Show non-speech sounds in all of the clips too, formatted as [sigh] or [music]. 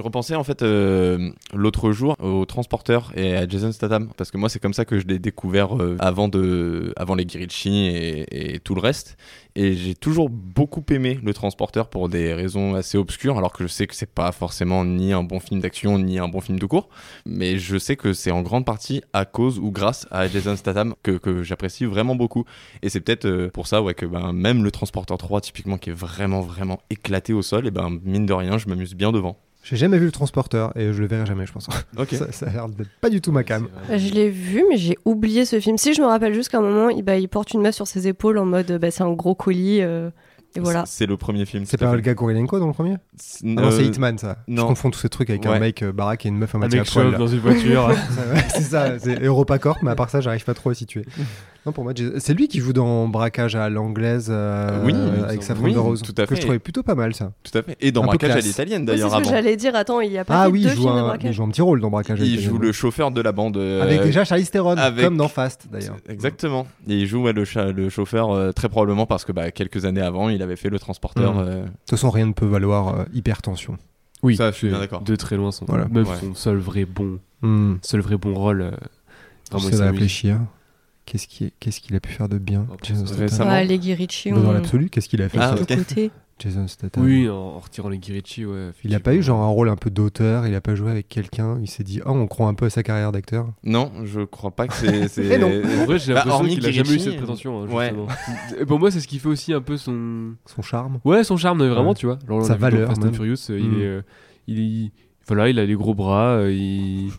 Je repensais en fait euh, l'autre jour au transporteur et à Jason Statham parce que moi c'est comme ça que je l'ai découvert euh, avant de avant les Guirichi et, et tout le reste. Et j'ai toujours beaucoup aimé le transporteur pour des raisons assez obscures alors que je sais que c'est pas forcément ni un bon film d'action ni un bon film de cours. Mais je sais que c'est en grande partie à cause ou grâce à Jason Statham que, que j'apprécie vraiment beaucoup. Et c'est peut-être euh, pour ça ouais que ben, même le transporteur 3 typiquement qui est vraiment vraiment éclaté au sol et ben mine de rien je m'amuse bien devant J'ai jamais vu le transporteur et je le verrai jamais, je pense. Ok. [laughs] ça, ça a l'air d'être pas du tout ma cam. Je l'ai vu, mais j'ai oublié ce film. Si je me rappelle juste qu'à un moment, il, bah, il porte une meuf sur ses épaules en mode bah, c'est un gros colis. euh, et voilà. C'est le premier film. C'est pas fait. Olga Kurilenko dans le premier Ah non, c'est euh, Hitman ça. Je non. confonds tous ces trucs avec un mec euh, baraque et une meuf à moitié à poil. dans une voiture. [laughs] C'est ça, c'est EuropaCorp, mais à part ça, j'arrive pas trop à situer. [laughs] Non, pour moi, c'est lui qui joue dans Braquage à l'anglaise euh, Oui, il avec sa Oui, de rose. tout à Que je trouvais plutôt pas mal ça. Tout à fait. Et dans Un Braquage à l'italienne Ouais, c'est d'ailleurs ce que j'allais dire. Attends, il y a pas Ah oui, deux il joue, films de un, il braquage joue un petit rôle dans Braquage à Il joue le chauffeur de la bande. euh, Avec déjà Charlize Theron, avec- comme dans Fast d'ailleurs. Exactement. Et il joue ouais, le, cha- le chauffeur euh, très probablement parce que bah, quelques années avant, il avait fait le transporteur. De toute façon, rien ne peut valoir euh, hypertension. Oui, Ça, je suis c'est bien d'accord. De très loin, son, Voilà. même Ouais. son seul vrai bon, Hmm. seul vrai bon rôle. euh, il s'amuse. réfléchir. Qu'est-ce qui est- qu'est-ce qu'il a pu faire de bien Oh, Jason Statham récemment. Ah, les Guirichi. Dans l'absolu, qu'est-ce qu'il a fait Ah, ça ok. de côté? Jason Statham. Oui, en, en retirant les Guirichi, ouais. Il a pas eu genre un rôle un peu d'auteur, il a pas joué avec quelqu'un, il s'est dit oh on croit un peu à sa carrière d'acteur? Non, je crois pas que c'est. [laughs] c'est- Eh non. En vrai, j'ai Bah, l'impression hormis qu'il a jamais eu cette prétention. hein, ouais. Et pour moi, c'est ce qui fait aussi un peu son. Son charme. Ouais, son charme, vraiment, Ouais. tu vois. Sa valeur, Fast and Furious, euh, Mm. il est. euh, il est- Voilà, il a les gros bras, euh, il,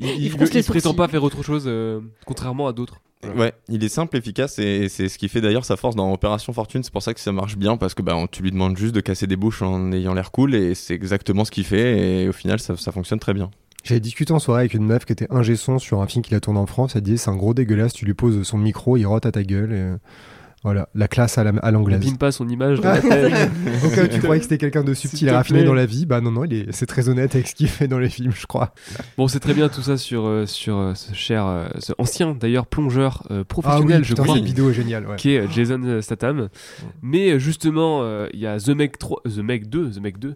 [laughs] il, prétend pas faire autre chose, euh, contrairement à d'autres. Ouais, il est simple, efficace et c'est ce qui fait d'ailleurs sa force dans Opération Fortune. C'est pour ça que ça marche bien parce que bah, on- tu lui demandes juste de casser des bouches en ayant l'air cool et c'est exactement ce qu'il fait et au final ça, ça fonctionne très bien. J'avais discuté en soirée avec une meuf qui était ingé son sur un film qu'il a tourné en France. Elle disait c'est un gros dégueulasse, tu lui poses son micro, il rote à ta gueule. Et... euh, Voilà, la classe à la- l'anglaise. abîme pas son image dans Ah, la cas [laughs] où tu croyais que c'était quelqu'un de subtil et raffiné plaît. dans la vie, bah non, non, il est, c'est très honnête avec ce qu'il fait dans les films, je crois. Bon, c'est très bien tout ça sur, euh, sur euh, ce cher, euh, ce ancien d'ailleurs plongeur euh, Ah oui, professionnel, je putain, crois, cette vidéo est géniale. Ouais. qui est euh, Jason Statham. Mais euh, justement, euh, il y a The Meg 3, The Meg 2, The Meg 2.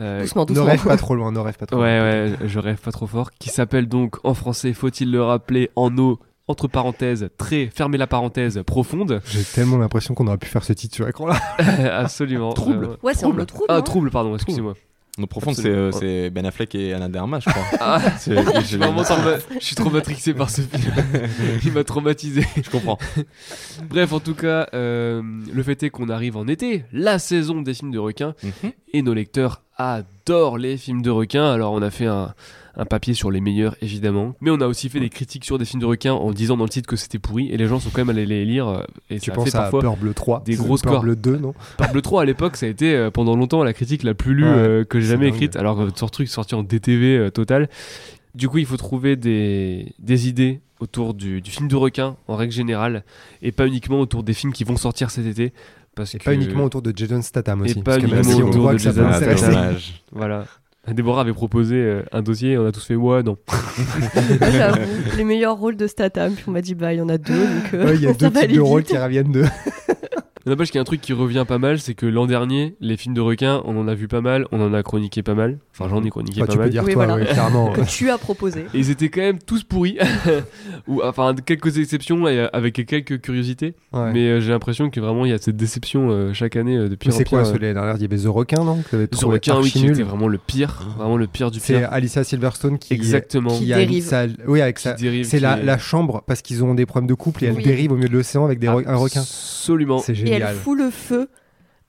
euh, Doucement, Ne rêve pas trop loin, ne rêve pas trop Ouais, loin. ouais, je rêve pas trop fort. Qui s'appelle donc en français, faut-il le rappeler, en eau, entre parenthèses, très, fermez la parenthèse, profonde. J'ai tellement l'impression qu'on aurait pu faire ce titre sur écran là. [laughs] Absolument. Trouble. vraiment. Ouais, c'est bleu trouble. Ah, hein. trouble, pardon, excusez-moi. Nos profondes, c'est euh, Ben Affleck et Anna de Armas, je crois. [laughs] Ah, C'est- je suis j'ai- vraiment trauma- je suis trop matrixé par ce film. [laughs] Il m'a traumatisé. Je comprends. Bref, en tout cas, euh, le fait est qu'on arrive en été, la saison des films de requins, Mhm. et nos lecteurs adorent les films de requins. Alors, on a fait un, un papier sur les meilleurs, évidemment, mais on a aussi fait des critiques sur des films de requins en disant dans le titre que c'était pourri, et les gens sont quand même allés les lire. euh, Et Tu ça a penses fait à parfois. Peur Bleu 3, des c'est gros Peur scores. Bleu 2, non Parble 3 à l'époque, ça a été euh, pendant longtemps la critique la plus lue Ouais, euh, que j'ai jamais dingue. écrite, alors que ce truc sorti en DTV euh, total. Du coup, il faut trouver des, des idées autour du, du film de requin en règle générale et pas uniquement autour des films qui vont sortir cet été Parce Et que... pas uniquement autour de Jason Statham aussi. Et pas parce que même si on autour voit de que ça peut Jason. Statham. dommage. Voilà. [laughs] Déborah avait proposé euh, un dossier et on a tous fait ouais, non. [laughs] Les meilleurs rôles de Statham. Puis on m'a dit, bah, il y en a deux. Donc, euh, Ouais, Il y a [laughs] ça deux types de rôles qui reviennent de. N'empêche qu'il y a un truc qui revient pas mal, c'est que l'an dernier, les films de requins, on en a vu pas mal, on en a chroniqué pas mal. Enfin, j'en ai chroniqué Enfin, pas tu peux mal. dire Oui, toi, voilà. [laughs] ouais, clairement. Que tu as proposé. Et ils étaient quand même tous pourris. [laughs] Ou enfin, quelques exceptions et, euh, avec quelques curiosités. Ouais. Mais euh, j'ai l'impression que vraiment il y a cette déception euh, chaque année euh, de Mais pire en c'est quoi pire. celui l'année dernière Il y avait The Requin, non trouvé requin, oui, qui nul. était vraiment le pire. Vraiment le pire du C'est pire. Alicia Silverstone qui. Exactement. Qui une dérive. Oui, avec Qui ça. C'est qui la, est- la chambre parce qu'ils ont des problèmes de couple et elle Oui. dérive au milieu de l'océan avec des re- un requin. Absolument. C'est Et elle fout le feu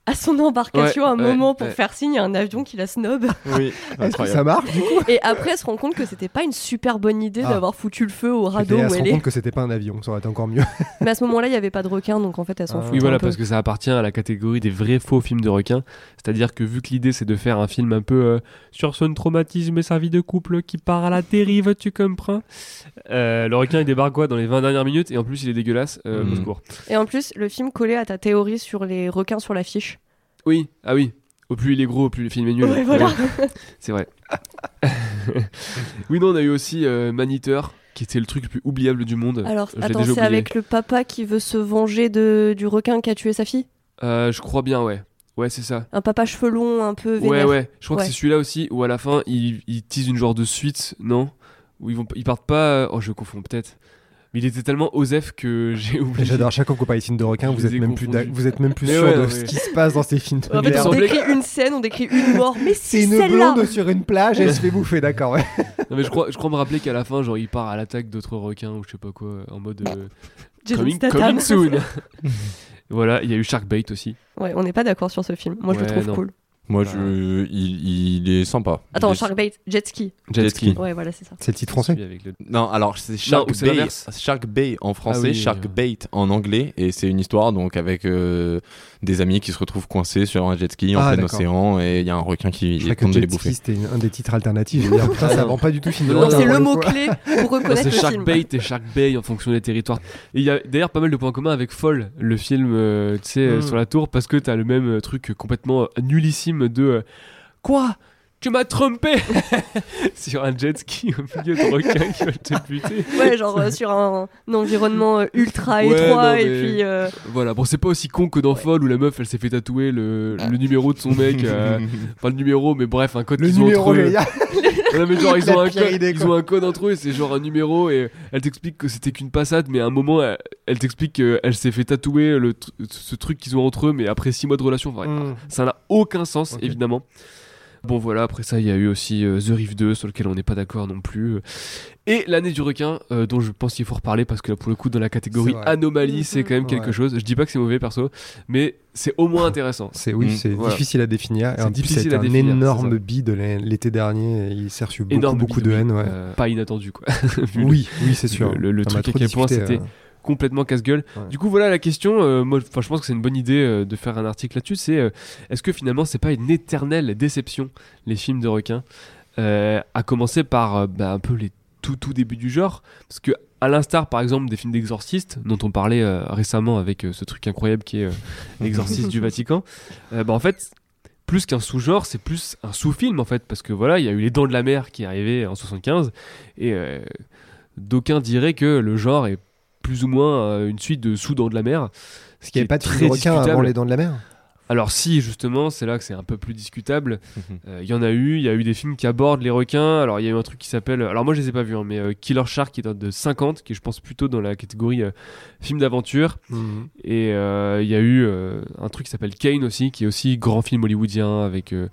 à son embarcation Ouais, à un ouais, moment pour ouais. faire signe à un avion qui la snob. Oui, [laughs] Est-ce que incroyable. ça marche du coup Et après, elle se rend compte que c'était pas une super bonne idée Ah. d'avoir foutu le feu au Et radeau elle où se rend est. compte que c'était pas un avion, ça aurait été encore mieux. [laughs] Mais à ce moment-là, il y avait pas de requin, donc en fait, elle s'en Ah. fout. Oui, voilà, un peu. parce que ça appartient à la catégorie des vrais faux films de requins. C'est-à-dire que vu que l'idée c'est de faire un film un peu euh, sur son traumatisme et sa vie de couple qui part à la dérive, tu comprends euh, Le requin il débarque quoi dans les 20 dernières minutes et en plus il est dégueulasse. Euh, au secours. Et en plus, le film collait à ta théorie sur les requins sur l'affiche. Oui, ah oui. Au plus il est gros, au plus le film est nul. Ouais, voilà. C'est vrai. [laughs] oui, non, on a eu aussi euh, Maniteur, qui était le truc le plus oubliable du monde. Alors, Je attends, c'est avec le papa qui veut se venger de, du requin qui a tué sa fille? Euh, je crois bien, ouais. Ouais, c'est ça. Un papa cheveux longs, un peu Ouais, vénère. ouais. Je crois Ouais. que c'est celui-là aussi où à la fin, ils, ils teasent une genre de suite, non? Où ils, vont, ils partent pas. Oh, je confonds peut-être. Mais il était tellement osef que [laughs] j'ai oublié. J'adore chaque fois qu'on parle des films de requins, vous êtes même plus, [laughs] vous êtes même plus sûr ouais, de ce qui se passe dans ces films de En fait, on décrit une scène, on décrit une mort, mais [laughs] C'est une blonde sur une plage et elle se fait bouffer, d'accord, ouais. Non, mais je crois, je crois me rappeler qu'à la fin, genre, il part à l'attaque d'autres requins ou je sais pas quoi, en mode. euh, coming, coming soon Voilà, il y a eu Sharkbait aussi. Ouais, on n'est pas d'accord sur ce film. Moi, je le trouve non. cool. Moi, je... il, il est sympa. Attends, Il est- Sharkbait, jet ski. Jet ski. Ouais, voilà, c'est ça. C'est le titre français Celui avec le- Non, alors c'est Shark c'est Bay, l'inverse. Shark Bay en français, Ah oui, Shark euh. Bait en anglais, et c'est une histoire donc avec euh, des amis qui se retrouvent coincés sur un jet ski en Ah, plein océan et il y a un requin Je qui croyais que compte de les Jet Ski bouffer. c'était un des titres alternatifs. Je veux dire, putain, ça non. vend pas du tout Non, Non, requin, c'est le coup. mot-clé pour Non, reconnaître c'est le film. Sharkbait et Sharkbay en fonction des territoires. Il y a d'ailleurs pas mal de points communs avec Fall, le film, euh, tu sais, euh, Mm. sur la tour, parce que t'as le même euh, truc complètement nullissime de euh, Quoi? Tu m'as trompé [laughs] Sur un jet ski au milieu de requins qui veulent te buter. Ouais, genre euh, sur un, un environnement euh, ultra Ouais, étroit non, et puis euh, Voilà, bon, c'est pas aussi con que dans Fall où la meuf elle s'est fait tatouer le, le numéro de son mec. euh, [laughs] pas le numéro, mais bref, un code qu'ils ont numéro, entre eux. les gars. Non, mais genre, [laughs] ils ont, un code, idée, ils quoi. ont un code entre eux et c'est genre un numéro et elle t'explique que c'était qu'une passade, mais à un moment, elle, elle t'explique qu'elle s'est fait tatouer le, ce truc qu'ils ont entre eux, mais après 6 mois de relation, enfin, Mm. ça n'a aucun sens, évidemment. Bon voilà, après ça, il y a eu aussi euh, The Reef 2, sur lequel on n'est pas d'accord non plus. Et l'année du requin, euh, dont je pense qu'il faut reparler, parce que là, pour le coup, dans la catégorie anomalie, c'est quand même Mhm. quelque Ouais. chose. Je dis pas que c'est mauvais, perso, mais c'est au moins intéressant. C'est oui, Mm. c'est Voilà. difficile à définir. C'est plus, difficile à un définir, c'est énorme bid l'été dernier. et Il s'est reçu beaucoup, beaucoup bide, de haine. Ouais. Euh, pas inattendu, quoi. [laughs] Oui, oui, c'est sûr. le- le truc à quel point c'était euh, complètement casse-gueule. Ouais. Du coup, voilà la question. euh, moi, enfin, je pense que c'est une bonne idée euh, de faire un article là-dessus. C'est euh, est-ce que finalement, c'est pas une éternelle déception les films de requins, à commencer par bah, un peu les tout tout débuts du genre, parce que à l'instar par exemple des films d'exorcistes dont on parlait récemment avec ce truc incroyable qui est l'exorciste du [laughs] Vatican, bah, en fait. Plus qu'un sous-genre, c'est plus un sous-film en fait, parce que voilà, il y a eu Les Dents de la Mer qui est arrivé en 75, et euh, d'aucuns diraient que le genre est plus ou moins euh, une suite de Sous Dents de la Mer. Ce Il n'y avait pas de requin avant les dents de la mer Alors si, justement, c'est là que c'est un peu plus discutable. [laughs] Euh, Il y en a eu, il y a eu des films qui abordent les requins. Alors il y a eu un truc qui s'appelle, alors moi je les ai pas vus, hein, mais euh, Killer Shark qui date de 50, qui est, je pense plutôt dans la catégorie euh, film d'aventure. Et euh, il y a eu euh, un truc qui s'appelle Kane aussi, qui est aussi grand film hollywoodien avec euh,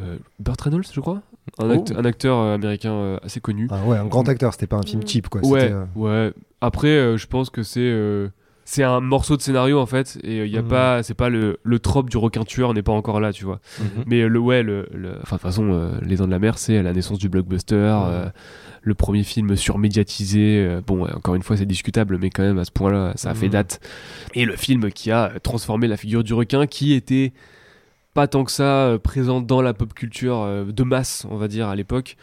euh, Burt Reynolds, je crois, un, act- Oh. un acteur américain euh, assez connu. Ah ouais, un grand acteur, c'était pas un film cheap quoi. Ouais, c'était, euh, ouais. Après, euh, je pense que c'est euh, c'est un morceau de scénario en fait, et il y a Mhm. pas, c'est pas le, le trope du requin tueur, n'est pas encore là, tu vois. Mhm. Mais euh, le ouais, le, le- enfin de toute façon, euh, Les Dents de la Mer, c'est la naissance du blockbuster, euh, le premier film surmédiatisé. euh, bon, encore une fois, c'est discutable, mais quand même à ce point-là, ça a fait Mhm. date. Et le film qui a transformé la figure du requin, qui était pas tant que ça euh, présent dans la pop culture euh, de masse, on va dire à l'époque,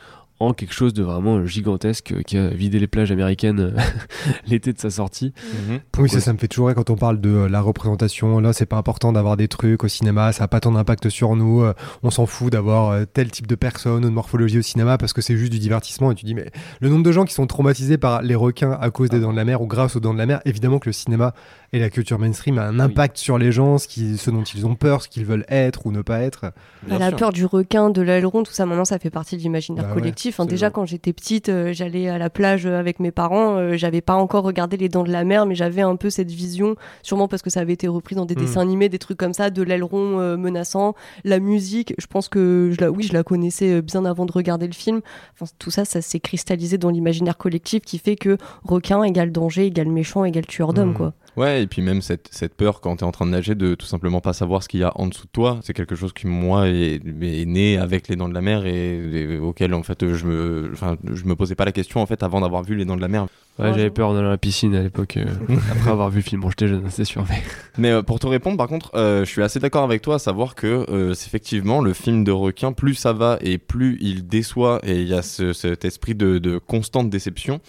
en quelque chose de vraiment gigantesque euh, qui a vidé les plages américaines euh, [laughs] l'été de sa sortie. Mhm. Oui, ça, ça me fait toujours rire quand on parle de euh, la représentation. Là, c'est pas important d'avoir des trucs au cinéma, ça a pas tant d'impact sur nous. euh, on s'en fout d'avoir euh, tel type de personne ou de morphologie au cinéma parce que c'est juste du divertissement. Et tu dis, mais le nombre de gens qui sont traumatisés par les requins à cause des dents de la mer ou grâce aux dents de la mer, évidemment que le cinéma et la culture mainstream a un impact sur les gens, ce, qui, ce dont ils ont peur, ce qu'ils veulent être ou ne pas être. Bien la sûr. peur du requin, de l'aileron, tout ça, maintenant, ça fait partie de l'imaginaire Bah ouais, collectif. hein. déjà, vrai. quand j'étais petite, euh, j'allais à la plage euh, avec mes parents. euh, j'avais pas encore regardé Les Dents de la Mer, mais j'avais un peu cette vision, sûrement parce que ça avait été repris dans des Mm. dessins animés, des trucs comme ça, de l'aileron euh, menaçant. La musique, je pense que, je la, oui, je la connaissais bien avant de regarder le film. Enfin, tout ça, ça s'est cristallisé dans l'imaginaire collectif qui fait que requin égale danger, égale méchant, égale tueur d'hommes, Mm. quoi. Ouais, et puis même cette, cette peur quand tu es en train de nager de tout simplement pas savoir ce qu'il y a en dessous de toi, c'est quelque chose qui, moi, est, est né avec les dents de la mer et, et auquel, en fait, je me, enfin, je me posais pas la question, en fait, avant d'avoir vu les dents de la mer. Ouais, j'avais peur en allant à la piscine à l'époque, euh, [laughs] après avoir vu le film. Bon, j'étais jeune, c'est sûr. Mais... [laughs] Mais euh, pour te répondre, par contre, euh, je suis assez d'accord avec toi à savoir que euh, c'est effectivement le film de requin, plus ça va et plus il déçoit et il y a ce- cet esprit de, de constante déception.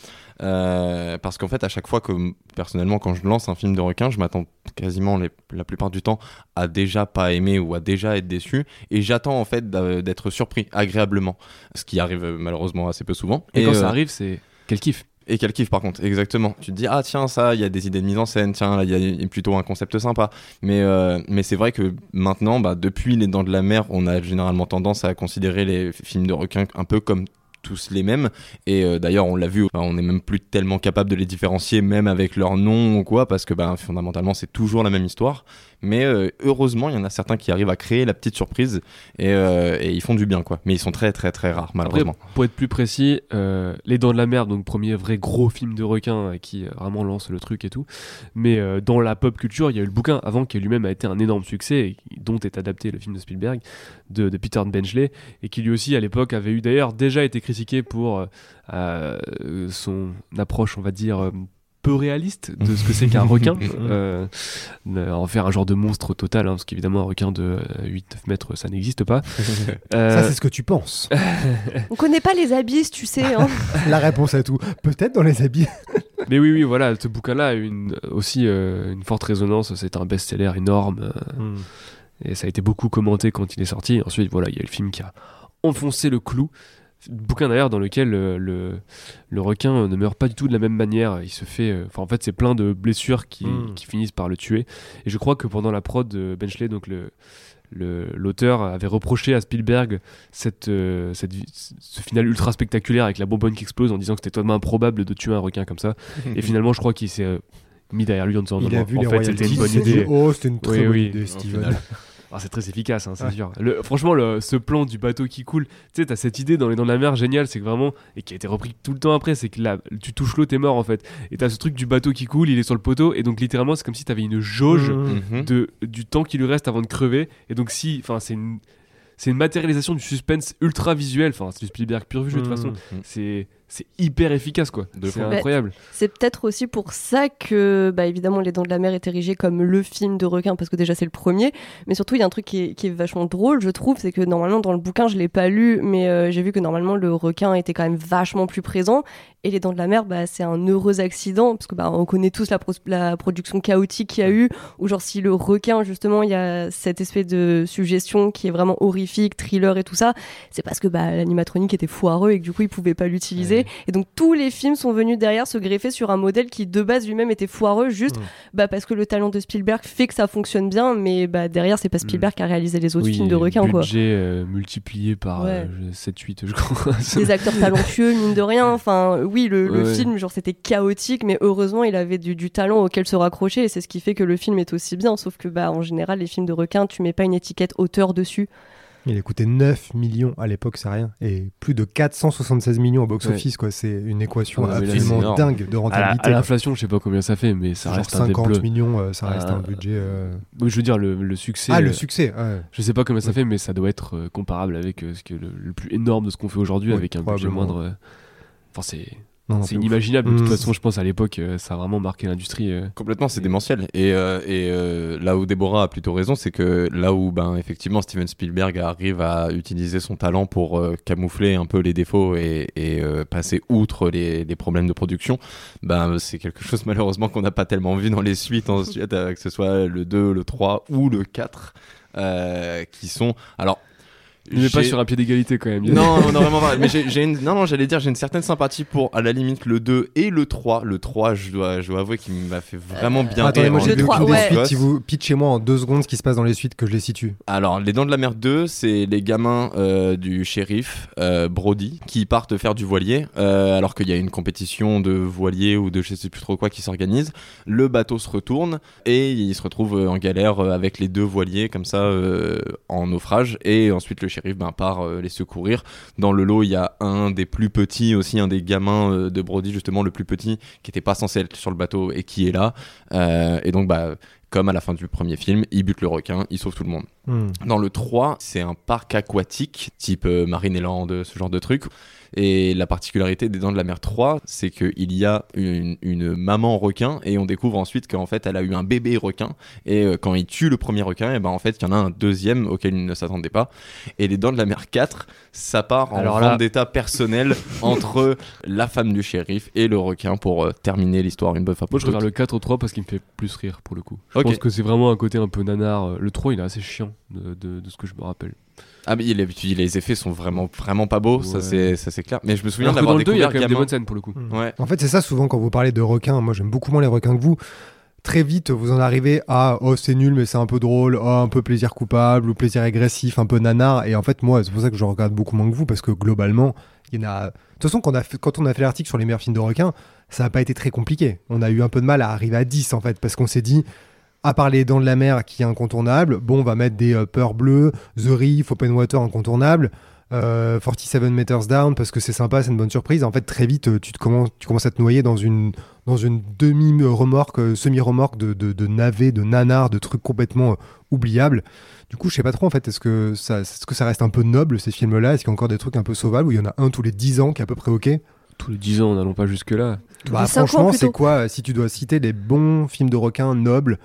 Euh, parce qu'en fait, à chaque fois que personnellement, quand je lance un film de requin, je m'attends quasiment les- la plupart du temps à déjà pas aimer ou à déjà être déçu et j'attends en fait d'être surpris agréablement, ce qui arrive euh, malheureusement assez peu souvent. Et, quand euh, ça arrive, c'est quel kiff? et qu'elle kiffe par contre, exactement. Tu te dis, ah tiens, ça, il y a des idées de mise en scène, tiens, là, il y a plutôt un concept sympa. Mais, euh, mais c'est vrai que maintenant, bah, depuis Les Dents de la Mer, on a généralement tendance à considérer les films de requins un peu comme tous les mêmes. Et euh, d'ailleurs on l'a vu on est même plus tellement capable de les différencier même avec leur nom ou quoi parce que bah, fondamentalement c'est toujours la même histoire mais euh, heureusement il y en a certains qui arrivent à créer la petite surprise et, euh, et ils font du bien quoi mais ils sont très très très rares malheureusement Après, pour être plus précis, euh, Les Dents de la Mer, donc premier vrai gros film de requin qui vraiment lance le truc et tout. Mais dans la pop culture, il y a eu le bouquin avant qui lui-même a été un énorme succès et dont est adapté le film de Spielberg de, de Peter Benchley et qui lui aussi à l'époque avait eu d'ailleurs déjà été critiqué pour son approche, on va dire. Euh, peu réaliste de ce que c'est qu'un [laughs] requin, euh, euh, en faire un genre de monstre total, hein, parce qu'évidemment un requin de 8-9 mètres ça n'existe pas. [laughs] Euh, Ça, c'est ce que tu penses. [laughs] On connaît pas les abysses, tu sais. hein. La réponse à tout. Peut-être dans les habits. Mais oui, oui, voilà, ce bouquin-là a une, aussi euh, une forte résonance. C'est un best-seller énorme. euh, et ça a été beaucoup commenté quand il est sorti. Ensuite, voilà, il y a le film qui a enfoncé le clou. Bouquin d'ailleurs dans lequel euh, le, le requin euh, ne meurt pas du tout de la même manière. Il se fait. euh, Enfin, en fait, c'est plein de blessures qui, Mm. qui finissent par le tuer. Et je crois que pendant la prod de Benchley, donc le. le- L'auteur avait reproché à Spielberg cette, euh, cette, ce final ultra spectaculaire avec la bonbonne qui explose en disant que c'était totalement improbable de tuer un requin comme ça. Et [laughs] finalement, je crois qu'il s'est euh, mis derrière lui en disant Il non, a non, vu en les fait, c'était une bonne idée. Oh, c'était une très Oui, bonne oui. idée, Steven. [laughs] Ah, c'est très efficace, hein, c'est Ouais. sûr. Le- franchement, le- ce plan du bateau qui coule, tu sais, t'as cette idée dans les dents de la mer géniale, c'est que vraiment, et qui a été repris tout le temps après, c'est que là, tu touches l'eau, t'es mort en fait. Et t'as ce truc du bateau qui coule, il est sur le poteau, et donc littéralement, c'est comme si t'avais une jauge Mmh. Mhm. de, du temps qui lui reste avant de crever. Et donc, si, enfin, c'est une. C'est une matérialisation du suspense ultra visuel, enfin c'est du Spielberg pur jeu de toute Mhm. façon, c'est c'est hyper efficace quoi, De c'est incroyable. C'est peut-être aussi pour ça que, bah, évidemment, Les Dents de la Mer est érigé comme le film de requin, parce que déjà c'est le premier. Mais surtout, il y a un truc qui est, qui est vachement drôle, je trouve, c'est que normalement, dans le bouquin, je l'ai pas lu, mais euh, j'ai vu que normalement, le requin était quand même vachement plus présent. Et Les Dents de la Mer, bah, c'est un heureux accident, parce que bah, on connaît tous la, pro- la production chaotique qu'il y a eu, où genre si le requin, justement, il y a cette espèce de suggestion qui est vraiment horrifique, thriller et tout ça, c'est parce que bah, l'animatronique était foireux et que du coup, ils pouvaient pas l'utiliser. Ouais. Et donc tous les films sont venus derrière se greffer sur un modèle qui de base lui-même était foireux, juste Mm. bah, parce que le talent de Spielberg fait que ça fonctionne bien, mais bah, derrière c'est pas Spielberg qui a réalisé les autres Oui, films de requins quoi. budget euh, multiplié par Ouais. 7-8 je crois. Des acteurs talentueux, mine de rien. [laughs] Enfin, oui, le, le Ouais. film, genre, c'était chaotique, mais heureusement, il avait du, du talent auquel se raccrocher, et c'est ce qui fait que le film est aussi bien. Sauf que, bah, en général, les films de requins, tu mets pas une étiquette auteur dessus. Il a coûté 9 millions à l'époque, c'est rien. Et plus de 476 millions au box-office, quoi. C'est une équation Ah, absolument dingue de rentabilité. à l'inflation, je sais pas combien ça fait, mais ça Genre reste un des 50 bleus. millions, euh, ça reste Ah. un budget. euh, Oui, je veux dire, le, le succès. Ah, le euh, succès ouais. Je sais pas combien ça fait, mais ça doit être euh, comparable avec euh, ce que le, le plus énorme de ce qu'on fait aujourd'hui, avec un budget moindre. Enfin, c'est C'est ouf. inimaginable. De toute Mm. façon, je pense à l'époque, euh, ça a vraiment marqué l'industrie. euh. Complètement, c'est démentiel. Et, euh, et euh, là où Déborah a plutôt raison, c'est que là où, ben, effectivement, Steven Spielberg arrive à utiliser son talent pour euh, camoufler un peu les défauts et, et, euh, passer outre les, les problèmes de production, ben, c'est quelque chose [laughs] malheureusement qu'on n'a pas tellement vu dans les suites ensuite, [laughs] euh, que ce soit le 2, le 3 ou le 4, euh, qui sont. Alors. Il n'est pas sur un pied d'égalité quand même. non, non, non, vraiment pas. Mais [laughs] j'ai, une... non, non, j'allais dire, j'ai une certaine sympathie pour, à la limite, le 2 et le 3. Le 3, je dois, je dois avouer qu'il m'a fait vraiment bien Attendez, moi j'ai trois, aucune des ouais. suites. Si vous pitchez-moi en deux secondes ce qui se passe dans les suites, que je les situe. Alors, Les Dents de la Mer 2, c'est les gamins euh, du shérif euh, Brody qui partent faire du voilier euh, alors qu'il y a une compétition de voilier ou de je sais plus trop quoi qui s'organise. Le bateau se retourne et ils se retrouvent euh, en galère euh, avec les deux voiliers comme ça euh, en naufrage et ensuite le shérif ben, part euh, les secourir. Dans le lot, il y a un des plus petits aussi, un des gamins euh, de Brody justement le plus petit qui était pas censé être sur le bateau et qui est là. Euh, et donc bah comme à la fin du premier film, il bute le requin, il sauve tout le monde. Hmm. Dans le 3, c'est un parc aquatique, type euh, Marineland, ce genre de truc. Et la particularité des Dents de la Mer 3, c'est qu'il y a une, une maman requin et on découvre ensuite qu'en fait elle a eu un bébé requin. Et euh, quand il tue le premier requin, et ben en fait il y en a un deuxième auquel il ne s'attendait pas. Et les Dents de la Mer 4, ça part en Alors là- personnel [laughs] entre la femme du shérif et le requin pour euh, terminer l'histoire une bonne fois pour je regarde le 4 au 3 parce qu'il me fait plus rire pour le coup. Je Ok. pense que c'est vraiment un côté un peu nanar. Le 3, il est assez chiant de, de- de ce que je me rappelle. Ah mais il est- puis les effets sont vraiment vraiment pas beaux, ça Ouais. c'est ça c'est clair. Mais je me souviens d'avoir dans le 2, il y a quand même des bonnes scènes pour le coup. Ouais. En fait, c'est ça souvent quand vous parlez de requins. Moi, j'aime beaucoup moins les requins que vous. Très vite, vous en arrivez à oh c'est nul mais c'est un peu drôle, oh un peu plaisir coupable ou plaisir agressif, un peu nanar. Et en fait, moi, c'est pour ça que je regarde beaucoup moins que vous parce que globalement, il y en a. De toute façon, quand on a fait, quand on a fait l'article sur les meilleurs films de requins, ça n'a pas été très compliqué. On a eu un peu de mal à arriver à 10 en fait parce qu'on s'est dit. À part les Dents de la Mer qui est incontournable, bon, on va mettre des euh, Peurs Bleues, The Reef, Open Water incontournable, euh, 47 Meters Down parce que c'est sympa, c'est une bonne surprise. En fait, très vite, euh, tu, te commences, tu commences à te noyer dans une, dans une demi-remorque, euh, semi-remorque de, de, de navets, de nanars, de trucs complètement euh, oubliables. Du coup, je sais pas trop en fait, est-ce que, ça, est-ce que ça reste un peu noble ces films-là? Est-ce qu'il y a encore des trucs un peu sauvables où il y en a un tous les 10 ans qui est à peu près ok? Tous les 10 ans, n'allons pas jusque-là. bah, Franchement, c'est quoi euh, Si tu dois citer les bons films de requins nobles euh,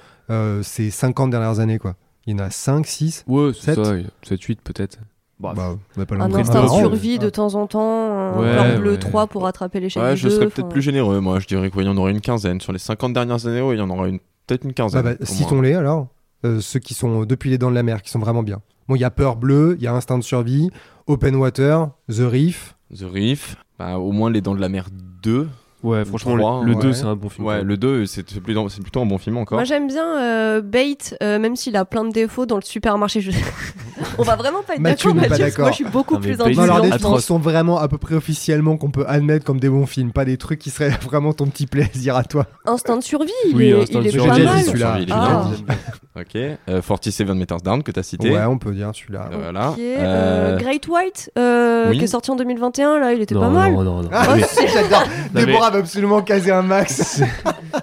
ces 50 dernières années, quoi Il y en a 5, 6 Ouais, c'est Sept. ça, 7, 8 peut-être. Bah, bah, on va pas Un instinct de marrant. survie de temps en temps, un Ouais, Peur bleu ouais. 3 pour rattraper l'échec Ouais, du je deux, serais peut-être plus généreux, moi. Je dirais qu'il y en aurait une quinzaine. Sur les 50 dernières années, ouais, il y en aura une... peut-être une Bah, quinzaine. bah, au moins. Citons-les alors. Euh, ceux qui sont depuis les dents de la mer, qui sont vraiment bien. Bon, il y a Peur Bleue, il y a Instinct de survie, Open Water, The Reef. The Reef, bah, au moins Les Dents de la Mer 2. Ouais, franchement, le, le 2, ouais. c'est un bon film. Ouais, le 2, c'est c'est plutôt, c'est plutôt un bon film encore. Moi j'aime bien euh, Bait, euh, même s'il a plein de défauts dans le supermarché. Je- [laughs] On va vraiment pas être d'accord, Mathieu, parce que moi je suis beaucoup Non, plus alors indulgente. trucs atroce. qui sont vraiment à peu près officiellement qu'on peut admettre comme des bons films, pas des trucs qui seraient [laughs] vraiment ton petit plaisir à toi. Instinct de survie, il Oui, est, Instinct il de est survie, pas j'ai déjà mal. dit celui-là. Il est Ah. bien. [laughs] Ok. Euh, 47 Meters Down que t'as cité. Ouais, on peut dire celui-là. Euh, Voilà. Euh, Great White, euh, oui. qui est sorti en 2021, là, il était non, pas mal. non, non, non. Ah, j'adore. Absolument caser un max.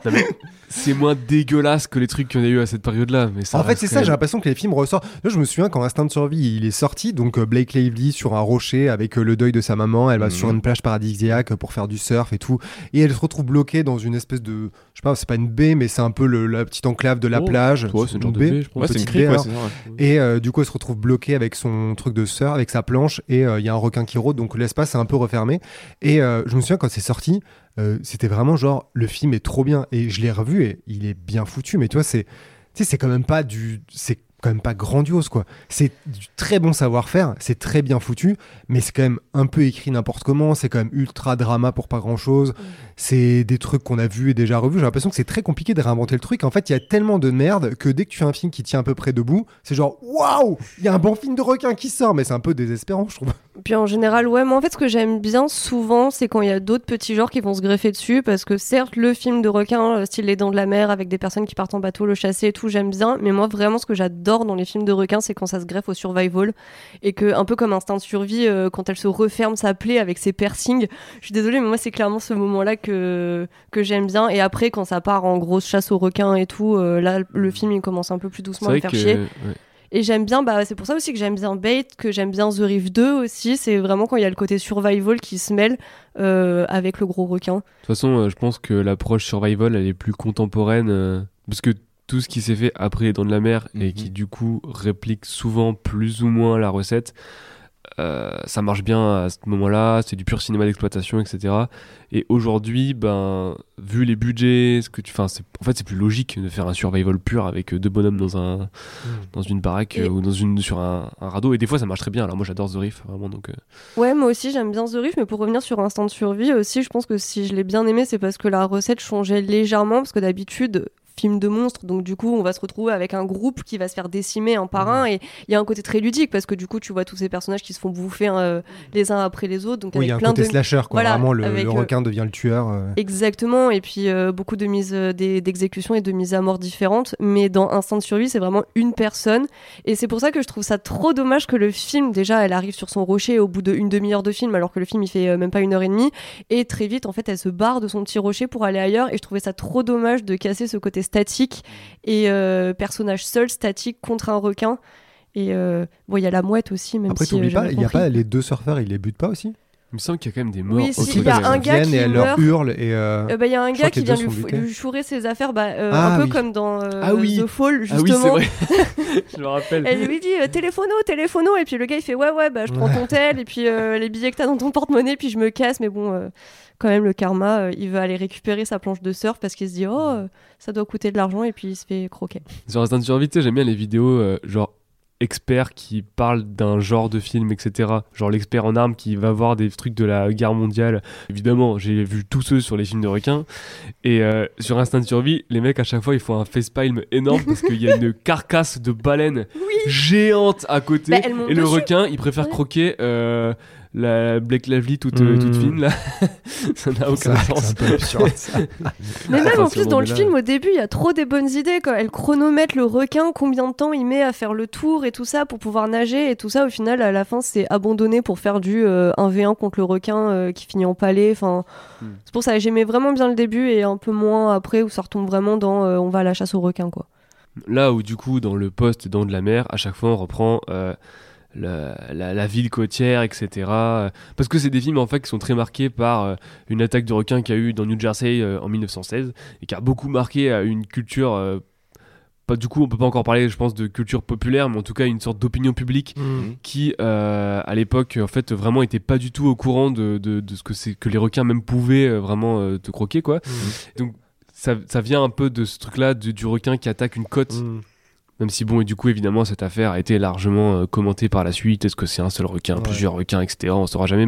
[laughs] c'est moins dégueulasse que les trucs qu'il y en a eu à cette période-là. Mais ça en fait, c'est ça, j'ai l'impression que les films ressortent. Là, je me souviens quand Instinct de survie il est sorti, donc euh, Blake Lively sur un rocher avec euh, le deuil de sa maman, elle va Mhm. sur une plage paradisiaque pour faire du surf et tout, et elle se retrouve bloquée dans une espèce de, je sais pas, c'est pas une baie, mais c'est un peu le- la petite enclave de la Oh, plage. ouais, c'est une genre de baie, je pense. Ouais, c'est une crique, baie, ouais, alors. c'est ça. ouais. Et euh, du coup, elle se retrouve bloquée avec son truc de surf, avec sa planche, et euh, il y a un requin qui rôde, donc l'espace est un peu refermé. Et euh, je me souviens quand c'est sorti, euh, c'était vraiment genre, le film est trop bien, et je l'ai revu, et il est bien foutu, mais tu vois, c'est, c'est quand même pas du, c'est quand même pas grandiose, quoi. C'est du très bon savoir-faire, c'est très bien foutu, mais c'est quand même un peu écrit n'importe comment, c'est quand même ultra drama pour pas grand-chose, c'est des trucs qu'on a vus et déjà revus. J'ai l'impression que c'est très compliqué de réinventer le truc. En fait, il y a tellement de merde que dès que tu fais un film qui tient à peu près debout, c'est genre waouh, il y a un bon film de requin qui sort, mais c'est un peu désespérant, je trouve. Puis en général, ouais, moi en fait, ce que j'aime bien souvent, c'est quand il y a d'autres petits genres qui vont se greffer dessus, parce que certes, le film de requin, euh, style Les Dents de la Mer, avec des personnes qui partent en bateau, le chasser et tout, j'aime bien, mais moi vraiment, ce que j'adore dans les films de requins, c'est quand ça se greffe au survival, et que, un peu comme Instinct de survie, euh, quand elle se referme sa plaie avec ses piercings, je suis désolée, mais moi, c'est clairement ce moment-là que, que j'aime bien, et après, quand ça part en grosse chasse aux requins et tout, euh, là, le film, il commence un peu plus doucement à me faire que. chier. ouais. Et j'aime bien, bah, c'est pour ça aussi que j'aime bien Bait, que j'aime bien The Reef 2 aussi. C'est vraiment quand il y a le côté survival qui se mêle euh, avec le gros requin. De toute façon, euh, je pense que l'approche survival, elle est plus contemporaine. euh, parce que tout ce qui s'est fait après les Dents de la Mer et Mhm. qui, du coup, réplique souvent plus ou moins la recette, euh, ça marche bien à ce moment-là. C'est du pur cinéma d'exploitation, etc. Et aujourd'hui, ben, vu les budgets, ce que tu, en fait, c'est plus logique de faire un survival pur avec euh, deux bonhommes dans un, dans une baraque Et- euh, ou dans une, sur un, un radeau. Et des fois, ça marche très bien. Alors moi, j'adore The Reef, vraiment. Donc, euh, Ouais, moi aussi j'aime bien The Reef, mais pour revenir sur Instant de survie aussi, je pense que si je l'ai bien aimé, c'est parce que la recette changeait légèrement, parce que d'habitude, film de monstre, donc du coup on va se retrouver avec un groupe qui va se faire décimer un par un, et il y a un côté très ludique, parce que du coup tu vois tous ces personnages qui se font bouffer euh, les uns après les autres, donc Oui, il y a un côté de... slasher, quoi. Voilà, Vraiment, le, avec, le euh, requin devient le tueur. euh. Exactement, et puis euh, beaucoup de mises d'exécutions et de mises à mort différentes, mais dans Instant de survie, c'est vraiment une personne, et c'est pour ça que je trouve ça trop dommage que le film, déjà, elle arrive sur son rocher au bout d'une demi-heure de film, alors que le film il fait même pas une heure et demie, et très vite, en fait, elle se barre de son petit rocher pour aller ailleurs, et je trouvais ça trop dommage de casser ce côté statique et euh, personnage seul, statique contre un requin. Et euh, bon, il y a la mouette aussi, même Après, si euh, t'oublies pas, il y a pas les deux surfeurs, ils les butent pas aussi? Il me semble qu'il y a quand même des morts. Oui, si, il y a un gars viennent et qui elles leur meurt. hurlent et. euh, Euh, bah, il y a un gars qui vient lui, lui chourer ses affaires, bah, euh, Ah un peu oui. comme dans euh, Ah oui. The Fall, Ah justement. oui, c'est vrai. [laughs] je me rappelle. Elle lui dit euh, téléphono, téléphono, et puis le gars il fait ouais, ouais, bah je prends ton tel, et puis euh, les billets que t'as dans ton porte-monnaie, puis je me casse, mais bon, euh, quand même, le karma, euh, il veut aller récupérer sa planche de surf parce qu'il se dit oh, euh, ça doit coûter de l'argent, et puis il se fait croquer. Sur Instinct de survie, tu sais, j'aime bien les vidéos euh, genre experts qui parlent d'un genre de film, etc. Genre l'expert en armes qui va voir des trucs de la guerre mondiale. Évidemment, j'ai vu tous ceux sur les films de requins. Et euh, sur Instinct de survie, les mecs à chaque fois ils font un facepalm énorme parce qu'il y a une [laughs] carcasse de baleine géante à côté. Bah, et le dessus. requin, il préfère Ouais. croquer euh, la Blake Lively toute, euh, toute fine là. [laughs] ça n'a aucun que sens. c'est un peu absurde, [laughs] ça. Mais même en plus, dans le là. film, au début, il y a trop des bonnes idées. Quoi. Elle chronomètre le requin, combien de temps il met à faire le tour et tout ça pour pouvoir nager. Et tout ça, au final, à la fin, c'est abandonné pour faire du euh, 1v1 contre le requin euh, qui finit en palais. Enfin, Hmm. C'est pour ça que j'aimais vraiment bien le début et un peu moins après où ça retombe vraiment dans euh, on va à la chasse au requin. Quoi. Là où du coup dans le poste dans de la mer, à chaque fois on reprend euh, la, la- la ville côtière, etc. Parce que c'est des films en fait qui sont très marqués par euh, une attaque de requin qu'il y a eu dans New Jersey euh, en 1916 et qui a beaucoup marqué euh, une culture. pas du coup on peut pas encore parler je pense de culture populaire mais en tout cas une sorte d'opinion publique qui euh, à l'époque en fait vraiment était pas du tout au courant de, de- de ce que c'est que les requins même pouvaient euh, vraiment euh, te croquer quoi donc ça, ça vient un peu de ce truc là du, du requin qui attaque une côte Mm. Même si bon et du coup évidemment cette affaire a été largement euh, commentée par la suite. Est-ce que c'est un seul requin? Ouais. plusieurs requins etc on saura jamais.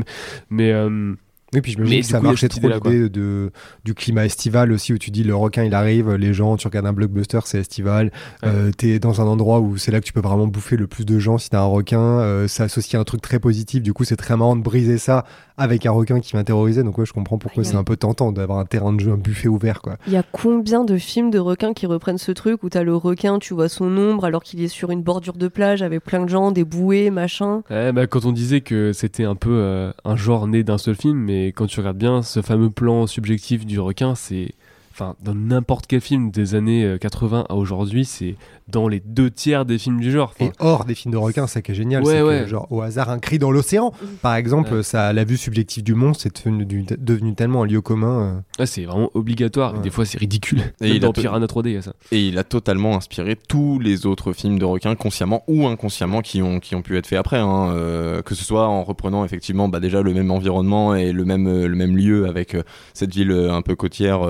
Mais euh, Oui, puis je me dis que ça marchait trop l'idée de, du climat estival aussi, où tu dis le requin il arrive, les gens, tu regardes un blockbuster, c'est estival, Ouais. euh, t'es dans un endroit où c'est là que tu peux vraiment bouffer le plus de gens si t'as un requin, euh, ça associe un truc très positif, du coup c'est très marrant de briser ça avec un requin qui terroriser, donc ouais, je comprends pourquoi Ouais. c'est un peu tentant d'avoir un terrain de jeu, un buffet ouvert quoi. Il y a combien de films de requins qui reprennent ce truc où t'as le requin, tu vois son ombre alors qu'il est sur une bordure de plage avec plein de gens, des bouées, machin? ouais, bah, quand on disait que c'était un peu euh, un genre né d'un seul film mais quand tu regardes bien ce fameux plan subjectif du requin c'est enfin dans n'importe quel film des années euh, 80 à aujourd'hui c'est dans les deux tiers des films du genre Enfin, Et hors des films de requins, c'est ça qui est génial, Ouais, c'est que ouais. genre au hasard un cri dans l'océan, par exemple, Ouais. ça, la vue subjective du monstre, c'est devenu, du- devenu tellement un lieu commun. euh. ouais, c'est vraiment obligatoire Ouais. des fois c'est ridicule Et il a dans Piranha 3D il y a ça Et il a totalement inspiré tous les autres films de requins, consciemment ou inconsciemment, qui ont, qui ont pu être faits après. hein, euh, que ce soit en reprenant effectivement bah, déjà le même environnement et le même, euh, le même lieu avec euh, cette ville euh, un peu côtière.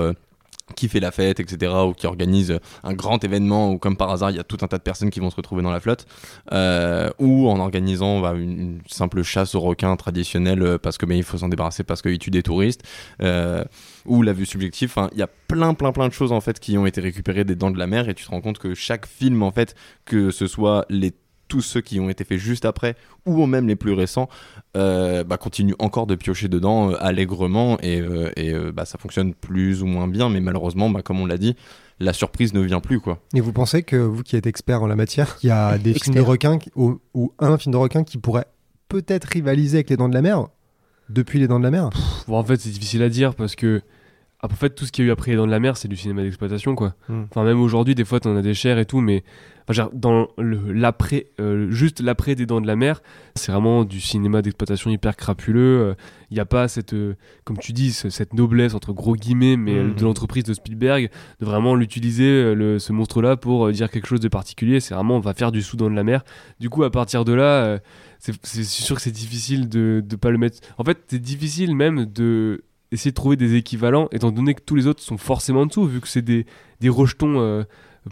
Qui fait la fête, etc., ou qui organise un grand événement, ou comme par hasard, il y a tout un tas de personnes qui vont se retrouver dans la flotte, euh, ou en organisant bah, une, simple chasse aux requins traditionnelle euh, parce que ben, il faut s'en débarrasser parce qu'ils tuent des touristes, euh, ou la vue subjective. Enfin, il y a plein, plein, plein de choses en fait qui ont été récupérées des Dents de la Mer, et tu te rends compte que chaque film en fait, que ce soit les tous ceux qui ont été faits juste après ou même les plus récents euh, bah, continuent encore de piocher dedans euh, allègrement et, euh, et, euh, bah, ça fonctionne plus ou moins bien mais malheureusement bah, comme on l'a dit la surprise ne vient plus quoi Et vous pensez que vous qui êtes expert en la matière, il y a des films de requins qui- ou, ou un film de requin qui pourrait peut-être rivaliser avec Les Dents de la Mer depuis Les Dents de la Mer? Bon, en fait, c'est difficile à dire parce que en fait, tout ce qu'il y a eu après Les Dents de la Mer, c'est du cinéma d'exploitation, quoi. Mm. Enfin, même aujourd'hui, des fois, t'en as des chairs et tout, mais enfin, genre, dans l'après, euh, juste l'après des Dents de la Mer, c'est vraiment du cinéma d'exploitation hyper crapuleux. Il n'y a pas cette, euh, comme tu dis, ce- cette noblesse entre gros guillemets, mais euh, Mm. de l'entreprise de Spielberg, de vraiment l'utiliser, euh, le- ce monstre-là, pour euh, dire quelque chose de particulier. C'est vraiment, on va faire du sous Dents de la Mer. Du coup, à partir de là, euh, c'est c'est sûr que c'est difficile de ne pas le mettre. En fait, c'est difficile même de essayer de trouver des équivalents, étant donné que tous les autres sont forcément en dessous, vu que c'est des, des rejetons euh,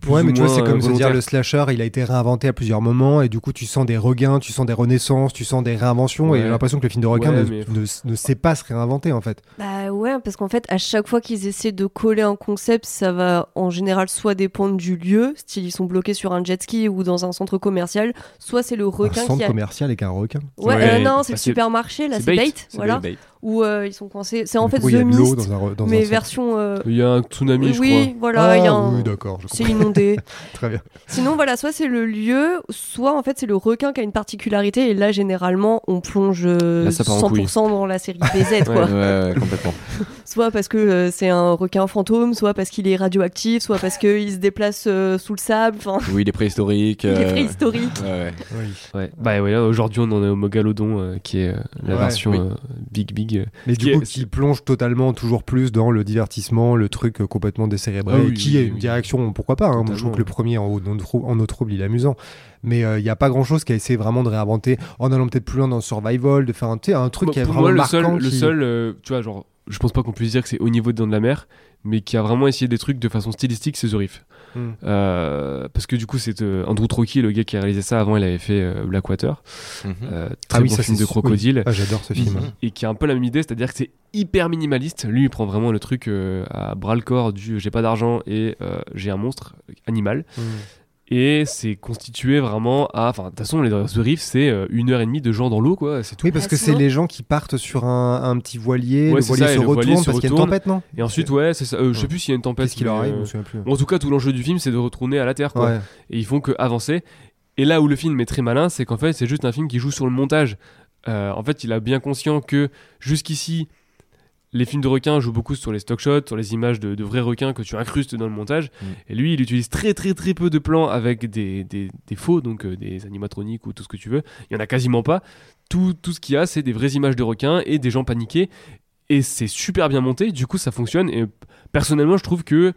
plus Ouais, ou mais tu vois, moins, c'est euh, comme se dire le slasher, il a été réinventé à plusieurs moments, et du coup, tu sens des regains, tu sens des renaissances, tu sens des réinventions, et j'ai l'impression que le film de requin Ouais, ne, mais- ne- ne sait pas se réinventer, en fait. Bah ouais, parce qu'en fait, à chaque fois qu'ils essaient de coller un concept, ça va en général soit dépendre du lieu, style ils sont bloqués sur un jet ski ou dans un centre commercial, soit c'est le Un requin centre qui a... commercial avec un requin. Ouais, Ouais, euh, non, bah, c'est le c'est- supermarché, là, c'est Bait, voilà, Bait. Où euh, ils sont coincés. C'est en fait The Mist, dans un, dans mais version... euh, Il y a un tsunami, je oui, crois. voilà, il y a Ah, un... oui, d'accord, je C'est inondé. [laughs] Très bien. Sinon, voilà, soit c'est le lieu, soit en fait c'est le requin qui a une particularité. Et là, généralement, on plonge Là, ça part en couille. 100% dans la série BZ, [laughs] quoi. Ouais, ouais, complètement. [laughs] Soit parce que euh, c'est un requin fantôme, soit parce qu'il est radioactif, soit parce qu'il se déplace euh, sous le sable. Oui, il est préhistorique. il est euh, préhistorique. Ouais, ouais. Oui. Ouais. Bah ouais, aujourd'hui, on en est au Megalodon, euh, qui est euh, la Ouais, version oui. euh, Big Big. euh. Mais Qui du coup, est- qui plonge totalement, toujours plus dans le divertissement, le truc euh, complètement décérébré, Ah oui, qui oui, est oui, une oui. direction, pourquoi pas. hein. Moi, je trouve que le premier en haut de nos trou- en eau trouble, il est amusant. Mais il n'y a pas grand chose qui a essayé vraiment de réinventer en allant peut-être plus loin dans le survival, de faire un, truc Bon, qui est vraiment moi, le marquant. seul, le seul euh, tu vois, genre, je pense pas qu'on puisse dire que c'est au niveau de Dents de la Mer, mais qui a vraiment essayé des trucs de façon stylistique, c'est The. Hmm. Euh, parce que du coup, c'est euh, Andrew Trocchi, le gars qui a réalisé ça. Avant, il avait fait euh, Blackwater, Mhm. euh, très bon ça, film de sûr, oui. crocodile. Ah, J'adore ce film. Et qui a un peu la même idée, c'est-à-dire que c'est hyper minimaliste. Lui, il prend vraiment le truc euh, à bras le corps du j'ai pas d'argent et euh, j'ai un monstre animal. Mm. Et c'est constitué vraiment à. Enfin, de toute façon, les The Reef, c'est euh, une heure et demie de gens dans l'eau, quoi. C'est tout. Oui, parce que c'est les gens qui partent sur un, un petit voilier, Ouais, le voilier ça, se retourne parce qu'il y a une tempête, non Et ensuite, ouais, c'est ça. Euh, Je sais plus s'il y a une tempête. Qu'est-ce qui leur arrive euh, plus. En tout cas, tout l'enjeu du film, c'est de retourner à la Terre, quoi. Ouais. Et ils font que avancer. Et là où le film est très malin, c'est qu'en fait, c'est juste un film qui joue sur le montage. Euh, en fait, il a bien conscient que jusqu'ici, les films de requins jouent beaucoup sur les stock shots, sur les images de, de vrais requins que tu incrustes dans le montage. Mm. Et lui, il utilise très très très peu de plans avec des, des, des faux, donc euh, des animatroniques ou tout ce que tu veux. Il y en a quasiment pas. Tout, tout ce qu'il y a, c'est des vraies images de requins et des gens paniqués. Et c'est super bien monté, du coup ça fonctionne. Et personnellement, je trouve que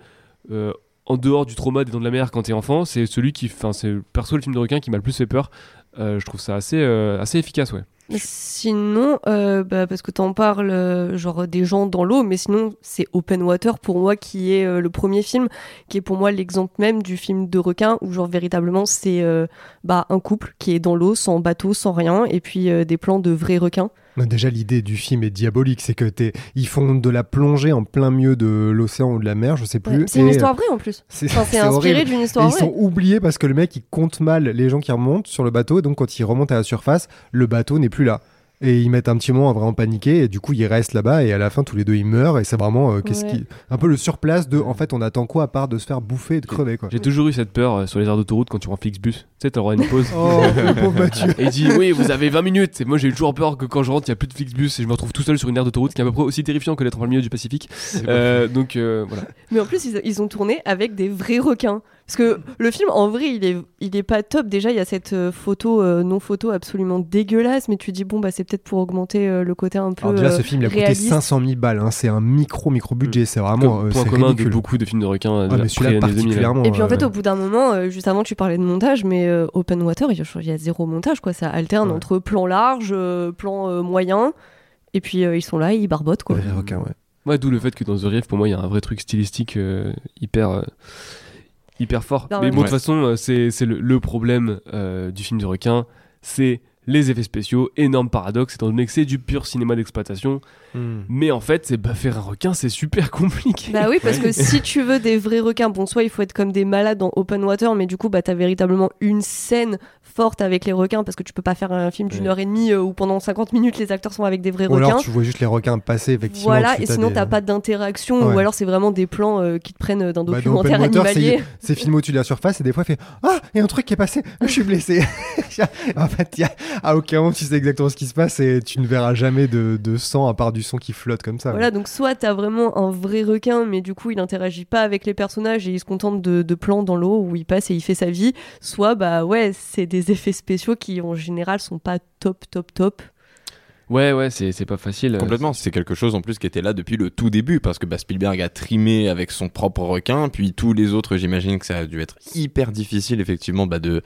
euh, en dehors du trauma des dents de la mer quand t'es enfant, c'est celui qui, enfin, c'est perso le film de requin qui m'a le plus fait peur. Euh, je trouve ça assez, euh, assez efficace, ouais. Sinon, euh, bah, parce que t'en parles, euh, genre des gens dans l'eau, mais sinon c'est Open Water pour moi qui est euh, le premier film, qui est pour moi l'exemple même du film de requin où genre véritablement c'est euh, bah, un couple qui est dans l'eau, sans bateau, sans rien, et puis euh, des plans de vrais requins. Mais Déjà, l'idée du film est diabolique. C'est que t'es... ils font de la plongée en plein milieu de l'océan ou de la mer, je sais plus. Ouais, c'est une histoire vraie en plus. [laughs] C'est, Enfin, c'est c'est inspiré horrible. d'une Et histoire ils vraie. sont oubliés parce que le mec il compte mal les gens qui remontent sur le bateau et donc quand ils remontent à la surface, le bateau n'est plus là. Et ils mettent un petit moment à vraiment paniquer et du coup ils restent là-bas et à la fin tous les deux ils meurent et c'est vraiment euh, qu'est-ce Ouais. qui un peu le surplace de en fait on attend quoi à part de se faire bouffer et de crever quoi. J'ai toujours eu cette peur euh, sur les aires d'autoroute quand tu prends Flixbus. Tu sais, à une pause. Oh. [laughs] Et il dit oui, vous avez 20 minutes. Et moi, j'ai toujours peur que quand je rentre, il n'y a plus de Flixbus et je me retrouve tout seul sur une aire d'autoroute, qui est à peu près aussi terrifiant que d'être en plein milieu du Pacifique. Euh, donc euh, voilà. Mais en plus, ils, ils ont tourné avec des vrais requins. Parce que le film, en vrai, il est, il est pas top. Déjà, il y a cette euh, photo, euh, non-photo absolument dégueulasse. Mais tu dis, bon, bah, c'est peut-être pour augmenter euh, le côté un peu. Alors déjà euh, ce film il a coûté réaliste. 500 000 balles, hein. c'est un micro micro budget, c'est vraiment Comme euh, point commun ridicule. de beaucoup de films de requins Ah, celui-là après années 2000. particulièrement. Et puis en fait, au bout d'un moment, euh, juste avant, tu parlais de montage, mais euh, Open Water, il y, a, il y a zéro montage, quoi. Ça alterne Ouais. entre plan large, euh, plan euh, moyen. Et puis euh, ils sont là, ils barbotent, quoi. vrai requin, ouais. Ouais, d'où le fait que dans The Reef, pour moi, il y a un vrai truc stylistique euh, hyper, euh, hyper fort. Non, mais bon, de toute façon, euh, c'est c'est le, le problème euh, du film de requin, c'est les effets spéciaux, énorme paradoxe, étant donné que c'est du pur cinéma d'exploitation. Hmm. Mais en fait, c'est bah, faire un requin, c'est super [laughs] compliqué. Bah oui, parce que si tu veux des vrais requins, bon, soit il faut être comme des malades dans Open Water, mais du coup, bah, t'as véritablement une scène forte avec les requins parce que tu peux pas faire un film d'une heure et demie euh, où pendant 50 minutes les acteurs sont avec des vrais Ou requins. alors tu vois juste les requins passer, effectivement. Voilà, et sinon t'as pas d'interaction, Ouais. ou alors c'est vraiment des plans euh, qui te prennent d'un Bah, documentaire animalier. C'est filmé au-dessus de la surface et des fois, fait Ah, il y a un truc qui est passé, je suis blessé. [laughs] en fait, il y a, à aucun moment, tu sais exactement ce qui se passe et tu ne verras jamais de, de sang à part du son qui flotte comme ça. Voilà, donc soit t'as vraiment un vrai requin, mais du coup il interagit pas avec les personnages et il se contente de, de plans dans l'eau où il passe et il fait sa vie. Soit bah ouais, c'est des effets spéciaux qui en général sont pas top, top, top. Ouais, ouais, c'est c'est pas facile. Complètement, c'est quelque chose en plus qui était là depuis le tout début parce que bah, Spielberg a trimé avec son propre requin, puis tous les autres, j'imagine que ça a dû être hyper difficile effectivement bah, de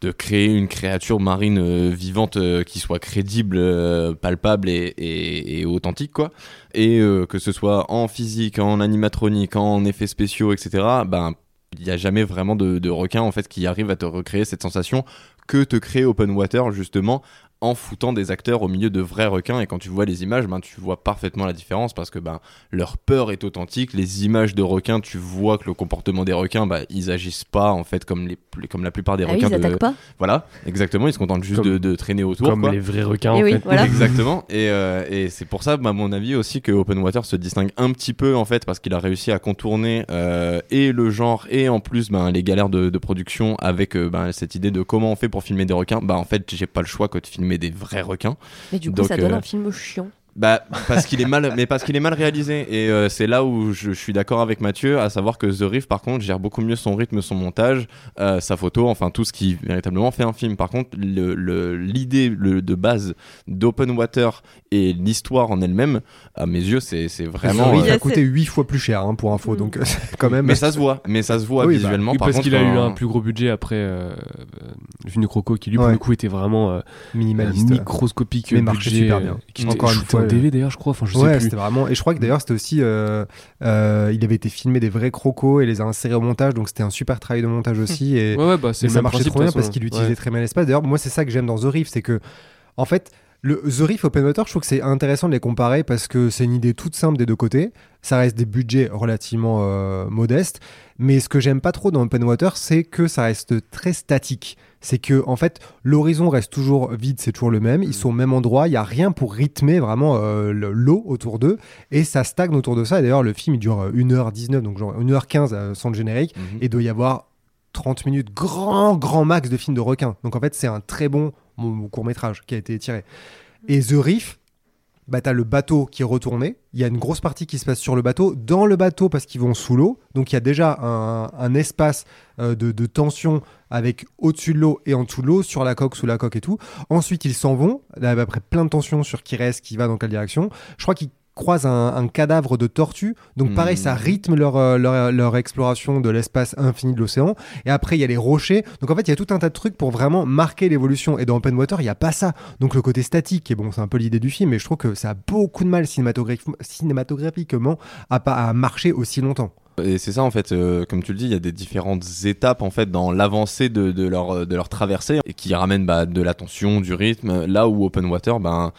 de créer une créature marine euh, vivante euh, qui soit crédible, euh, palpable et, et- et authentique quoi. Et euh, que ce soit en physique, en animatronique, en effets spéciaux, etc. Ben il n'y a jamais vraiment de, requin en fait qui arrive à te recréer cette sensation que te crée Open Water justement en foutant des acteurs au milieu de vrais requins et quand tu vois les images ben, tu vois parfaitement la différence parce que ben, leur peur est authentique les images de requins tu vois que le comportement des requins ben, ils agissent pas en fait comme, les, comme la plupart des Ah oui, requins ils de... attaquent pas voilà exactement ils se contentent juste Comme- de, de traîner autour Comme quoi. les vrais requins, Eh en oui, fait. voilà. Exactement. Et, euh, et c'est pour ça, à mon avis aussi, que Open Water se distingue un petit peu en fait, parce qu'il a réussi à contourner euh, et le genre et en plus ben, les galères de, de production avec euh, ben, cette idée de comment on fait pour filmer des requins. Bah en fait, j'ai pas le choix que de filmer des vrais requins. Mais du coup Donc, ça donne euh, un film chiant. Bah parce qu'il est mal, mais parce qu'il est mal réalisé. Et euh, c'est là où je, je suis d'accord avec Mathieu, à savoir que The Riff par contre gère beaucoup mieux son rythme, son montage, euh, sa photo, enfin tout ce qui véritablement fait un film. Par contre, le- le- l'idée le, de base d'Open Water et l'histoire en elle-même, à mes yeux, c'est c'est vraiment. Oui, il euh, a coûté 8 fois plus cher hein, pour info, Mm. donc [laughs] quand même. Mais ça se voit, mais ça se voit Oui, bah, visuellement. Oui, par parce qu'il a eu un plus gros budget après euh, de Croco qui lui pour Ouais. le coup était vraiment euh, minimaliste. microscopique Mais marchait budget, super bien. qui était Encore une fois, DV d'ailleurs je crois enfin je sais ouais, plus c'était vraiment. Et je crois que d'ailleurs, c'était aussi. euh, euh, il avait été filmé des vrais crocos et les a insérés au montage, donc c'était un super travail de montage aussi. Et, [laughs] ouais ouais bah c'est le ça marchait trop bien parce qu'il utilisait Ouais. très bien l'espace. D'ailleurs, moi, c'est ça que j'aime dans The Riff, c'est que, en fait, le The Riff Open Water, je trouve que c'est intéressant de les comparer parce que c'est une idée toute simple des deux côtés. Ça reste des budgets relativement euh, modestes. Mais ce que j'aime pas trop dans Open Water, c'est que ça reste très statique. C'est que, en fait, l'horizon reste toujours vide, c'est toujours le même. Ils sont au même endroit, il y a rien pour rythmer vraiment euh, le- l'eau autour d'eux. Et ça stagne autour de ça. Et d'ailleurs, le film, il dure euh, 1h19, donc genre 1h15 euh, sans le générique. Mhm. Et doit y avoir 30 minutes, grand, grand max de films de requins. Donc en fait, c'est un très bon, court métrage qui a été tiré. Et The Reef, bah, t'as le bateau qui est retourné. Il y a une grosse partie qui se passe sur le bateau. Dans le bateau, parce qu'ils vont sous l'eau. Donc il y a déjà un, un espace euh, de, de tension avec au-dessus de l'eau et en dessous de l'eau, sur la coque, sous la coque et tout. Ensuite, ils s'en vont. Là, après, plein de tension sur qui reste, qui va dans quelle direction. Je crois qu'ils croisent un, un cadavre de tortue. Donc pareil, Mhm. ça rythme leur, euh, leur, leur exploration de l'espace infini de l'océan. Et après, il y a les rochers. Donc en fait, il y a tout un tas de trucs pour vraiment marquer l'évolution. Et dans Open Water, il n'y a pas ça. Donc le côté statique, et bon, c'est un peu l'idée du film, mais je trouve que ça a beaucoup de mal cinématographi- cinématographiquement à, pas, à marcher aussi longtemps. Et c'est ça en fait, euh, comme tu le dis, il y a des différentes étapes en fait dans l'avancée de, de leur, de leur traversée et qui ramènent bah, de l'attention, du rythme. Là où Open Water, ben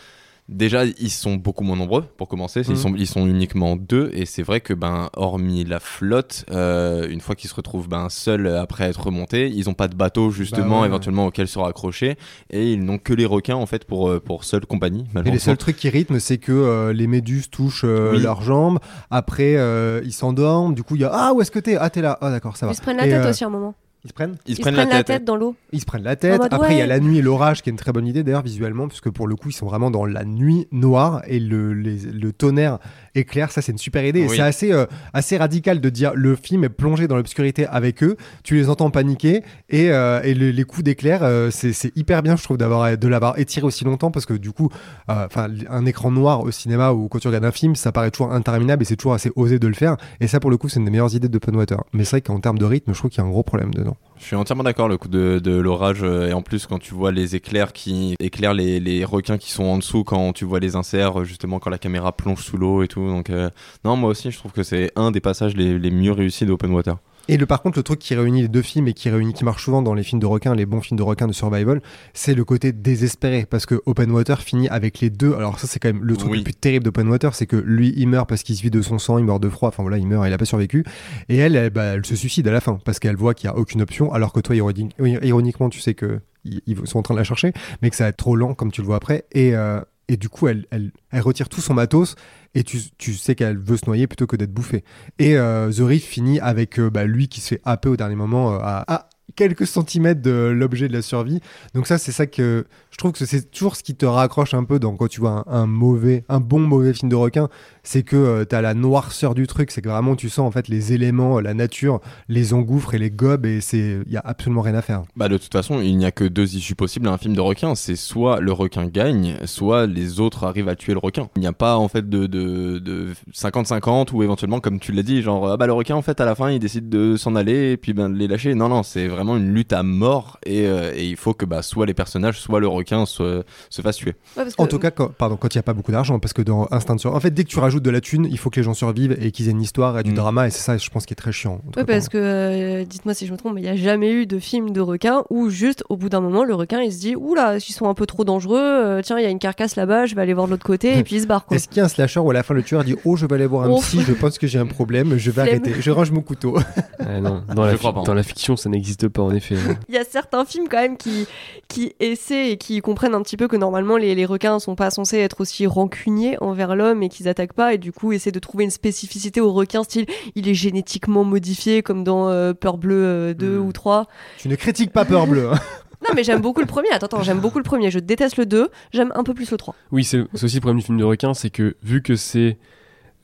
déjà ils sont beaucoup moins nombreux pour commencer. Ils sont ils sont uniquement deux et c'est vrai que ben hormis la flotte, euh, une fois qu'ils se retrouvent ben seuls après être remontés, ils ont pas de bateau justement Bah ouais, éventuellement auquel se raccrocher et ils n'ont que les requins en fait pour euh, pour seule compagnie. Et les seuls trucs qui rythment, c'est que euh, les méduses touchent euh, Oui. leurs jambes. Après, euh, ils s'endorment. Du coup, il y a Ah, où est-ce que t'es? Ah, t'es là. Ah, d'accord, ça va. Ils se prennent la tête euh, aussi un moment. Ils se prennent Ils se Ils prennent la tête. dans l'eau. Ils se prennent la tête. Après, il y a la nuit et l'orage, qui est une très bonne idée d'ailleurs visuellement, puisque pour le coup, ils sont vraiment dans la nuit noire et le, les- le tonnerre éclaire. Ça, c'est une super idée. Et Oui. c'est assez, euh, assez radical de dire le film est plongé dans l'obscurité avec eux. Tu les entends paniquer et, euh, et le- les coups d'éclair, euh, c'est hyper bien, je trouve, d'avoir de l'avoir étiré aussi longtemps parce que du coup, enfin, un écran noir au cinéma ou quand tu regardes un film, ça paraît toujours interminable et c'est toujours assez osé de le faire. Et ça, pour le coup, c'est une des meilleures idées d'Open Water. Mais c'est vrai qu'en termes de rythme, je trouve qu'il y a un gros problème dedans. Je suis entièrement d'accord, le coup de, l'orage, euh, et en plus quand tu vois les éclairs qui éclairent les, les requins qui sont en dessous, quand tu vois les inserts, euh, justement quand la caméra plonge sous l'eau et tout. Donc, euh, non, moi aussi je trouve que c'est un des passages les, les mieux réussis d'Open Water. Et le, par contre, le truc qui réunit les deux films et qui réunit, qui marche souvent dans les films de requins, les bons films de requins de survival, c'est le côté désespéré. Parce que Open Water finit avec les deux. Alors, ça, c'est quand même le truc Oui. le plus terrible d'Open Water, c'est que lui, il meurt parce qu'il se vide de son sang, il meurt de froid. Enfin, voilà, il meurt, il a pas survécu. Et elle, elle, bah, elle se suicide à la fin parce qu'elle voit qu'il y a aucune option. Alors que toi, ironi- ironiquement, tu sais que ils sont en train de la chercher, mais que ça va être trop lent, comme tu le vois après. Et, euh, et du coup, elle, elle, elle retire tout son matos et tu, tu sais qu'elle veut se noyer plutôt que d'être bouffée. Et euh, The Reef finit avec euh, bah, lui qui se fait happer au dernier moment euh, à, à quelques centimètres de l'objet de la survie. Donc ça, c'est ça que je trouve que c'est toujours ce qui te raccroche un peu dans quand tu vois un, bon mauvais film de requin, c'est que euh, t'as la noirceur du truc, c'est que vraiment tu sens en fait les éléments, la nature, les engouffres et les gobes et c'est il y a absolument rien à faire. Bah de toute façon, il n'y a que deux issues possibles à un film de requin. C'est soit le requin gagne, soit les autres arrivent à tuer le requin. Il n'y a pas en fait de de de 50-50 ou éventuellement comme tu l'as dit, genre ah bah le requin en fait à la fin il décide de s'en aller et puis ben de les lâcher. Non non, c'est vraiment une lutte à mort et, euh, il faut que bah soit les personnages, soit le requin soit, se fassent tuer. Ouais, En tout cas, quand, pardon, quand il n'y a pas beaucoup d'argent, parce que dans Instinct de survie, en fait, dès que tu rajoutes de la thune, il faut que les gens survivent et qu'ils aient une histoire et du Mm. drama, et c'est ça, je pense, qui est très chiant. pour parce que, euh, dites-moi si je me trompe, mais il n'y a jamais eu de film de requin où juste au bout d'un moment, le requin il se dit Oula, ils sont un peu trop dangereux, euh, tiens, il y a une carcasse là-bas, je vais aller voir de l'autre côté, et puis il se barre quoi. Est-ce qu'il y a un slasher où à la fin le tueur dit Oh, je vais aller voir un Ouf. psy, je pense que j'ai un problème, je vais arrêter, je range mon couteau. Ouais, [laughs] non, dans, la Je fi- crois pas. dans la fiction, ça n'existe pas en effet. [laughs] Il y a certains films quand même qui, qui essaient et qui comprennent un petit peu que normalement les, les requins sont pas censés être aussi rancuniers envers l'homme et qu'ils attaquent pas, et du coup essaient de trouver une spécificité au requin, style il est génétiquement modifié comme dans euh, Peur Bleue euh, 2 Hmm. ou 3. tu ne critiques pas Peur Bleue. hein. [laughs] Non, mais j'aime beaucoup le premier. Attends, attends, j'aime beaucoup le premier. Je déteste le 2. J'aime un peu plus le 3. Oui, c'est c'est aussi le problème du film de requin, c'est que vu que c'est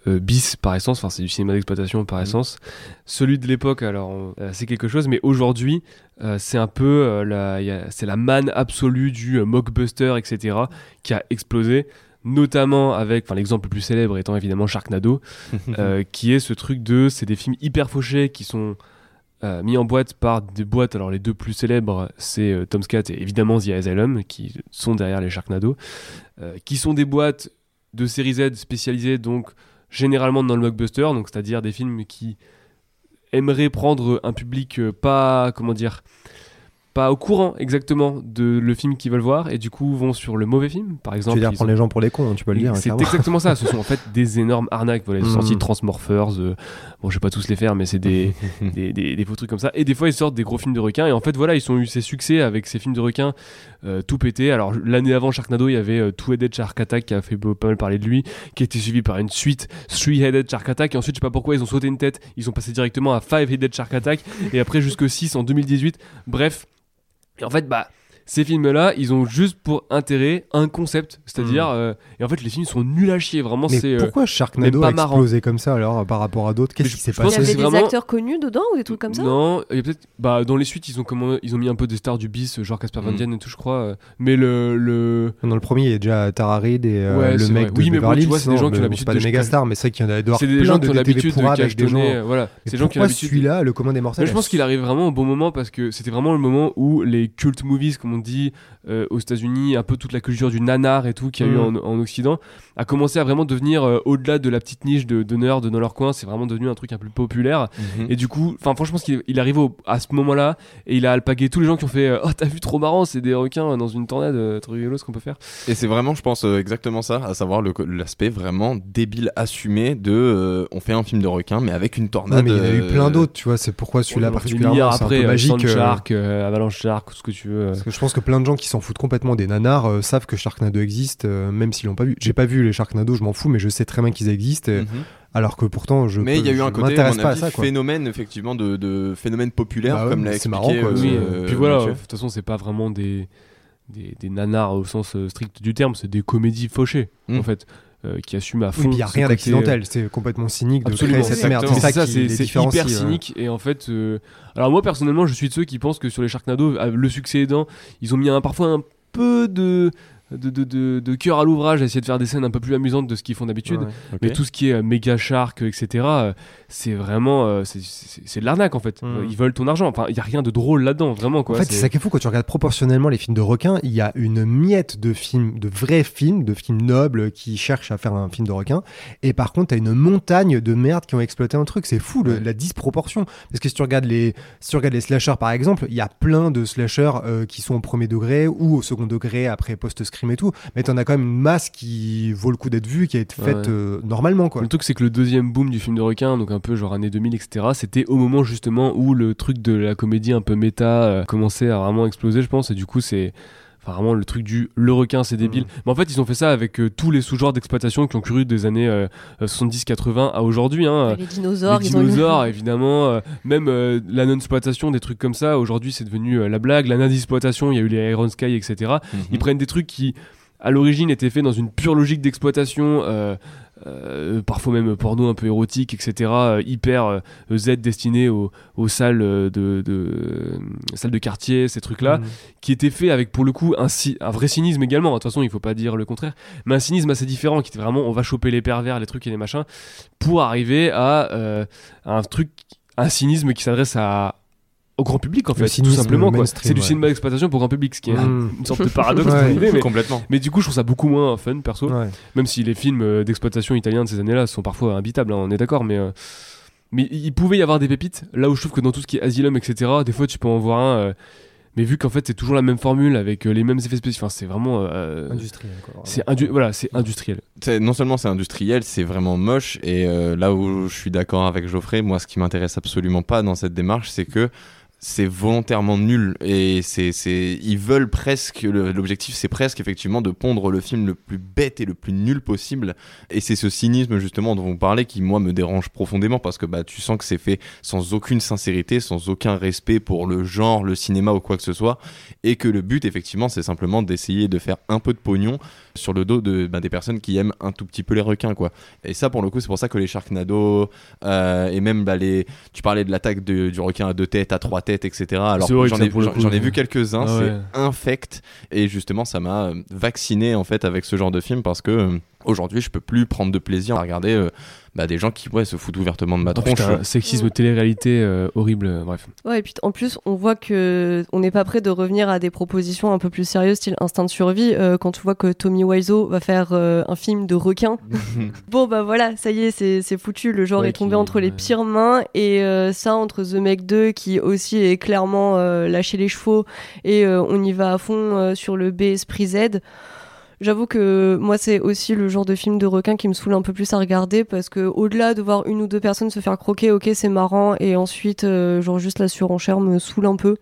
euh, bis par essence, enfin c'est du cinéma d'exploitation par essence, celui de l'époque, alors euh, c'est quelque chose, mais aujourd'hui euh, c'est un peu la, c'est la manne absolue du mockbuster, etc., qui a explosé. Notamment avec, enfin l'exemple le plus célèbre étant évidemment Sharknado, [laughs] qui est ce truc de, c'est des films hyper fauchés qui sont euh, mis en boîte par des boîtes. Alors les deux plus célèbres, c'est euh, Tom's Cat et évidemment The Asylum, qui sont derrière les Sharknado, euh, qui sont des boîtes de série Z spécialisées donc généralement dans le blockbuster, donc c'est-à-dire des films qui aimeraient prendre un public euh, pas comment dire pas au courant exactement de le film qu'ils veulent voir et du coup vont sur le mauvais film par Tu exemple veux dire prendre ont- les gens pour les cons, hein, tu peux le dire. c'est clairement. exactement ça. Ce [laughs] sont en fait des énormes arnaques. Voilà, ils ont Mm. sorti Transmorphers. euh, bon, je vais pas tous les faire, mais c'est des, [laughs] des, des, des faux trucs comme ça. Et des fois, ils sortent des gros films de requins. Et en fait, voilà, ils ont eu ces succès avec ces films de requins euh, tout pété. Alors, l'année avant Sharknado, il y avait euh, Two-Headed Shark Attack qui a fait pas mal parler de lui, qui a été suivi par une suite Three-Headed Shark Attack. Et ensuite, je sais pas pourquoi, ils ont sauté une tête. Ils sont passés directement à Five-Headed Shark Attack. Et après, jusqu'au 6 en 2018. Bref. Et en fait, bah. Ces films-là, ils ont juste pour intérêt un concept, c'est-à-dire, euh, et en fait, les films sont nuls à chier. Vraiment, Mais c'est. euh, pourquoi Sharknado a marrant. explosé comme ça alors par rapport à d'autres? Qu'est-ce qui s'est pense Il y passé avait des vraiment- acteurs connus dedans ou des trucs comme ça? Non, il y a peut-être. Bah, dans les suites, ils ont, comment... ils ont mis un peu des stars du bis, genre Casper Van Mm. Dien et tout, je crois. euh, Mais le. le... Dans le premier, il y a déjà Tara Reid et euh, Ouais, le mec vrai. de Oui, mais bon, tu vois, c'est des non, gens qui ont l'habitude c'est pas de des méga stars, mais c'est vrai qu'il y en a d'avoir C'est des plein gens de qui ont DTV l'habitude de pourraves avec des gens. Voilà. C'est des gens qui ont celui-là, le commande des mortels? Mais je pense qu'il arrive vraiment au bon moment parce que c'était vraiment le moment où les cult movies, comme on dit euh, aux États-Unis, un peu toute la culture du nanar et tout qu'il y a eu en, Mm. en Occident, a commencé à vraiment devenir euh, au-delà de la petite niche de, de nerds dans leur coin. C'est vraiment devenu un truc un peu plus populaire. Mhm. Et du coup, enfin franchement, il arrive au- à ce moment-là et il a alpagué tous les gens qui ont fait euh, Oh, t'as vu trop marrant, c'est des requins dans une tornade, trop rigolo ce qu'on peut faire. Et c'est vraiment, je pense, euh, exactement ça, à savoir l'aspect vraiment débile assumé de euh, on fait un film de requin, mais avec une Non, tornade. mais il y en a eu plein d'autres, tu vois, c'est pourquoi celui-là particulièrement c'est un après, peu magique. Euh, Shark, euh, Avalanche Shark, tout ce que tu veux. Parce que je pense que plein de gens qui s'en foutent complètement des nanars euh, savent que Sharknado existe, euh, même s'ils l'ont pas vu. J'ai pas vu les Sharknado, je m'en fous, mais je sais très bien qu'ils existent, mhm. alors que pourtant je. Mais il y a eu un côté, pas à ça, quoi. phénomène, effectivement, de, de phénomène populaire, Bah ouais, comme l'a c'est expliqué. marrant, quoi, euh, Oui, euh, puis voilà, de toute façon, c'est pas vraiment des, des, des nanars au sens strict du terme, c'est des comédies fauchées, Mm. en fait, euh, qui assument à fond. Oui, il y a rien d'accidentel, c'est complètement cynique de Absolument, créer cette merde. C'est ça, c'est hyper ouais. cynique et en fait euh, alors moi personnellement je suis de ceux qui pensent que sur les Sharknado euh, le succès aidant ils ont mis un, parfois un peu de de, de, de, de cœur à l'ouvrage à essayer de faire des scènes un peu plus amusantes de ce qu'ils font d'habitude Ouais. Mais tout ce qui est euh, méga shark etc euh, c'est vraiment euh, c'est- c'est c'est de l'arnaque en fait Mm. Euh, ils veulent ton argent enfin il y a rien de drôle là-dedans vraiment quoi En fait, c'est ça qui est fou quand tu regardes proportionnellement les films de requins. Il y a une miette de films, de vrais films, de films nobles qui cherchent à faire un film de requin. Et par contre, t'as une montagne de merde qui ont exploité un truc. C'est fou le- la disproportion. Parce que si tu regardes les, si tu regardes les slashers par exemple, il y a plein de slashers euh, qui sont au premier degré ou au second degré après post-script Scream et tout, mais t'en as quand même une masse qui vaut le coup d'être vue, qui a été faite Ouais. euh, normalement, quoi. Le truc, c'est que le deuxième boom du film de requin, donc un peu genre années 2000, etc., c'était au moment justement où le truc de la comédie un peu méta euh, commençait à vraiment exploser, je pense, et du coup, c'est. Enfin, vraiment le truc du le requin c'est débile. Mhm. Mais en fait ils ont fait ça avec euh, tous les sous-genres d'exploitation qui ont cru des années euh, euh, 70-80 à aujourd'hui. Hein. Les dinosaures, les ils ont eu- dinosaures, [laughs] évidemment, euh, même euh, la non-exploitation, des trucs comme ça, aujourd'hui c'est devenu euh, la blague. La non-exploitation, il y a eu les Iron Sky, etc. Mhm. Ils prennent des trucs qui, à l'origine, étaient faits dans une pure logique d'exploitation, euh, parfois même porno un peu érotique, etc. euh, hyper euh, Z destiné aux, aux salles de, de, salles de quartier, ces trucs-là, Mhm. qui étaient faits avec pour le coup un, vrai cynisme également. De toute façon, il faut pas dire le contraire, mais un cynisme assez différent, qui était vraiment on va choper les pervers, les trucs et les machins, pour arriver à, à un truc, un cynisme qui s'adresse à au grand public en fait, tout simplement C'est du ouais. cinéma d'exploitation pour grand public, ce qui est Mhm. une sorte de paradoxe [laughs] Ouais. mais, Complètement. mais du coup je trouve ça beaucoup moins fun perso, Ouais. même si les films euh, d'exploitation italiens de ces années-là sont parfois imbitables, hein, on est d'accord, mais euh, mais il pouvait y avoir des pépites. Là où je trouve que dans tout ce qui est Asylum, etc., des fois tu peux en voir un, euh, mais vu qu'en fait c'est toujours la même formule avec euh, les mêmes effets spéciaux, enfin c'est vraiment euh, Industriel, c'est indu- voilà, c'est industriel. Non seulement c'est industriel, c'est vraiment moche. Et euh, là où je suis d'accord avec Geoffrey, moi, ce qui m'intéresse absolument pas dans cette démarche, c'est que c'est volontairement nul. Et c'est, c'est, ils veulent presque, l'objectif, c'est presque effectivement de pondre le film le plus bête et le plus nul possible. Et c'est ce cynisme justement dont vous parlez qui, moi, me dérange profondément parce que bah, tu sens que c'est fait sans aucune sincérité, sans aucun respect pour le genre, le cinéma ou quoi que ce soit. Et que le but, effectivement, c'est simplement d'essayer de faire un peu de pognon sur le dos de, bah, des personnes qui aiment un tout petit peu les requins quoi. Et ça pour le coup c'est pour ça que les Sharknado euh, et même bah, les tu parlais de l'attaque de- du requin à deux têtes à trois têtes etc. Alors j'en ai, j'en- ai vu quelques-uns Ah ouais. c'est infect. Et justement ça m'a euh, vacciné en fait avec ce genre de film parce que euh, aujourd'hui je peux plus prendre de plaisir à regarder euh, bah, des gens qui ouais, se foutent ouvertement de ma Oh, tronche putain, sexisme, télé-réalité euh, horrible, euh, bref. Ouais, et puis en plus, on voit que on n'est pas prêt de revenir à des propositions un peu plus sérieuses, style instinct de survie. euh, quand tu vois que Tommy Wiseau va faire euh, un film de requin, [laughs] bon bah voilà, ça y est, c'est c'est foutu. Le genre Ouais, est tombé qui- entre les ouais. pires mains et euh, ça entre The Meg 2 qui aussi est clairement euh, lâché les chevaux et euh, on y va à fond euh, sur le B Esprit Z. J'avoue que moi c'est aussi le genre de film de requin qui me saoule un peu plus à regarder parce que au-delà de voir une ou deux personnes se faire croquer, ok c'est marrant et ensuite euh, genre juste la surenchère me saoule un peu.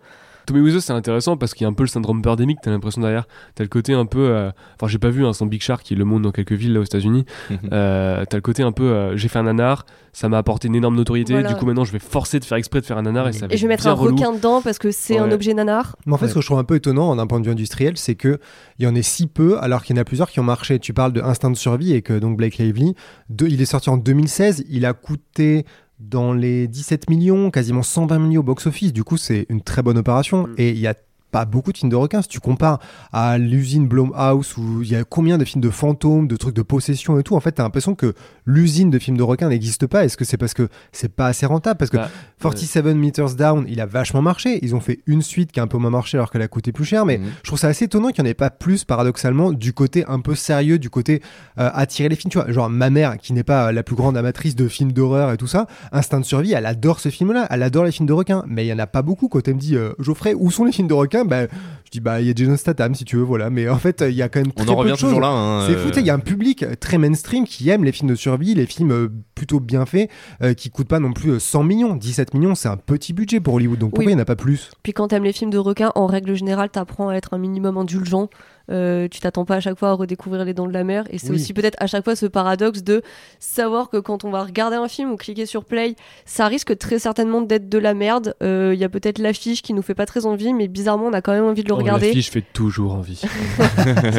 Tommy Wiseau, c'est intéressant parce qu'il y a un peu le syndrome Birdemic, t'as l'impression derrière. T'as le côté un peu. euh, Enfin, j'ai pas vu un sans Big Shark qui le montre dans quelques villes là aux États-Unis. Euh, t'as le côté un peu. euh, j'ai fait un nanar, ça m'a apporté une énorme notoriété. Voilà. Du coup, maintenant, je vais forcer de faire exprès de faire un nanar et ça va Et je vais mettre un relou. requin dedans parce que c'est un objet nanar. Mais en fait, Ouais. ce que je trouve un peu étonnant d'un point de vue industriel, c'est que il y en ait si peu, alors qu'il y en a plusieurs qui ont marché. Tu parles de Instinct de survie et que donc Blake Lively, de- il est sorti en 2016, il a coûté dans les 17 millions, quasiment 120 millions au box-office. Du coup, c'est une très bonne opération. Mm. Et il y a pas beaucoup de films de requins. Si tu compares à l'usine Blumhouse où il y a combien de films de fantômes, de trucs de possession et tout, en fait, t'as l'impression que l'usine de films de requins n'existe pas. Est-ce que c'est parce que c'est pas assez rentable? Parce que Bah, 47 Meters Down, il a vachement marché. Ils ont fait une suite qui a un peu moins marché alors qu'elle a coûté plus cher. Mais Mhm. je trouve ça assez étonnant qu'il n'y en ait pas plus, paradoxalement, du côté un peu sérieux, du côté euh, attirer les films. Tu vois, genre ma mère, qui n'est pas la plus grande amatrice de films d'horreur et tout ça, Instinct de survie, elle adore ce film-là. Elle adore les films de requins. Mais il y en a pas beaucoup. Quand elle me dit, euh, Geoffrey, où sont les films de requins? Bah, Je dis, bah, il y a Jason Statham si tu veux, voilà. Mais en fait, il y a quand même très on en peu revient de choses. toujours là hein, C'est euh, fou, sais, il y a un public très mainstream qui aime les films de survie, les films euh, plutôt bien faits, euh, qui coûtent pas non plus euh, 100 millions. 17 millions, c'est un petit budget pour Hollywood, donc pourquoi Oui. il n'y en a pas plus? Puis quand t'aimes les films de requins, en règle générale, t'apprends à être un minimum indulgent. Euh, tu t'attends pas à chaque fois à redécouvrir les dents de la mer. Et c'est Oui. aussi peut-être à chaque fois ce paradoxe de savoir que quand on va regarder un film ou cliquer sur play, ça risque très certainement d'être de la merde. Euh, Il y a peut-être l'affiche qui nous fait pas très envie, mais bizarrement on a quand même envie de le oh, regarder. L'affiche fait toujours envie. [laughs]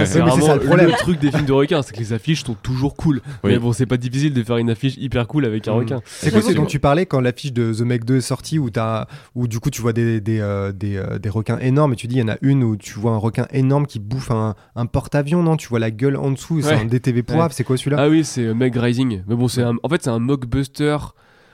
C'est vraiment ça le problème. truc des films de requins, c'est que les affiches sont toujours cool. Oui. Mais bon, c'est pas difficile de faire une affiche hyper cool avec un Mm. requin. C'est quoi ce dont tu parlais quand l'affiche de The Meg 2 est sortie, où, t'as- où du coup tu vois des, des, euh, des, euh, des requins énormes, et tu dis il y en a une où tu vois un requin énorme qui bouffe un, un porte-avions, non? Tu vois la gueule en dessous, c'est Ouais. un DTV poivre, Ouais. c'est quoi celui-là? Ah oui, c'est euh, Meg Rising. Mais bon, c'est un- en fait c'est un mockbuster.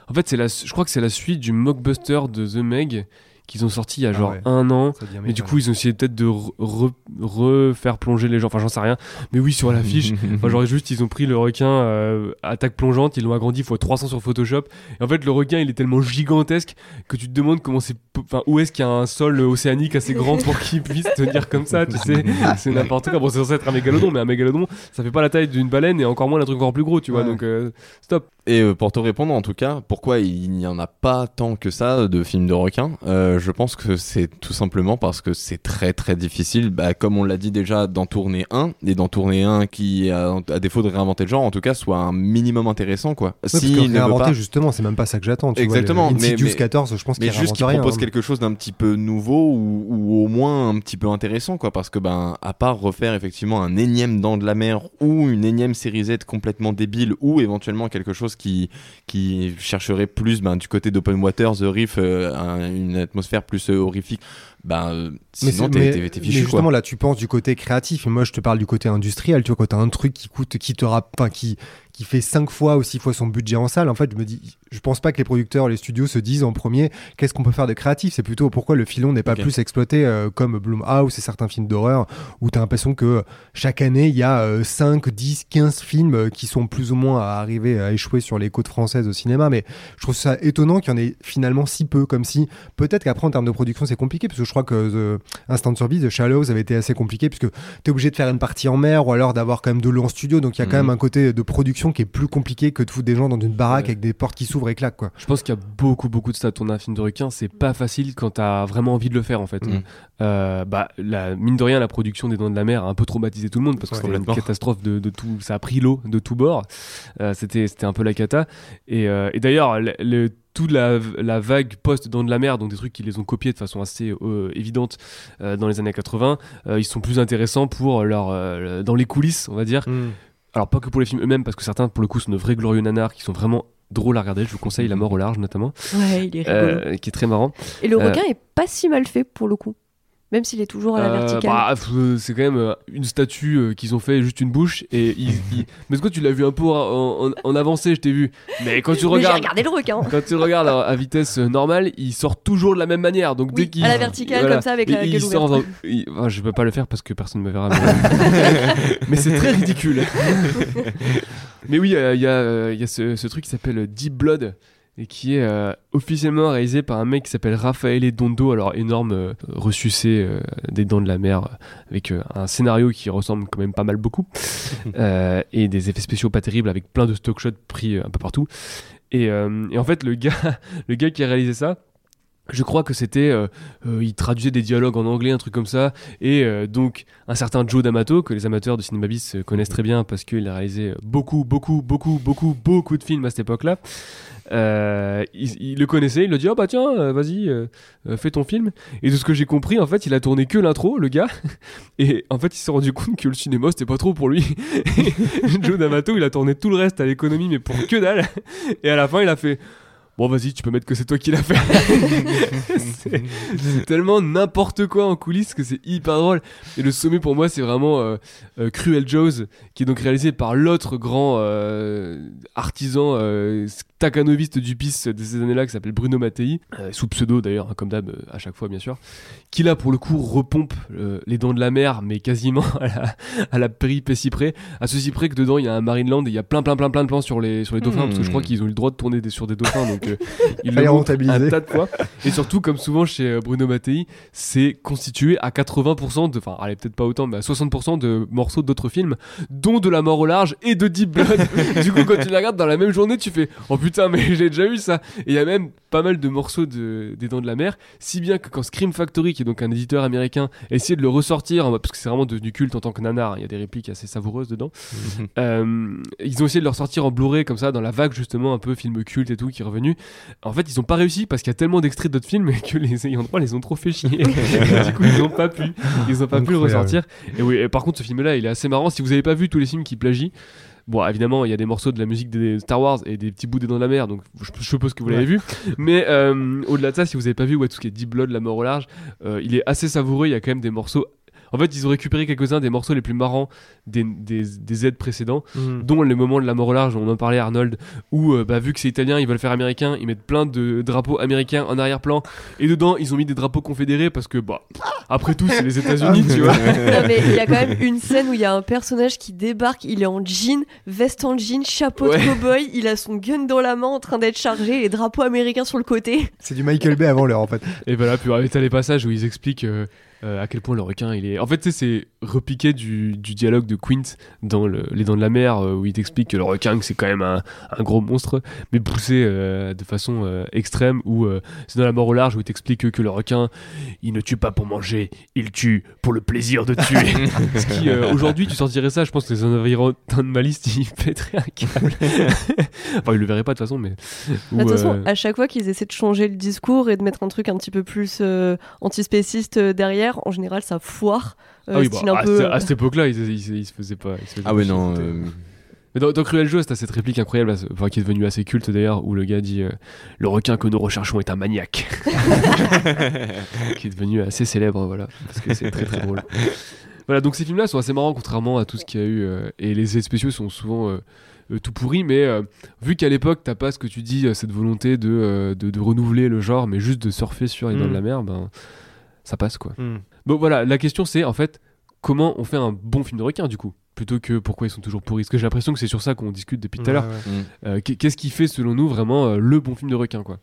En fait, c'est la, je crois que c'est la suite du mockbuster de The Meg qu'ils ont sorti il y a Ah genre ouais. un an. Mais du coup, ils ont essayé peut-être de re- re- refaire plonger les gens. Enfin, j'en sais rien. Mais oui, sur l'affiche, [laughs] enfin, genre juste, ils ont pris le requin euh, attaque plongeante, ils l'ont agrandi x 300 sur Photoshop. Et en fait, le requin, il est tellement gigantesque que tu te demandes comment c'est, enfin, où est-ce qu'il y a un sol océanique assez grand pour qu'il puisse tenir comme ça. Tu sais, [laughs] c'est n'importe quoi. Bon, c'est censé être un mégalodon, mais un mégalodon, ça fait pas la taille d'une baleine et encore moins d'un truc encore plus gros, tu vois. Ouais. Donc, euh, stop. Et euh, pour te répondre, en tout cas, pourquoi il n'y en a pas tant que ça de films de requins euh, Je pense que c'est tout simplement parce que c'est très très difficile, bah, comme on l'a dit déjà, d'en tourner un, et d'en tourner un qui, à, à défaut de réinventer le genre, en tout cas, soit un minimum intéressant, quoi. Ouais, parce S'il ne veut réinventer, pas, justement, c'est même pas ça que j'attends. vois, Exactement, le mais- mais- 14, je pense qu'il mais juste qu'il propose hein. quelque chose d'un petit peu nouveau ou, ou au moins un petit peu intéressant, quoi. Parce que, ben, à part refaire effectivement un énième Dent de la Mer ou une énième série Z complètement débile ou éventuellement quelque chose qui, qui chercherait plus ben, du côté d'Open Water, The Reef, euh, un- une atmosphère plus euh, horrifique, ben, euh, sinon t'es t'es mais fichu, justement quoi. là tu penses du côté créatif moi je te parle du côté industriel tu vois quand t'as un truc qui coûte qui te qui qui fait 5 fois ou 6 fois son budget en salle en fait je me dis je pense pas que les producteurs les studios se disent en premier qu'est-ce qu'on peut faire de créatif? C'est plutôt pourquoi le filon n'est pas plus exploité euh, comme Blumhouse et certains films d'horreur où t'as l'impression que chaque année il y a euh, 5 10 15 films euh, qui sont plus ou moins à arriver à échouer sur les côtes françaises au cinéma. Mais je trouve ça étonnant qu'il y en ait finalement si peu comme si peut-être qu'après en termes de production c'est compliqué parce que je crois que The Instant Survie de Shallows avait été assez compliqué puisque tu es obligé de faire une partie en mer ou alors d'avoir quand même de l'eau en studio. Donc il y a quand Mhm. même un côté de production qui est plus compliqué que de foutre des gens dans une baraque Ouais. avec des portes qui s'ouvrent et claquent quoi. Je pense qu'il y a beaucoup, beaucoup de ça. Tourner un film de requin, c'est pas facile quand t'as vraiment envie de le faire, en fait. Mm. Euh, bah, la, mine de rien, la production des Dents de la Mer a un peu traumatisé tout le monde parce que Ouais, c'était une catastrophe de, de tout. Ça a pris l'eau de tout bord. Euh, c'était, c'était un peu la cata. Et, euh, et d'ailleurs, le, le- toute la, la vague post-Dents de la Mer, donc des trucs qui les ont copiés de façon assez euh, évidente euh, dans les années 80, euh, ils sont plus intéressants pour leur, euh, dans les coulisses, on va dire. Alors, pas que pour les films eux-mêmes, parce que certains, pour le coup, sont de vrais glorieux nanars qui sont vraiment drôles à regarder. Je vous conseille La mort au large, notamment, Ouais, il est rigolo. euh, qui est très marrant. Et le euh, requin est pas si mal fait pour le coup. Même s'il est toujours à la Euh, verticale. bah, euh, c'est quand même euh, une statue euh, qu'ils ont fait juste une bouche et ils, [laughs] ils- mais quoi tu l'as vu un peu en, en- en avancé je t'ai vu mais quand tu Mais j'ai regardes regardé le requin. [laughs] quand tu regardes à, à vitesse normale il sort toujours de la même manière donc dès Oui, qu'il à la verticale, comme ça, avec la il- il gueule sort ouverte. dans- il- enfin, je peux pas le faire parce que personne ne me verra mais, [laughs] mais c'est très ridicule mais oui euh, il y a, il y a ce, ce truc qui s'appelle Deep Blood et qui est euh, officiellement réalisé par un mec qui s'appelle Raffaele Dondo, alors énorme euh, ressucé euh, des dents de la mer, euh, avec un scénario qui ressemble quand même pas mal beaucoup, [laughs] et des effets spéciaux pas terribles avec plein de stock shots pris un peu partout. Et, et en fait, le gars, [laughs] le gars qui a réalisé ça, je crois que c'était, euh, euh, il traduisait des dialogues en anglais, un truc comme ça, et euh, donc un certain Joe D'Amato que les amateurs de cinéma bis euh, connaissent très bien parce qu'il a réalisé beaucoup, beaucoup, beaucoup, beaucoup, beaucoup de films à cette époque-là. Euh, il, il le connaissait, il a dit oh bah tiens, euh, vas-y, euh, euh, fais ton film. Et de ce que j'ai compris, en fait, il a tourné que l'intro, le gars. [laughs] Et en fait, il s'est rendu compte que le cinéma c'était pas trop pour lui. [laughs] Joe D'Amato, il a tourné tout le reste à l'économie, mais pour que dalle. Et à la fin, il a fait Bon, vas-y, tu peux mettre que c'est toi qui l'as fait. [laughs] c'est tellement n'importe quoi en coulisses que c'est hyper drôle. Et le sommet pour moi, c'est vraiment euh, euh, Cruel Jaws, qui est donc réalisé par l'autre grand euh, artisan staccanoviste du pis de ces années-là, qui s'appelle Bruno Mattei, sous pseudo d'ailleurs, hein, comme d'hab, à chaque fois bien sûr, qui là pour le coup repompe les dents de la mer, mais quasiment [laughs] à la, à la péripétie près, à ceci près que dedans il y a un Marineland et il y a plein plein plein plein de plans sur les, sur les dauphins, Hmm. parce que je crois qu'ils ont eu le droit de tourner des- sur des dauphins, donc euh, [laughs] Fallait le rentabiliser. un tas de fois. Et surtout, comme souvent chez euh, Bruno Mattei, c'est constitué à 80% de, enfin, allez, peut-être pas autant, mais à 60% de morceaux d'autres films, dont de La mort au large et de Deep Blood. [laughs] du coup, quand tu la regardes dans la même journée, tu fais Oh putain, mais [laughs] j'ai déjà eu ça. Et il y a même pas mal de morceaux de, des Dents de la Mer, si bien que quand Scream Factory, qui est donc un éditeur américain, a essayé de le ressortir, parce que c'est vraiment devenu culte en tant que nanar, il y a des répliques assez savoureuses dedans. [laughs] Euh, ils ont essayé de le ressortir en Blu-ray comme ça dans la vague justement un peu film culte et tout qui est revenu. En fait, ils ont pas réussi parce qu'il y a tellement d'extraits d'autres films et [laughs] que les ayants droit les ont trop fait chier. [laughs] du coup, ils ont pas pu, ils ont pas pu le ressortir. Et oui, et par contre, ce film-là, il est assez marrant. Si vous avez pas vu tous les films qui plagient. Bon, évidemment, il y a des morceaux de la musique des Star Wars et des petits bouts des Dents de la Mer, donc je, je suppose que vous l'avez vu. Mais euh, au-delà de ça, si vous avez pas vu ouais, tout ce qui est Deep Blood, La mort au large, euh, il est assez savoureux. Il y a quand même des morceaux. En fait, ils ont récupéré quelques-uns des morceaux les plus marrants des, des, des aides précédents, Mm. dont les moments de la mort au large, on en parlait Arnold, où euh, bah, vu que c'est italien, ils veulent faire américain, ils mettent plein de drapeaux américains en arrière-plan, et dedans ils ont mis des drapeaux confédérés parce que, bah, après tout, c'est les États-Unis, tu vois. Non, mais il y a quand même une scène où il y a un personnage qui débarque, il est en jean, veste en jean, chapeau Ouais. de cowboy, il a son gun dans la main en train d'être chargé, les drapeaux américains sur le côté. C'est du Michael Bay avant l'heure en fait. Et voilà, puis euh, t'as les passages où ils expliquent euh, euh, à quel point le requin il est. En fait, tu sais, c'est repiqué du, du dialogue de Quint dans le- Les Dents de la Mer, euh, où il t'explique que le requin c'est quand même un, un gros monstre, mais poussé euh, de façon euh, extrême, ou euh, c'est dans La Mort au large où il t'explique que, le requin il ne tue pas pour manger, il tue pour le plaisir de tuer. [laughs] Ce qui, euh, aujourd'hui, tu sortirais ça, je pense que les environnementalistes ils pèteraient un câble. [laughs] enfin, ils le verraient pas de toute façon, mais. Bah, De ou, toute façon, euh, à chaque fois qu'ils essaient de changer le discours et de mettre un truc un petit peu plus euh, antispéciste euh, en général ça foire. Euh, ah oui, bah, un à, peu, ce- euh, à cette époque-là, ils, ils, ils se faisaient pas. ils se faisaient Ah chier, non. euh, Mais dans, dans Cruel Joe, t'as cette réplique incroyable, enfin, qui est devenue assez culte d'ailleurs, où le gars dit euh, Le requin que nous recherchons est un maniaque. [laughs] [laughs] qui est devenu assez célèbre, voilà, parce que c'est très très drôle. Voilà, donc ces films-là sont assez marrants, contrairement à tout ce qu'il y a eu, euh, et les effets spéciaux sont souvent. euh, euh, tout pourris, mais euh, vu qu'à l'époque t'as pas ce que tu dis, euh, cette volonté de, euh, de, de renouveler le genre, mais juste de surfer sur les dents Mm. de la mer, ben ça passe quoi. Mm. Bon voilà, la question c'est en fait comment on fait un bon film de requin du coup? Plutôt que pourquoi ils sont toujours pourris. Parce que j'ai l'impression que c'est sur ça qu'on discute depuis tout à l'heure. Ouais, ouais. mm. Euh, qu'est- Qu'est-ce qui fait selon nous vraiment euh, le bon film de requin quoi?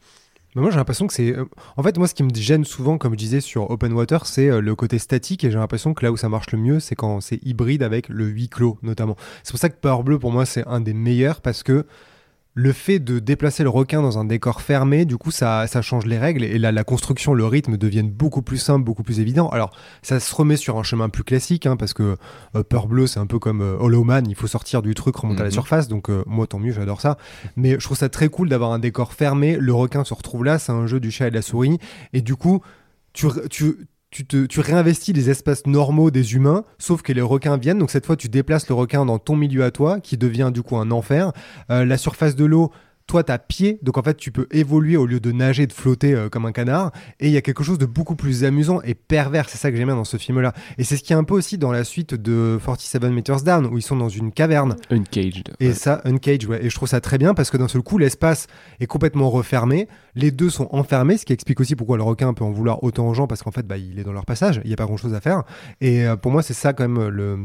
Mais moi j'ai l'impression que c'est. euh, En fait, moi ce qui me gêne souvent, comme je disais sur Open Water, c'est le côté statique et j'ai l'impression que là où ça marche le mieux, c'est quand c'est hybride avec le huis clos notamment. C'est pour ça que Peur Bleu pour moi c'est un des meilleurs parce que le fait de déplacer le requin dans un décor fermé, du coup, ça, ça change les règles et là, la construction, le rythme deviennent beaucoup plus simples, beaucoup plus évidents. Alors, ça se remet sur un chemin plus classique, hein, parce que euh, Peur Bleu, c'est un peu comme euh, Hollow Man, il faut sortir du truc, remonter à la Mhm. surface, donc euh, moi, tant mieux, j'adore ça. Mais je trouve ça très cool d'avoir un décor fermé, le requin se retrouve là, c'est un jeu du chat et de la souris, et du coup, tu, tu, tu, te, tu réinvestis les espaces normaux des humains, sauf que les requins viennent. Donc cette fois, tu déplaces le requin dans ton milieu à toi, qui devient du coup un enfer. Euh, la surface de l'eau, toi, t'as pied, donc en fait, tu peux évoluer au lieu de nager, de flotter euh, comme un canard. Et il y a quelque chose de beaucoup plus amusant et pervers. C'est ça que j'aime bien dans ce film-là. Et c'est ce qui est un peu aussi dans la suite de 47 Meters Down, où ils sont dans une caverne. Uncaged. Et Ouais. ça, Uncage, ouais. Et je trouve ça très bien parce que d'un seul coup, l'espace est complètement refermé. Les deux sont enfermés, ce qui explique aussi pourquoi le requin peut en vouloir autant aux gens parce qu'en fait, bah, il est dans leur passage. Il n'y a pas grand chose à faire. Et euh, pour moi, c'est ça quand même le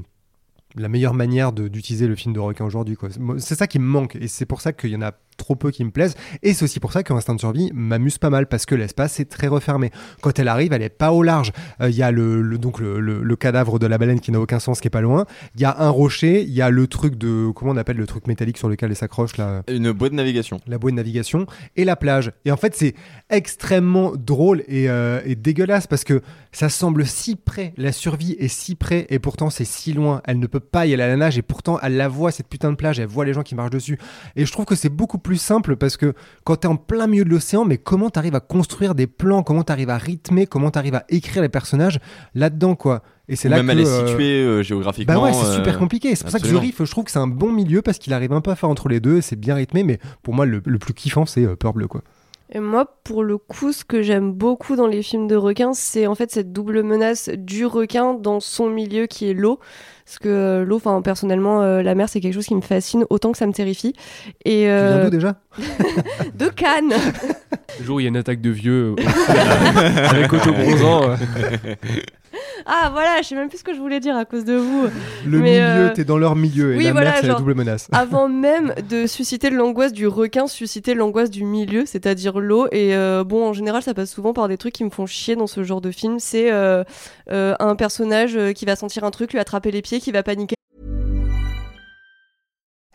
la meilleure manière d'utiliser le film de requin aujourd'hui. C'est ça qui me manque et c'est pour ça qu'il y en a trop peu qui me plaisent. Et c'est aussi pour ça qu'Instinct de survie m'amuse pas mal parce que l'espace est très refermé. Quand elle arrive, elle est pas au large. Euh, Il y a le, le- donc le, le- le cadavre de la baleine qui n'a aucun sens, qui est pas loin. Il y a un rocher, il y a le truc de comment on appelle le truc métallique sur lequel elle s'accroche là? Une bouée de navigation. la bouée de navigation et la plage. Et en fait, c'est extrêmement drôle et, euh, et dégueulasse parce que ça semble si près, la survie est si près et pourtant c'est si loin. Elle ne peut pas y aller à la nage et pourtant elle la voit, cette putain de plage, elle voit les gens qui marchent dessus. Et je trouve que c'est beaucoup plus simple parce que quand t'es en plein milieu de l'océan, mais comment t'arrives à construire des plans, comment t'arrives à rythmer, comment t'arrives à écrire les personnages là-dedans, quoi. Et c'est là même que. elle est euh, située euh, géographiquement. bah ouais, c'est euh, super compliqué. C'est pour ça que Reef, je trouve que c'est un bon milieu parce qu'il arrive un peu à faire entre les deux. C'est bien rythmé, mais pour moi, le, le plus kiffant, c'est euh, Peur Bleu, quoi. Et moi, pour le coup, ce que j'aime beaucoup dans les films de requins, c'est en fait cette double menace du requin dans son milieu qui est l'eau. Parce que euh, l'eau, enfin personnellement, euh, la mer, c'est quelque chose qui me fascine autant que ça me terrifie. Et Tu viens euh, d'où déjà? [laughs] De Cannes. Le jour où il y a une attaque de vieux euh, [laughs] avec autobronzant. [laughs] [laughs] Ah voilà, je sais même plus ce que je voulais dire à cause de vous. Le Mais, milieu, euh, t'es dans leur milieu et oui, la voilà, mer, c'est la double menace. [laughs] Avant même de susciter l'angoisse du requin, susciter l'angoisse du milieu, c'est-à-dire l'eau. Et euh, bon, en général, ça passe souvent par des trucs qui me font chier dans ce genre de film. C'est euh, un personnage qui va sentir un truc, lui attraper les pieds, qui va paniquer.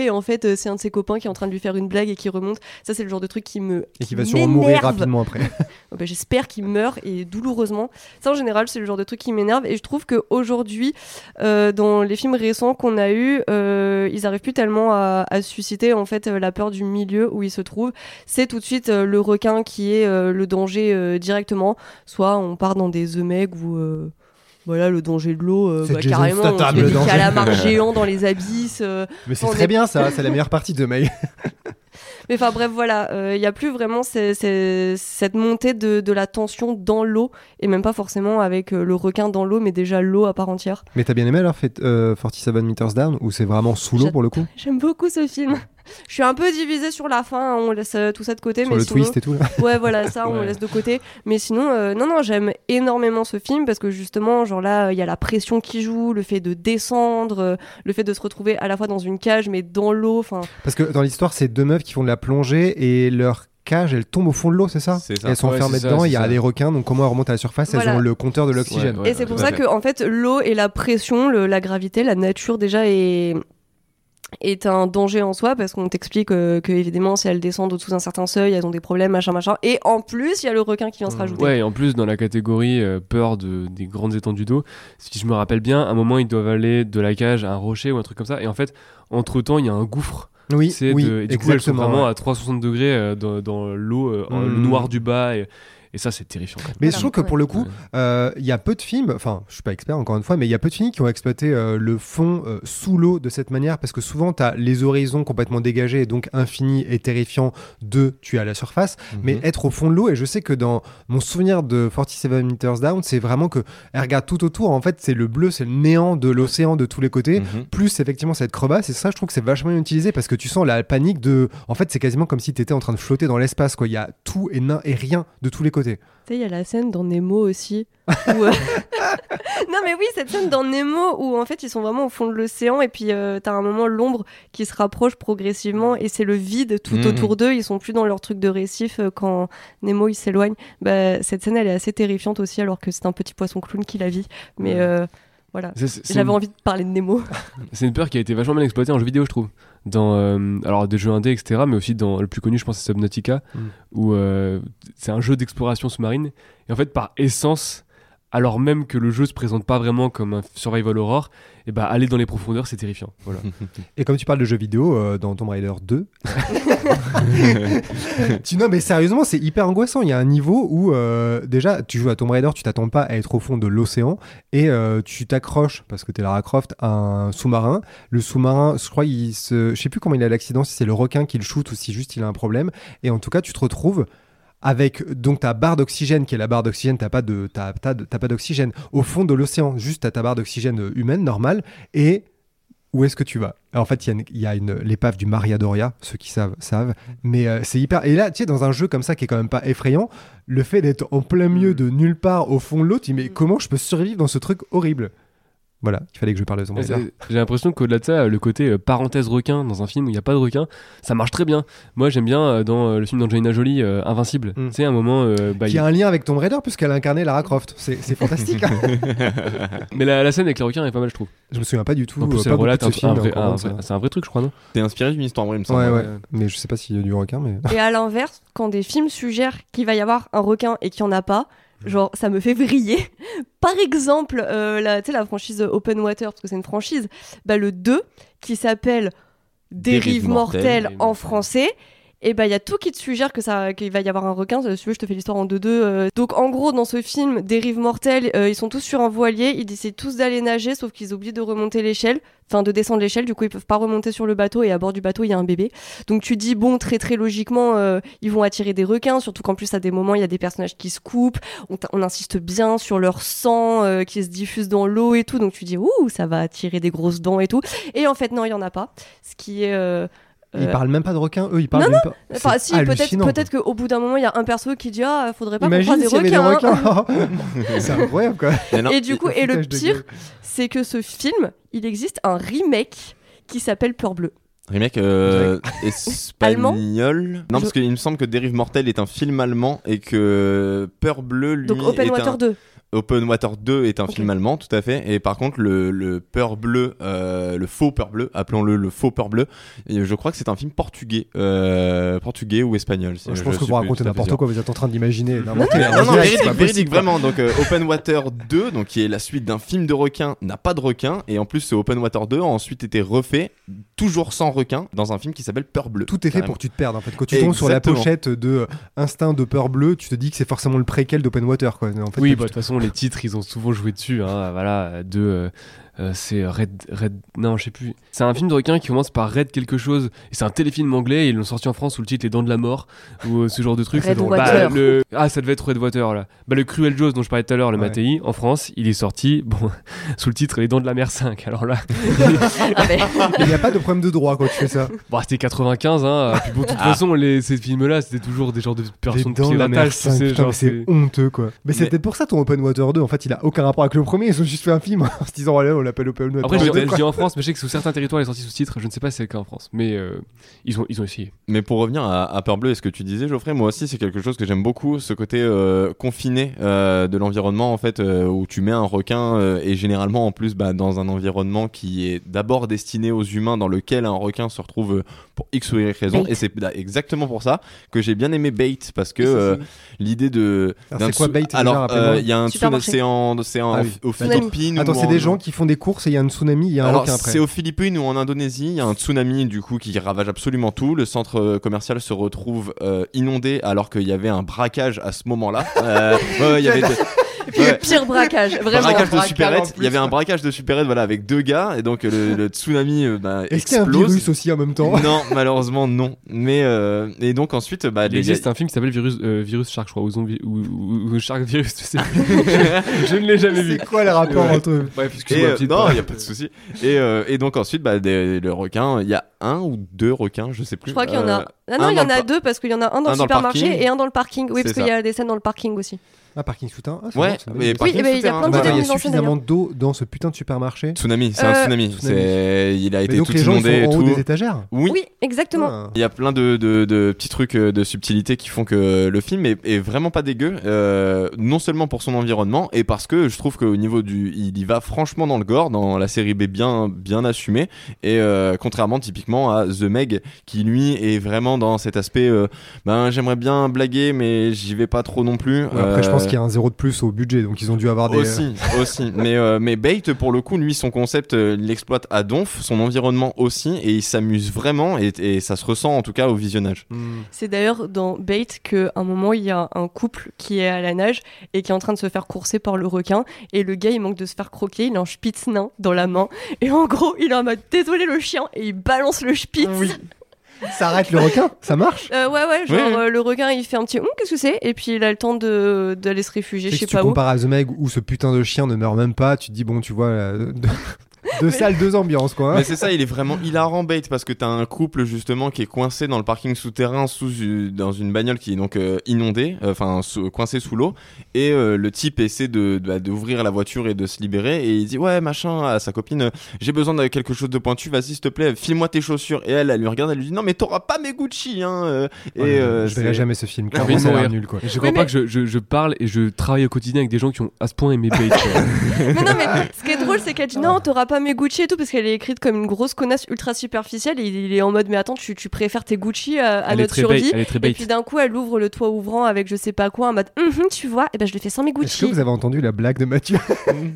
Et en fait, euh, c'est un de ses copains qui est en train de lui faire une blague et qui remonte. Ça, c'est le genre de truc qui me. Et qui va sûrement mourir rapidement après. [laughs] Oh, bah, J'espère qu'il meurt et douloureusement. Ça, en général, c'est le genre de truc qui m'énerve. Et je trouve qu'aujourd'hui, euh, dans les films récents qu'on a eus, euh, ils arrivent plus tellement à, à susciter en fait la peur du milieu où ils se trouvent. C'est tout de suite le requin qui est le danger directement. Soit on part dans des The Meg où. Voilà, le danger de l'eau, euh, bah, carrément, on Statham, fait le des calamars géants dans les abysses. euh, Mais c'est On très est- bien ça, c'est la meilleure partie de May. [laughs] [laughs] mais enfin bref, voilà, euh, il n'y a plus vraiment ces- ces- cette montée de, de la tension dans l'eau, et même pas forcément avec euh, le requin dans l'eau, mais déjà l'eau à part entière. Mais t'as bien aimé alors fait, euh, 47 Meters Down où c'est vraiment sous l'eau pour le coup? [laughs] J'aime beaucoup ce film. Je suis un peu divisée sur la fin, hein, on laisse euh, tout ça de côté. Sur mais le sinon... twist et tout là. [laughs] Ouais, voilà, ça, on Ouais. laisse de côté. Mais sinon, euh, non, non, j'aime énormément ce film parce que justement, genre là, il y a la pression qui joue, le fait de descendre, euh, le fait de se retrouver à la fois dans une cage mais dans l'eau. Enfin, Parce que dans l'histoire, c'est deux meufs qui font de la plongée et leur cage, elle tombe au fond de l'eau, c'est ça C'est ça. Elles sont Ouais, ça, dedans, il y a ça. des requins, donc comment elles remontent à la surface Voilà. Elles ont le compteur de l'oxygène. Ouais, et c'est pour ça que, en fait, l'eau et la pression, le- la gravité, la nature déjà est est un danger en soi parce qu'on t'explique euh, que évidemment si elles descendent au-dessous d'un certain seuil elles ont des problèmes machin machin et en plus il y a le requin qui vient se Mmh. rajouter Ouais, et en plus, dans la catégorie euh, peur de, des grandes étendues d'eau, si je me rappelle bien, à un moment, ils doivent aller de la cage à un rocher ou un truc comme ça. Et en fait, entre temps, il y a un gouffre. Oui, C'est oui, de- et du coup, elles sont exactement. vraiment ouais. à 360 degrés euh, dans, dans l'eau, euh, en- le noir du bas. Et, et ça, c'est terrifiant. quand même. Mais je trouve que pour le coup, Ouais. euh, il y a peu de films, enfin, je suis pas expert encore une fois, mais il y a peu de films qui ont exploité euh, le fond euh, sous l'eau de cette manière, parce que souvent, tu as les horizons complètement dégagés, et donc infini et terrifiant de tu es à la surface, mais Mhm. être au fond de l'eau, et je sais que dans mon souvenir de 47 Meters Down, c'est vraiment que elle regarde tout autour, en fait, c'est le bleu, c'est le néant de l'océan de tous les côtés. Mhm. Plus effectivement cette crevasse, et ça je trouve que c'est vachement bien utilisé parce que tu sens la panique de. En fait, c'est quasiment comme si tu étais en train de flotter dans l'espace, quoi. Il y a tout et, nain et rien de tous les côtés. Tu sais, il y a la scène dans Nemo aussi. où, euh, [laughs] non, mais oui, cette scène dans Nemo où en fait ils sont vraiment au fond de l'océan et puis euh, t'as un moment l'ombre qui se rapproche progressivement et c'est le vide tout Mhm. autour d'eux. Ils sont plus dans leur truc de récif euh, quand Nemo il s'éloigne. Bah, cette scène elle est assez terrifiante aussi alors que c'est un petit poisson clown qui la vit. Mais euh, voilà. J'avais une- envie de parler de Nemo. [laughs] C'est une peur qui a été vachement bien exploitée en jeu vidéo, je trouve. Dans euh, alors des jeux indés, etc. Mais aussi dans le plus connu, je pense, c'est Subnautica, Mm. où euh, c'est un jeu d'exploration sous-marine. Et en fait, par essence, alors même que le jeu se présente pas vraiment comme un survival horror, et bah aller dans les profondeurs, c'est terrifiant. Voilà. [laughs] Et comme tu parles de jeux vidéo, euh, dans Tomb Raider 2, [laughs] tu non mais sérieusement c'est hyper angoissant. Il y a un niveau où euh, déjà tu joues à Tomb Raider, tu t'attends pas à être au fond de l'océan et euh, tu t'accroches parce que t'es Lara Croft à un sous-marin. Le sous-marin, je crois, il se, je sais plus comment il a l'accident, si c'est le requin qui le shoot ou si juste il a un problème. Et en tout cas tu te retrouves avec donc ta barre d'oxygène qui est la barre d'oxygène, t'as pas de t'as, t'as- t'as pas d'oxygène au fond de l'océan, juste t'as ta barre d'oxygène euh, humaine normale et où est-ce que tu vas? En fait, il y a, une- il y a une, l'épave du Maria Doria, ceux qui savent, savent. Mais euh, c'est hyper. Et là, tu sais, dans un jeu comme ça qui est quand même pas effrayant, le fait d'être en plein milieu de nulle part au fond de l'eau, tu dis, mais comment je peux survivre dans ce truc horrible? Voilà, il fallait que je parle de Tomb Et Raider. c'est- J'ai l'impression qu'au-delà de ça, le côté euh, parenthèse requin dans un film où il n'y a pas de requin, ça marche très bien. Moi, j'aime bien euh, dans euh, le film d'Angelina Jolie, euh, Invincible. Mm. Tu sais, un moment. euh, bah, Qui il- a un lien avec Tomb Raider puisqu'elle a incarné Lara Croft. C'est, fantastique. hein. [laughs] [laughs] Mais la, la scène avec les requins est pas mal, je trouve. je me souviens pas du tout. En plus, euh, elle pas beaucoup relate de un, ce film, un vrai- encore un moins, vrai- ça. c'est un vrai truc, je crois, non C'est inspiré d'une histoire vraie, il me semble. Ouais, ouais. Ouais. Mais je sais pas s'il y a du requin, mais. Et à l'inverse, quand des films suggèrent qu'il va y avoir un requin et qu'il n'y en a pas, genre ça me fait vriller. [laughs] Par exemple, euh, la, tu sais, la franchise Open Water, parce que c'est une franchise, bah, le 2 qui s'appelle Dérive Dérive mortelle. en français. Et bah il y a tout qui te suggère que ça qu'il va y avoir un requin. Si tu veux, je te fais l'histoire en deux deux. euh. Donc en gros dans ce film Dérive mortelle, euh, ils sont tous sur un voilier, ils décident tous d'aller nager, sauf qu'ils oublient de remonter l'échelle, enfin de descendre l'échelle. Du coup ils peuvent pas remonter sur le bateau et à bord du bateau il y a un bébé. Donc tu dis bon très très logiquement euh, ils vont attirer des requins, surtout qu'en plus à des moments il y a des personnages qui se coupent. On, insiste bien sur leur sang euh, qui se diffuse dans l'eau et tout. Donc tu dis ouh ça va attirer des grosses dents et tout. Et en fait non il y en a pas. Ce qui est euh, Ils Euh, parlent même pas de requins, eux, ils parlent Non, même pas. Enfin, si, peut-être peut-être qu'au bout d'un moment, il y a un perso qui dit Ah, faudrait pas qu'on croise Imagine des des requins. hein. requins. [laughs] C'est incroyable, quoi. Non, Et du coup, et le pire, c'est que ce film, il existe un remake qui s'appelle Peur Bleue. Remake euh, Allemand espagnol. Non, parce qu'il me semble que Dérive Mortelle est un film allemand et que Peur Bleue, lui, Donc Open est Water un... 2. Open Water 2 est un Ok. film allemand, tout à fait. Et par contre, le, le Peur Bleu, euh, le faux Peur Bleu, appelons-le le faux Peur Bleu, et je crois que c'est un film portugais, euh, portugais ou espagnol. Je, pense que vous racontez n'importe quoi, vous êtes en train d'imaginer, non, non, c'est véridique, véridique, vraiment. Donc, euh, Open Water 2, donc, qui est la suite d'un film de requin, n'a pas de requin. Et en plus, ce Open Water 2 a ensuite été refait, toujours sans requin, dans un film qui s'appelle Peur Bleu. Tout est fait carrément. pour que tu te perdes en fait. Quand tu tombes sur la pochette de euh, Instinct de peur bleue, tu te dis que c'est forcément le préquel d'Open Water quoi. En fait, Oui, bah, de toute façon, les titres, ils ont souvent joué dessus. Hein, voilà, de. Euh, c'est Red, Red. Non, je sais plus. C'est un film de requin qui commence par Red quelque chose. Et c'est un téléfilm anglais. Et ils l'ont sorti en France sous le titre Les Dents de la Mort. Ou euh, ce genre de truc. Red Bah, le- Ah, ça devait être Red Water là. Bah, le Cruel Jaws dont je parlais tout à l'heure, le Ouais. Mattei, en France, il est sorti bon, [laughs] sous le titre Les Dents de la Mer 5. Alors là, [laughs] Ah, Il n'y a pas de problème de droit quand tu fais ça. bon, c'était 95. Hein, puis bon, de toute façon, les, ces films-là, c'était toujours des genres de Les personnes dents de la mer piratage. tu 5, sais, putain, genre, mais c'est honteux quoi. Mais c'est Mais- peut-être pour ça ton Open Water 2 en fait il a aucun rapport avec le premier, ils ont juste fait un film [laughs] en se disant allez on l'appelle Après, je, 2. dis- je quoi. dis en France, mais je sais que sous certains territoires, il est sorti sous titre. Je ne sais pas si c'est le cas en France, mais euh, ils, ont, ils ont essayé. Mais pour revenir à, à Peur Bleu et ce que tu disais, Geoffrey, moi aussi, c'est quelque chose que j'aime beaucoup, ce côté euh, confiné euh, de l'environnement, en fait, euh, où tu mets un requin, euh, et généralement, en plus, bah, dans un environnement qui est d'abord destiné aux humains, dans lequel un requin se retrouve pour X ou Y raison. Bait. Et c'est bah, exactement pour ça que j'ai bien aimé Bait, parce que euh, l'idée de. C'est quoi Bait, Alors, euh, il y a un c'est en, Ah oui. Tsunami. Philippines. Attends, c'est des gens qui font des courses et il y a un tsunami, il y a un requin après. c'est aux Philippines ou en Indonésie, il y a un tsunami du coup qui ravage absolument tout. Le centre euh, commercial se retrouve euh, inondé alors qu'il y avait un braquage à ce moment-là. Euh, ouais, ouais, il y avait [laughs] Et puis Ouais. le pire braquage, vraiment. braquage de supérette. Il y avait un braquage de supérette voilà avec deux gars et donc euh, le, le tsunami euh, bah, Est-ce qu'il y a un explose. virus aussi en même temps? Non, malheureusement non. Mais euh, et donc ensuite bah Il les existe un film qui s'appelle Virus, euh, Virus Shark, je crois, ou Zombie, ou, ou- ou Shark Virus, je sais plus. [laughs] je, ne l'ai jamais vu. C'est quoi le rapport Ouais. entre Bref, excuse-moi, euh, non, il y a pas de souci. Et, euh, et donc ensuite, bah, des- le requin, il y a un ou deux requins, je sais plus. Je crois qu'il y en a. Ah non, il y en a par- deux parce qu'il y en a un dans un le dans le supermarché et un dans le parking. Oui, C'est parce qu'il y a des scènes dans le parking aussi. Ah, parking souterrain Ah, Ouais, bon, mais parking Oui, mais il y a plein de Bah, attends, il y a suffisamment d'eau dans ce putain de supermarché. Tsunami, c'est un Euh, tsunami. Tsunami. C'est, il a Mais été donc tout les gens inondé sont en haut tout. des étagères Oui. Oui, exactement. Ah. Il y a plein de, de, de petits trucs euh, de subtilité qui font que le film est, est vraiment pas dégueu, euh, non seulement pour son environnement et parce que je trouve qu'au niveau du, il y va franchement dans le gore, dans la série B bien bien assumé et euh, contrairement typiquement à The Meg qui lui est vraiment dans cet aspect, euh, ben j'aimerais bien blaguer mais j'y vais pas trop non plus. Ouais, Après, je pense Euh, qu'il y a un zéro de plus au budget, donc ils ont dû avoir des. aussi, [laughs] aussi. Mais, euh, mais Bait, pour le coup, lui, son concept, euh, il l'exploite à donf, son environnement aussi, et il s'amuse vraiment, et, et ça se ressent en tout cas au visionnage. Hmm. C'est d'ailleurs dans Bait qu'à un moment, il y a un couple qui est à la nage et qui est en train de se faire courser par le requin. Et le gars, il manque de se faire croquer. Il a un spitz nain dans la main. Et en gros, il est en mode désolé le chien. Et il balance le spitz. Ça arrête le requin Ça marche. Euh, ouais, ouais, genre Oui, euh, le requin, il fait un petit Hum, qu'est-ce que c'est? Et puis il a le temps de- d'aller se réfugier, je sais si tu pas où. compares à The Meg où ce putain de chien ne meurt même pas, tu te dis, bon, tu vois, euh, deux, salles, deux ambiances, quoi. hein. Mais c'est ça, il est vraiment hilarant Bait parce que t'as un couple justement qui est coincé dans le parking souterrain sous une- dans une bagnole qui est donc euh, inondée, euh, enfin sous- coincé sous l'eau, et euh, le type essaie de de- d'ouvrir la voiture et de se libérer et il dit ouais machin à sa copine, euh, j'ai besoin de quelque chose de pointu, vas-y s'il te plaît, file-moi tes chaussures et elle elle lui regarde, elle lui dit non mais t'auras pas mes Gucci hein. euh, et Ouais, euh, je verrai jamais ce film, ça a mourir. nul, quoi. Je crois Oui, pas mais- que je, je- je parle et je travaille au quotidien avec des gens qui ont à ce point aimé Bait. mais [laughs] non, mais ce qui est drôle, c'est qu'elle dit non, t'auras pas mes Gucci et tout, parce qu'elle est écrite comme une grosse connasse ultra superficielle. Et il est en mode, mais attends, tu, tu préfères tes Gucci à, à elle, est notre survie. elle est très Et puis d'un coup, elle ouvre le toit ouvrant avec je sais pas quoi, en mode, Hum, tu vois, et ben je le fais sans mes Est-ce que Gucci. vous avez entendu la blague de Mathieu?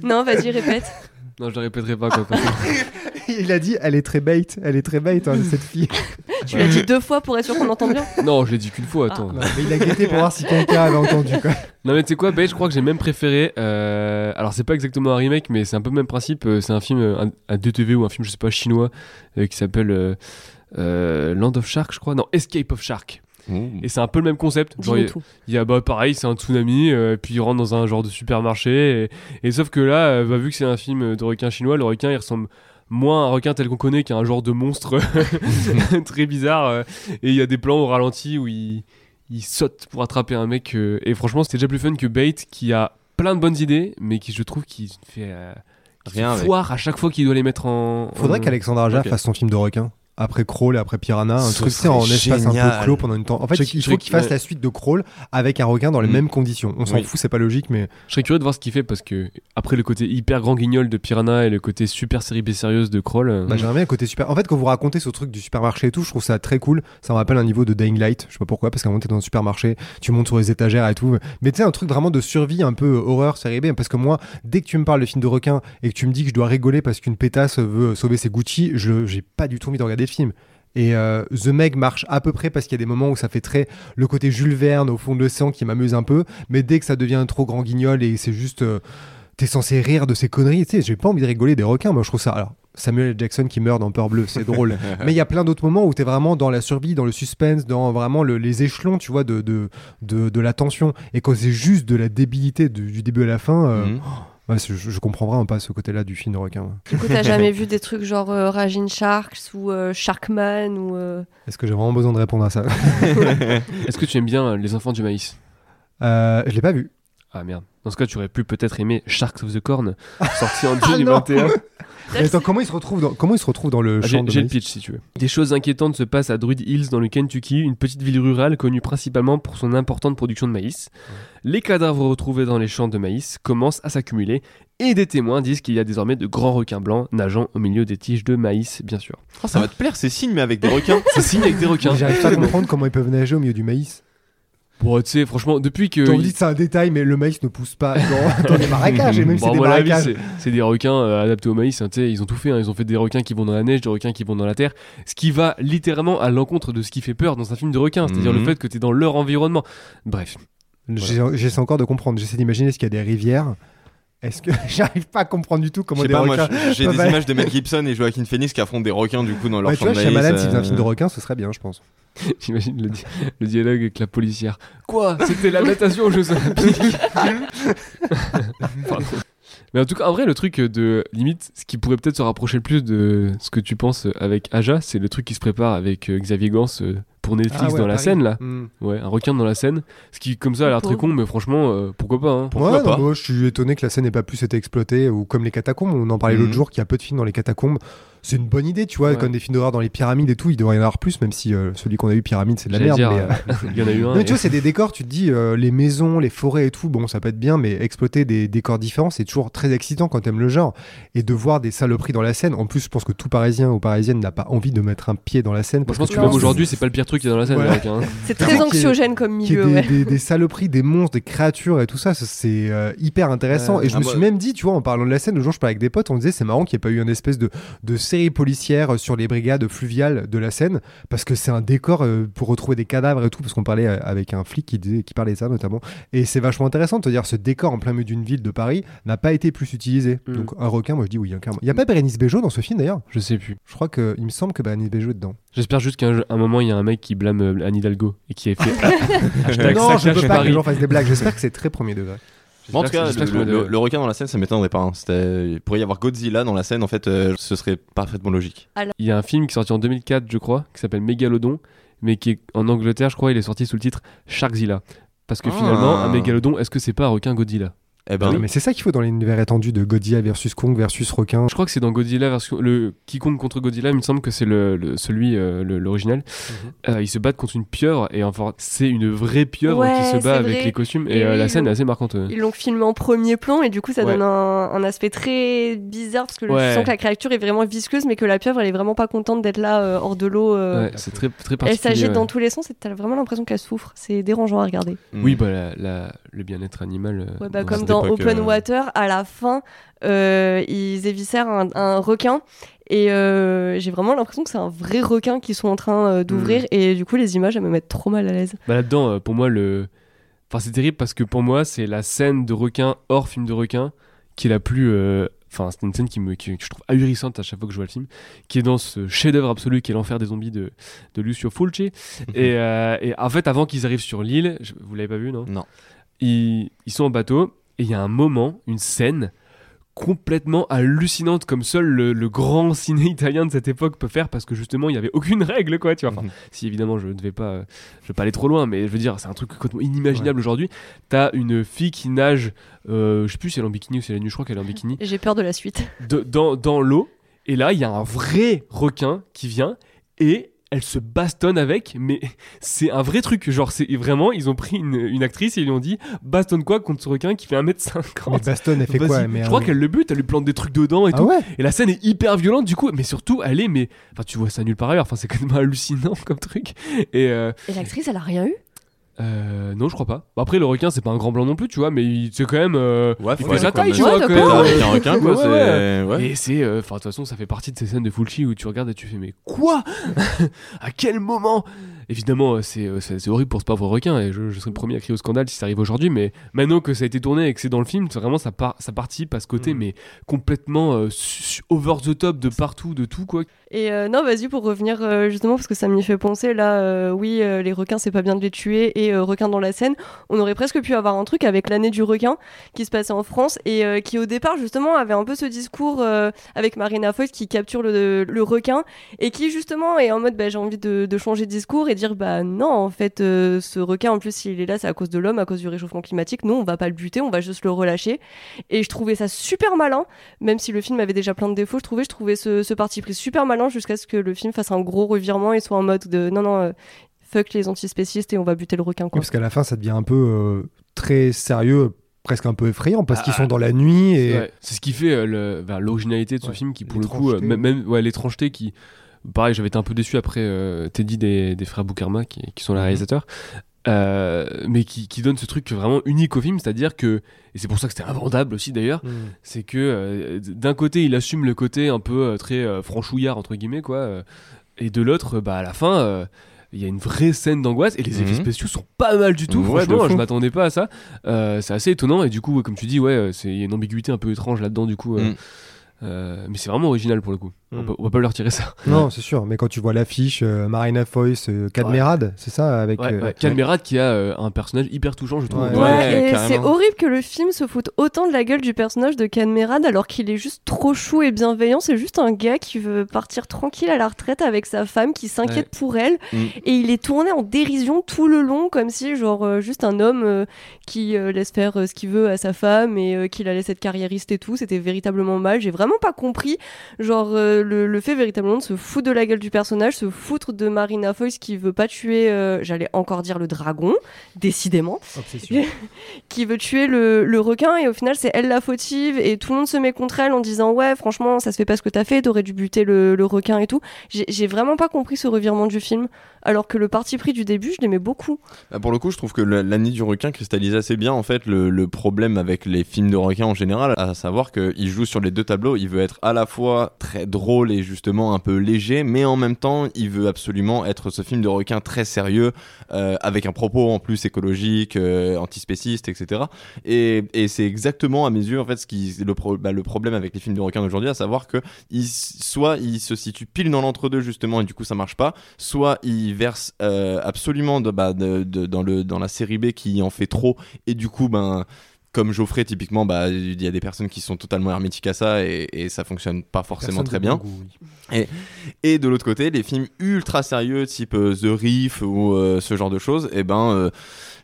Non, vas-y, répète. [laughs] Non, je le répéterai pas. Quoi, [laughs] Il a dit, elle est très bait, elle est très bait, hein, cette fille. [laughs] Tu l'as dit deux fois pour être sûr qu'on entend bien. [laughs] non, je l'ai dit qu'une fois. Attends. Non, mais il a guetté pour voir si quelqu'un avait entendu, quoi. Non mais tu sais quoi, Bait, je crois que j'ai même préféré. euh, Alors c'est pas exactement un remake, mais c'est un peu le même principe. euh, C'est un film, euh, un, un DTV ou un film, je sais pas, chinois, euh, qui s'appelle euh, euh, Land of Shark, je crois. Non, Escape of Shark. Ouh. Et c'est un peu le même concept. Il y a- y bah pareil, c'est un tsunami, euh, puis il rentre dans un genre de supermarché. Et, et sauf que là, euh, bah, vu que c'est un film de requin chinois, le requin il ressemble moins un requin tel qu'on connaît, qui est un genre de monstre [laughs] [laughs] très bizarre. euh, et il y a des plans au ralenti où il, il saute pour attraper un mec. euh, et franchement, c'était déjà plus fun que Bait, qui a plein de bonnes idées, mais qui, je trouve, qui fait. euh, qui Rien foire à chaque fois qu'il doit les mettre en. Faudrait en- qu'Alexandre Aja fasse son film de requin. Après Crawl et après Piranha, un truc c'est en espace un peu clos pendant une temps. En fait, Je- il faut qu'il fasse ouais. la suite de Crawl avec un requin dans les Mm. mêmes conditions. On s'en Oui. fout, c'est pas logique, mais Je serais curieux de voir ce qu'il fait parce que, après le côté hyper grand guignol de Piranha et le côté super série B sérieuse de Kroll. euh, Bah, j'aimerais bien le côté super. En fait, quand vous racontez ce truc du supermarché et tout, je trouve ça très cool. Ça me rappelle un niveau de Dying Light. Je sais pas pourquoi, parce qu'à un moment, t'es dans un supermarché, tu montes sur les étagères et tout. Mais tu sais, un truc vraiment de survie, un peu horreur, série B. Parce que moi, dès que tu me parles de film de requin et que tu me dis que je dois rigoler parce qu'une pétasse veut sauver ses Gucci, je j'ai pas du tout envie de regarder le film. Et euh, The Meg marche à peu près parce qu'il y a des moments où ça fait très le côté Jules Verne au fond de l'océan qui m'amuse un peu. Mais dès que ça devient un trop grand guignol et c'est juste. euh, T'es censé rire de ces conneries, tu sais, j'ai pas envie de rigoler des requins, moi je trouve ça. Alors, Samuel. Jackson qui meurt dans Peur Bleue, c'est drôle. [laughs] Mais il y a plein d'autres moments où t'es vraiment dans la survie, dans le suspense, dans vraiment le- les échelons, tu vois, de, de, de, de la tension. Et quand c'est juste de la débilité du, du début à la fin, euh, Mhm. Ouais, je, je comprends vraiment pas ce côté-là du film de requin. ouais. Du coup, t'as [laughs] jamais vu des trucs genre euh, Raging Sharks ou euh, Sharkman ou. euh, Est-ce que j'ai vraiment besoin de répondre à ça [laughs] Est-ce que tu aimes bien euh, Les Enfants du Maïs? Euh, Je l'ai pas vu. Ah merde. Dans ce cas, tu aurais pu peut-être aimer Sharks of the Corn, sorti en [laughs] Ah, non 2021. Mais attends, comment il se retrouve dans, comment il se retrouve dans le Ah, champ J'ai de j'ai le maïs pitch si tu veux. Des choses inquiétantes se passent à Druid Hills dans le Kentucky, une petite ville rurale connue principalement pour son importante production de maïs. Les cadavres retrouvés dans les champs de maïs commencent à s'accumuler et des témoins disent qu'il y a désormais de grands requins blancs nageant au milieu des tiges de maïs, bien sûr. Oh, ça va te plaire ces signes, mais avec des requins. [laughs] C'est signe avec des requins. J'arrive pas à comprendre comment ils peuvent nager au milieu du maïs. Bon, tu sais, franchement, depuis que. On dit que c'est un détail, mais le maïs ne pousse pas dans, [laughs] dans les marécages, et même si Bon, c'est des marécages. c'est- des requins euh, adaptés au maïs. hein, tu sais, ils ont tout fait. hein, Ils ont fait des requins qui vont dans la neige, des requins qui vont dans la terre. Ce qui va littéralement à l'encontre de ce qui fait peur dans un film de requins. C'est-à-dire le Mhm. fait que tu es dans leur environnement. Bref. J'ai- J'essaie encore de comprendre. J'essaie d'imaginer ce qu'il y a des rivières. Est-ce que [laughs] j'arrive pas à comprendre du tout comment des pas, requins. j'ai des images de Mel Gibson et Joaquin Phoenix qui affrontent des requins du coup dans leur Ouais, tu champ vois, de maïs. Shyamalan, s'il faisait un euh, film de requin, ce serait bien, je pense. [laughs] J'imagine le, di- le dialogue avec la policière. Quoi? C'était [laughs] la natation aux Jeux Olympiques Pardon. Mais en tout cas, en vrai, le truc de limite, ce qui pourrait peut-être se rapprocher le plus de ce que tu penses avec Aja, c'est le truc qui se prépare avec euh, Xavier Gans euh, pour Netflix Ah ouais, dans la Paris. scène là. Hmm. Ouais, un requin dans la scène. Ce qui, comme ça, a l'air très con, mais franchement, euh, pourquoi pas hein. Pourquoi ouais, non, pas moi, je suis étonné que la scène n'ait pas plus été exploitée, ou comme les catacombes, on en parlait Mhm. l'autre jour, qu'il y a peu de films dans les catacombes. C'est une bonne idée, tu vois, Ouais. comme des films d'horreur dans les pyramides et tout, il devrait y en avoir plus, même si euh, celui qu'on a eu, Pyramide, c'est de la merde. dire, mais, euh, [laughs] il y en a eu un. Non, mais et- tu vois, c'est des décors, tu te dis, euh, les maisons, les forêts et tout, bon, ça peut être bien, mais exploiter des décors différents, c'est toujours très excitant quand t'aimes le genre. Et de voir des saloperies dans la scène, en plus, je pense que tout Parisien ou Parisienne n'a pas envie de mettre un pied dans la scène. Moi, je parce pense que Non, même aujourd'hui, c'est pas le pire truc qui est dans la scène. Ouais. hein. [laughs] C'est très anxiogène comme milieu, des, ouais. des- des saloperies, des monstres, des créatures et tout ça, c'est euh, hyper intéressant. Et je Ah, me moi- suis même dit, tu vois, en parlant de la scène, le jour je parlais avec des potes, on disait c'est marrant qu'il n'y ait pas eu une espèce de, de série policière sur les brigades fluviales de la Seine, parce que c'est un décor euh, pour retrouver des cadavres et tout, parce qu'on parlait euh, avec un flic qui, disait, qui parlait de ça notamment. Et c'est vachement intéressant de te dire ce décor en plein milieu d'une ville de Paris n'a pas été plus utilisé. Mm. Donc un requin, moi je dis oui, clairement. Il n'y a pas Bérénice Bejo dans ce film d'ailleurs? Je sais plus. Je crois qu'il me semble que Bérénice Bejo est dedans. J'espère juste qu'à un un moment, il y a un mec qui blâme euh, Anne Hidalgo et qui a fait [laughs] [laughs] non, je saccage veux pas que les gens fassent des blagues. J'espère que c'est très premier degré. Bon, en tout J'espère cas, que- j'espère le, requin dans la scène, ça m'étonnerait pas. hein. Il pourrait y avoir Godzilla dans la scène, en fait, euh, ce serait parfaitement logique. Il y a un film qui est sorti en 2004, je crois, qui s'appelle Mégalodon, mais qui est en Angleterre, je crois, il est sorti sous le titre Sharkzilla. Parce que Ah. finalement, un mégalodon, est-ce que c'est pas un requin Godzilla? Eh ben, Non, mais c'est ça qu'il faut dans l'univers étendu de Godzilla versus Kong versus requin. Je crois que c'est dans Godzilla version le quiconque contre Godzilla, il me semble que c'est le, le- celui euh, l'original. Mhm. Euh, ils se battent contre une pieuvre et enfin c'est une vraie pieuvre Ouais, qui se bat avec vrai. les costumes et, Et euh, la scène est assez marquante. Ils l'ont filmé en premier plan et du coup ça Ouais. donne un, un aspect très bizarre parce que Ouais. je sens que la créature est vraiment visqueuse mais que la pieuvre elle est vraiment pas contente d'être là euh, hors de l'eau. euh. Ouais, c'est très très elle particulier. s'agite ouais. dans tous les sens et t'as vraiment l'impression qu'elle souffre. C'est dérangeant à regarder. Oui, bah la- la- le bien-être animal. Ouais, bah, comme dans Open euh, Water, à la fin, euh, ils éviscèrent un, un requin. Et euh, j'ai vraiment l'impression que c'est un vrai requin qu'ils sont en train euh, d'ouvrir. Mm. Et du coup, les images, elles me mettent trop mal à l'aise. Bah là-dedans, euh, pour moi, le. Enfin, c'est terrible parce que pour moi, c'est la scène de requin hors film de requin qui est la plus. euh, Enfin, c'est une scène qui me, qui- que je trouve ahurissante à chaque fois que je vois le film, qui est dans ce chef-d'œuvre absolu qui est l'enfer des zombies de, de Lucio Fulci. et, euh, et en fait, avant qu'ils arrivent sur l'île, je- vous l'avez pas vu, non? Non. ils, ils sont en bateau et il y a un moment, une scène complètement hallucinante comme seul le, le grand [laughs] ciné italien de cette époque peut faire parce que justement il y avait aucune règle quoi tu vois. Enfin, Mhm. si évidemment je ne vais pas euh, je vais pas aller trop loin mais je veux dire c'est un truc complètement inimaginable aujourd'hui. T'as une fille qui nage euh, je sais plus si elle est en bikini ou si elle est nue je crois qu'elle est en bikini. Et J'ai peur de la suite. de- dans, dans l'eau. Et là il y a un vrai requin qui vient et elle se bastonne avec mais c'est un vrai truc genre c'est vraiment ils ont pris une, une actrice et ils lui ont dit bastonne quoi contre ce requin qui fait 1m50 Mais Baston, elle fait quoi mais, Je crois euh, qu'elle le bute, elle lui plante des trucs dedans et Ah tout. ouais Et la scène est hyper violente du coup, mais surtout elle est, mais enfin tu vois ça nulle part ailleurs. Enfin c'est quand même [laughs] hallucinant comme truc. Et euh, Et l'actrice, elle a rien eu euh, non, je crois pas. Après le requin c'est pas un grand blanc non plus, tu vois, mais c'est quand même. euh, Ouais, il fait sa taille, tu Ouais, vois. même. Avec un requin, quoi, [laughs] Ouais, c'est. ouais. ouais. Et c'est, euh, enfin de toute façon ça fait partie de ces scènes de Fulci où tu regardes et tu fais mais quoi? [laughs] À quel moment? Évidemment euh, c'est euh, c'est horrible pour ce pauvre requin et je, je serais le premier à crier au scandale si ça arrive aujourd'hui, mais maintenant que ça a été tourné et que c'est dans le film, vraiment ça, part, ça participe à ce côté Mm. mais complètement euh, over the top de partout, de tout quoi. Et euh, non, vas-y, pour revenir euh, justement, parce que ça m'y fait penser, là, euh, oui, euh, les requins, c'est pas bien de les tuer, et euh, requins dans la Seine, on aurait presque pu avoir un truc avec l'année du requin qui se passait en France, et euh, qui au départ, justement, avait un peu ce discours euh, avec Marina Foïs qui capture le, le requin, et qui justement est en mode, bah, j'ai envie de, de changer de discours et dire, bah non, en fait, euh, ce requin, en plus, s'il est là, c'est à cause de l'homme, à cause du réchauffement climatique, non, on va pas le buter, on va juste le relâcher. Et je trouvais ça super malin, même si le film avait déjà plein de défauts, je trouvais, je trouvais ce, ce parti pris super malin jusqu'à ce que le film fasse un gros revirement et soit en mode de non, non, euh, fuck les antispécistes et on va buter le requin, Oui, quoi. parce qu'à la fin, ça devient un peu euh, très sérieux, presque un peu effrayant, parce qu'ils Ah, sont dans la nuit et Ouais, c'est ce qui fait euh, le- ben, l'originalité de ce Ouais, film qui pour le coup, euh, même- ouais, l'étrangeté qui pareil j'avais été un peu déçu après euh, Teddy des, des frères Boukarma qui, qui sont les Mhm. réalisateurs euh, mais qui, qui donne ce truc vraiment unique au film c'est à dire que et c'est pour ça que c'était invendable aussi d'ailleurs Mm. c'est que euh, d'un côté il assume le côté un peu euh, très franchouillard entre guillemets quoi et de l'autre bah à la fin il y a une vraie scène d'angoisse et les effets Mhm. spéciaux sont pas mal du tout Ouais, franchement je m'attendais pas à ça c'est assez étonnant et du coup comme tu dis ouais c'est il y a une ambiguïté un peu étrange là-dedans du coup Mm. mais c'est vraiment original pour le coup on, Mm. peut- on va pas leur tirer ça Non, c'est sûr, mais quand tu vois l'affiche, euh, Marina Foïs, euh, Cadmerade, c'est ça avec. ouais, euh, ouais. Qui a euh, un personnage hyper touchant je trouve Ouais. Ouais, Ouais, et carrément. c'est horrible que le film se foute autant de la gueule du personnage de Canmerade alors qu'il est juste trop chou et bienveillant. C'est juste un gars qui veut partir tranquille à la retraite avec sa femme, qui s'inquiète pour elle. Mm. Et il est tourné en dérision tout le long, comme si, genre, euh, juste un homme euh, qui euh, laisse faire euh, ce qu'il veut à sa femme et euh, qui la laisse être carriériste et tout. C'était véritablement mal. J'ai vraiment pas compris, genre, euh, le, le fait véritablement de se foutre de la gueule du personnage, se foutre de Marina Foïs qui veut pas tuer, euh, j'allais encore dire le dragon, décidément Obsession. [laughs] qui veut tuer le, le requin et au final c'est elle la fautive et tout le monde se met contre elle en disant ouais franchement ça se fait pas ce que t'as fait t'aurais dû buter le, le requin et tout j'ai vraiment pas compris ce revirement du film alors que le parti pris du début je l'aimais beaucoup Bah, pour le coup, je trouve que l'année du requin cristallise assez bien en fait le, le problème avec les films de requins en général, à savoir qu'il joue sur les deux tableaux. Il veut être à la fois très drôle et justement un peu léger, mais en même temps, il veut absolument être ce film de requin très sérieux, euh, avec un propos en plus écologique, euh, antispéciste, etc. Et, et c'est exactement à mes yeux en fait ce qui le, pro- bah, le problème avec les films de requins d'aujourd'hui, à savoir que soit il se situe pile dans l'entre-deux justement et du coup ça marche pas, soit il verse euh, absolument bah, de- dans, le, dans la série B qui en fait trop et du coup ben comme Geoffrey typiquement bah il y a des personnes qui sont totalement hermétiques à ça et, et ça fonctionne pas forcément Personne très bien bon goût, oui. et de l'autre côté les films ultra sérieux type euh, The Reef ou euh, ce genre de choses et ben euh,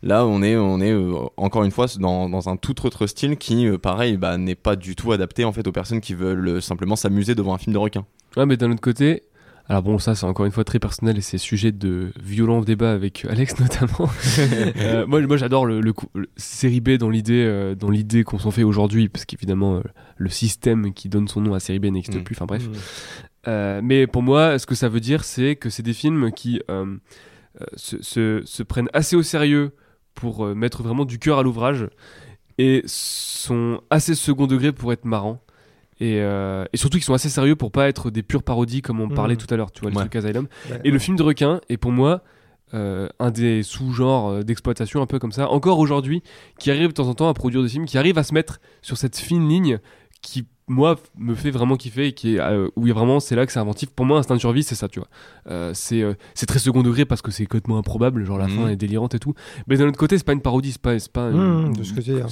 là on est on est euh, encore une fois dans, dans un tout autre style qui euh, pareil bah, n'est pas du tout adapté en fait aux personnes qui veulent simplement s'amuser devant un film de requin Ouais, mais d'un autre côté, alors bon, ça c'est encore une fois très personnel et c'est sujet de violents débats avec [laughs] Alex notamment. [laughs] Euh, moi, moi j'adore le, le, coup- le série B dans l'idée, euh, dans l'idée qu'on s'en fait aujourd'hui, parce qu'évidemment euh, le système qui donne son nom à série B n'existe Mm. plus. Enfin bref. Mm. Mais pour moi, ce que ça veut dire, c'est que c'est des films qui se, se- se prennent assez au sérieux pour mettre vraiment du cœur à l'ouvrage et sont assez second degré pour être marrants. Et, euh, et surtout qu'ils sont assez sérieux pour pas être des pures parodies comme on Mhm. parlait tout à l'heure, tu vois, le Ouais. truc Asylum. Ouais. Et le film de requin est pour moi euh, un des sous-genres euh, d'exploitation un peu comme ça, encore aujourd'hui, qui arrive de temps en temps à produire des films, qui arrivent à se mettre sur cette fine ligne qui moi me fait vraiment kiffer et qui est euh, où il y a vraiment c'est là que c'est inventif pour moi instinct de survie c'est ça tu vois Euh, c'est euh, c'est très second degré parce que c'est complètement improbable genre la Mhm. fin est délirante et tout mais d'un autre côté c'est pas une parodie c'est pas c'est pas une- Mmh, de ce que dire.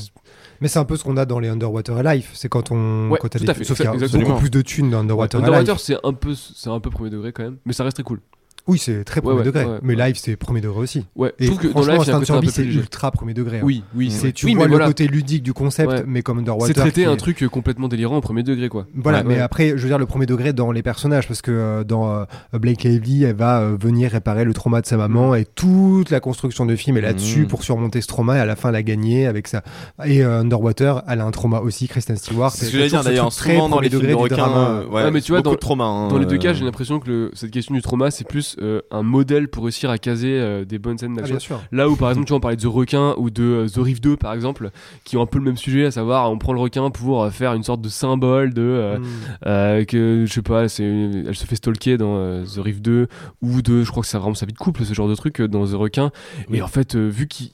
Mais c'est un peu ce qu'on a dans les Underwater Life. C'est quand on. Ouais, quand t'as tout des- à fait, Sauf qu'il y a beaucoup plus de thunes dans Underwater, Underwater Life. c'est un peu c'est un peu premier degré quand même mais ça reste très cool Oui, c'est très premier ouais, degré. ouais, mais. Life, c'est premier degré aussi. ouais je Et trouve que dans peu c'est ultra premier degré. hein. oui oui C'est, tu Oui, vois le voilà. côté ludique du concept, Ouais. mais comme Underwater. c'est traiter qui un est- truc complètement délirant au premier degré quoi Voilà, Ouais, mais ouais. après, je veux dire, le premier degré dans les personnages, parce que euh, dans euh, Blake Lively, elle va euh, venir réparer le trauma de sa maman, et toute la construction du film est là-dessus Mhm. pour surmonter ce trauma, et à la fin, elle a gagné avec ça. Et euh, Underwater, elle a un trauma aussi, Kristen Stewart. C'est ce que j'allais dire d'ailleurs, souvent dans les films degré de du requins, drama. ouais, Ouais, mais tu vois, dans- de hein, Dans les deux cas, j'ai l'impression que cette question du trauma, c'est plus euh, un modèle pour réussir à caser euh, des bonnes scènes Ah, d'action. sûr. Là où, par exemple, tu vois, on parlait de The Requin ou de euh, The Rift 2, par exemple, qui ont un peu le même sujet, à savoir, on prend le requin pour faire une sorte de symbole de euh, Mm. euh, que je sais pas, c'est elle se fait stalker dans The Rift 2 ou de, je crois que c'est vraiment sa vie de couple, ce genre de truc dans The Requin. Oui. Et en fait, vu qu'ils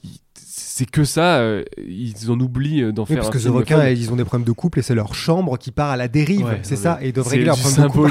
c'est que ça, euh, ils en oublient euh, d'en Oui, faire. parce un que The film Requin, fun. ils ont des problèmes de couple et c'est leur chambre qui part à la dérive. Ouais, c'est ouais. ça, et ils doivent régler leur problème de couple.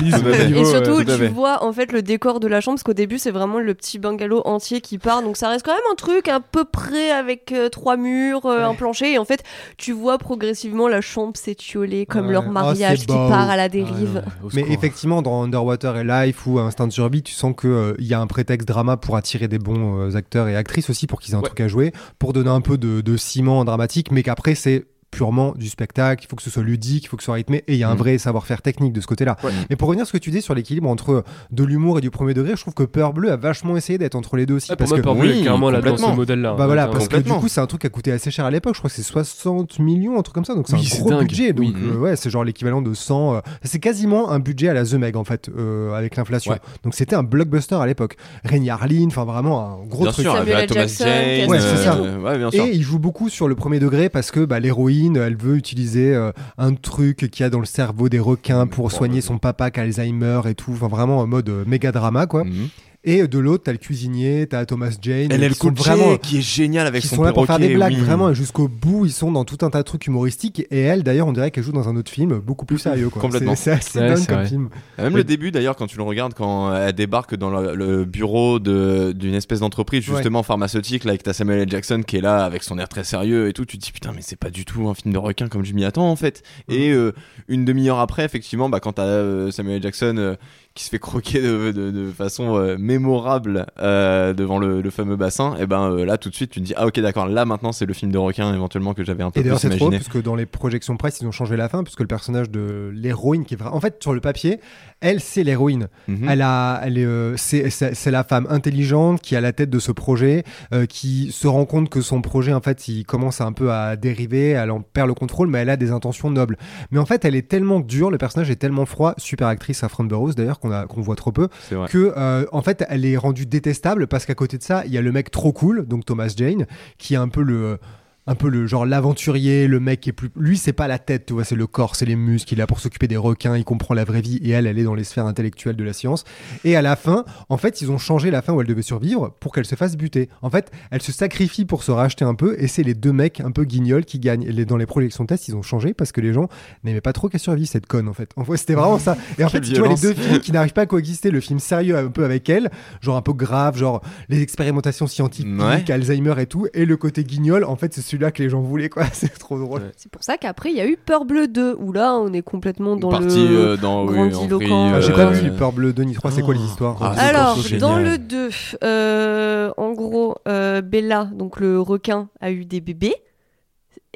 Et surtout, tu vois en fait le décor de la chambre, parce qu'au début, c'est vraiment le petit bungalow entier qui part. Donc ça reste quand même un truc à peu près avec euh, trois murs, euh, un plancher. Et en fait, tu vois progressivement la chambre s'étioler comme Ouais. leur Oh, mariage qui beau. part à la Ah, dérive. Mais effectivement, dans Underwater et Life ou Instinct de survie, tu sens qu'il y a un prétexte drama pour attirer des bons euh, acteurs et actrices aussi, pour qu'ils aient un Ouais. truc à jouer, pour donner un peu de, ciment dramatique, mais qu'après, c'est purement du spectacle, il faut que ce soit ludique, il faut que ce soit rythmé, et il y a un Mhm. vrai savoir-faire technique de ce côté-là. Ouais. Mais pour revenir à ce que tu dis sur l'équilibre entre de l'humour et du premier degré, je trouve que Peur Bleu a vachement essayé d'être entre les deux aussi. Ouais, pour parce moi, que Peur Bleue est oui, clairement là dans ce complètement. modèle-là. bah voilà, parce que du coup, c'est un truc qui a coûté assez cher à l'époque. Je crois que c'est 60 millions, un truc comme ça. Donc c'est Oui, un c'est gros dingue. budget. Donc Oui. euh, ouais, c'est genre l'équivalent de 100. euh, c'est quasiment un budget à la The Meg en fait, euh, avec l'inflation. Ouais. Donc c'était un blockbuster à l'époque. Rémi Harlin, enfin vraiment un gros Bien truc. sûr. Thomas Jackson, Jane. Ouais, c'est ça. euh, ouais, bien sûr. Et il joue beaucoup sur le premier degré parce que bah, l'héroïne, elle veut utiliser euh, un truc qu'il y a dans le cerveau des requins pour Bon, soigner son papa qui a Alzheimer et tout. Enfin vraiment en mode euh, méga drama quoi. Mhm. Et de l'autre, t'as le cuisinier, t'as Thomas Jane. Elle est vraiment qui est génial avec qui son sont là pour faire des blagues oui. vraiment et jusqu'au bout ils sont dans tout un tas de trucs humoristiques et elle d'ailleurs on dirait qu'elle joue dans un autre film beaucoup plus sérieux quoi. Complètement. c'est c'est assez Ouais, dingue comme vrai. film Même le début d'ailleurs quand tu le regardes quand elle débarque dans le, le bureau de- d'une espèce d'entreprise justement pharmaceutique là avec ta Samuel L. Jackson qui est là avec son air très sérieux et tout tu te dis putain mais c'est pas du tout un film de requin comme je m'y attends en fait et euh, une demi-heure après effectivement bah, quand t'as euh, Samuel L. Jackson euh, qui se fait croquer de, de- de façon euh, mémorable euh, devant le, le fameux bassin et ben euh, là tout de suite tu te dis ah ok d'accord là maintenant c'est le film de requin éventuellement que j'avais un peu et d'ailleurs plus c'est trop imaginé. parce que dans les projections presse ils ont changé la fin parce que le personnage de l'héroïne qui est en fait sur le papier elle c'est l'héroïne. Mhm. elle a elle euh, c'est la femme intelligente qui a la tête de ce projet euh, qui se rend compte que son projet en fait il commence un peu à dériver elle en perd le contrôle mais elle a des intentions nobles. Mais en fait elle est tellement dure le personnage est tellement froid. Super actrice à Burroughs d'ailleurs qu'on voit trop peu que euh, en fait elle est rendue détestable parce qu'à côté de ça il y a le mec trop cool donc Thomas Jane qui est un peu le un peu le genre l'aventurier le mec qui est plus lui c'est pas la tête tu vois c'est le corps c'est les muscles il est là pour s'occuper des requins il comprend la vraie vie et elle elle est dans les sphères intellectuelles de la science. Et à la fin en fait ils ont changé la fin où elle devait survivre pour qu'elle se fasse buter. En fait elle se sacrifie pour se racheter un peu et c'est les deux mecs un peu guignols qui gagnent. Et dans les projections test ils ont changé parce que les gens n'aimaient pas trop qu'elle survive cette conne en fait. En fait c'était vraiment ça. Et en fait tu vois les deux films qui n'arrivent pas à coexister le film sérieux un peu avec elle genre un peu grave genre les expérimentations scientifiques Ouais. Alzheimer et tout et le côté guignol en fait c'est celui-là que les gens voulaient quoi [laughs] c'est trop drôle Ouais. C'est pour ça qu'après, il y a eu Peur Bleue 2, où là, on est complètement dans parti le... euh, dans oui, en grandiloquent. vrille, Ah, j'ai euh, pas vu Peur Bleu 2 ni 3 c'est quoi les Oh. histoires Ah, Alors, dans génial. le 2, euh, en gros, euh, Bella, donc le requin, a eu des bébés.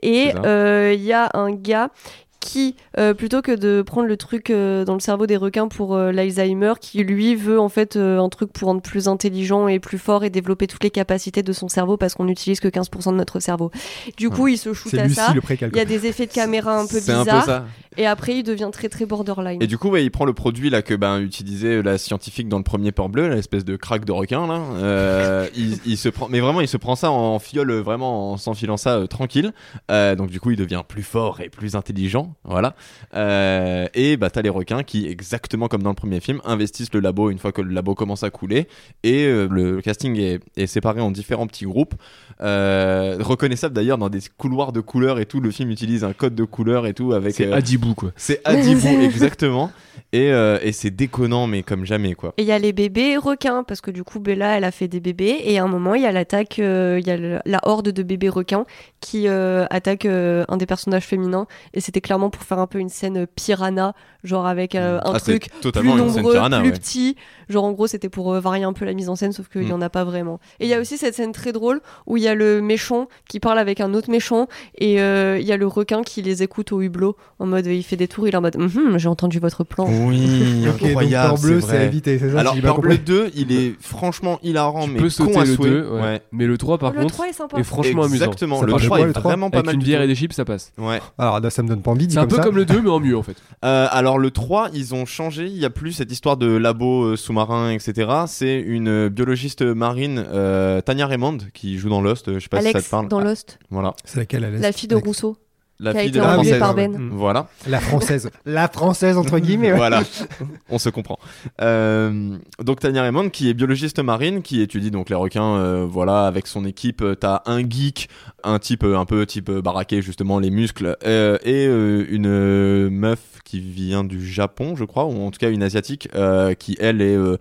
Et euh, il y a un gars qui, euh, plutôt que de prendre le truc euh, dans le cerveau des requins pour euh, l'Alzheimer, qui lui veut en fait euh, un truc pour rendre plus intelligent et plus fort et développer toutes les capacités de son cerveau parce qu'on n'utilise que 15% de notre cerveau. Du coup, il se shoot à Lucie ça. le Il y a des effets de caméra un peu un bizarres. peu Et après, il devient très très borderline. Et du coup, ouais, il prend le produit là que ben utilisait la scientifique dans le premier port bleu, l'espèce de crack de requin là. Euh, il, il se prend, mais vraiment, il se prend ça en fiole, vraiment en s'enfilant ça euh, tranquille. Euh, donc du coup, il devient plus fort et plus intelligent. Voilà. Euh, et bah t'as les requins qui, exactement comme dans le premier film, investissent le labo une fois que le labo commence à couler. Et euh, le casting est, est séparé en différents petits groupes, euh, reconnaissables d'ailleurs dans des couloirs de couleurs et tout. Le film utilise un code de couleur et tout avec. C'est euh, Adibou quoi. c'est Adibou, [laughs] exactement. Et, euh, et c'est déconnant, mais comme jamais quoi. Et il y a les bébés requins, parce que du coup, Bella, elle a fait des bébés. Et à un moment, il y a l'attaque, euh, il y a le- la horde de bébés requins qui euh, attaque euh, un des personnages féminins. Et c'était clairement pour faire un peu une scène scène genre avec euh, un Ah, truc totalement plus une scène nombreux, piranha, plus ouais. petit. Genre en gros, c'était pour euh, varier un peu la mise en scène, sauf qu'il n'y Mm. en a pas vraiment. Et il y a aussi cette scène très drôle où il y a le méchant qui parle avec un autre méchant et euh, il y a le requin qui les écoute au hublot en mode il fait des tours, il est en mode Mhm, j'ai entendu votre plan. Oui, [laughs] Ok, donc Peur bleu, c'est évité, c'est ça Alors, si bleu compris 2, il est franchement hilarant, Tu mais peux con sauter à le souhait. 2, ouais. mais le 3 par le contre 3 est sympa. est franchement amusant. Exactement, le parle de 3 quoi, est le 3 vraiment pas Avec mal une du bière et des chips, ça passe. Ouais. Alors là, ça me donne pas envie dit C'est un comme peu ça. comme le 2 mais en mieux en fait. [laughs] Euh, alors le 3, ils ont changé, il y a plus cette histoire de labo euh, sous-marin, etc. C'est une euh, biologiste marine, euh, Tania Raymond, qui joue dans Lost, je sais pas si ça te parle. dans Ah, Lost, Voilà, C'est laquelle Alex la fille de Alex. Rousseau, la qui a fille été de la française. par. Ben. Mm. Voilà. La française. [laughs] La française, entre guillemets. ouais. voilà, [laughs] on se comprend. Euh, donc Tania Raymond, qui est biologiste marine, qui étudie donc les requins, euh, voilà, avec son équipe. euh, T'as un geek, un type euh, un peu type euh, baraqué justement les muscles, euh, et euh, une euh, meuf qui vient du Japon, je crois, ou en tout cas une asiatique, euh, qui elle est euh,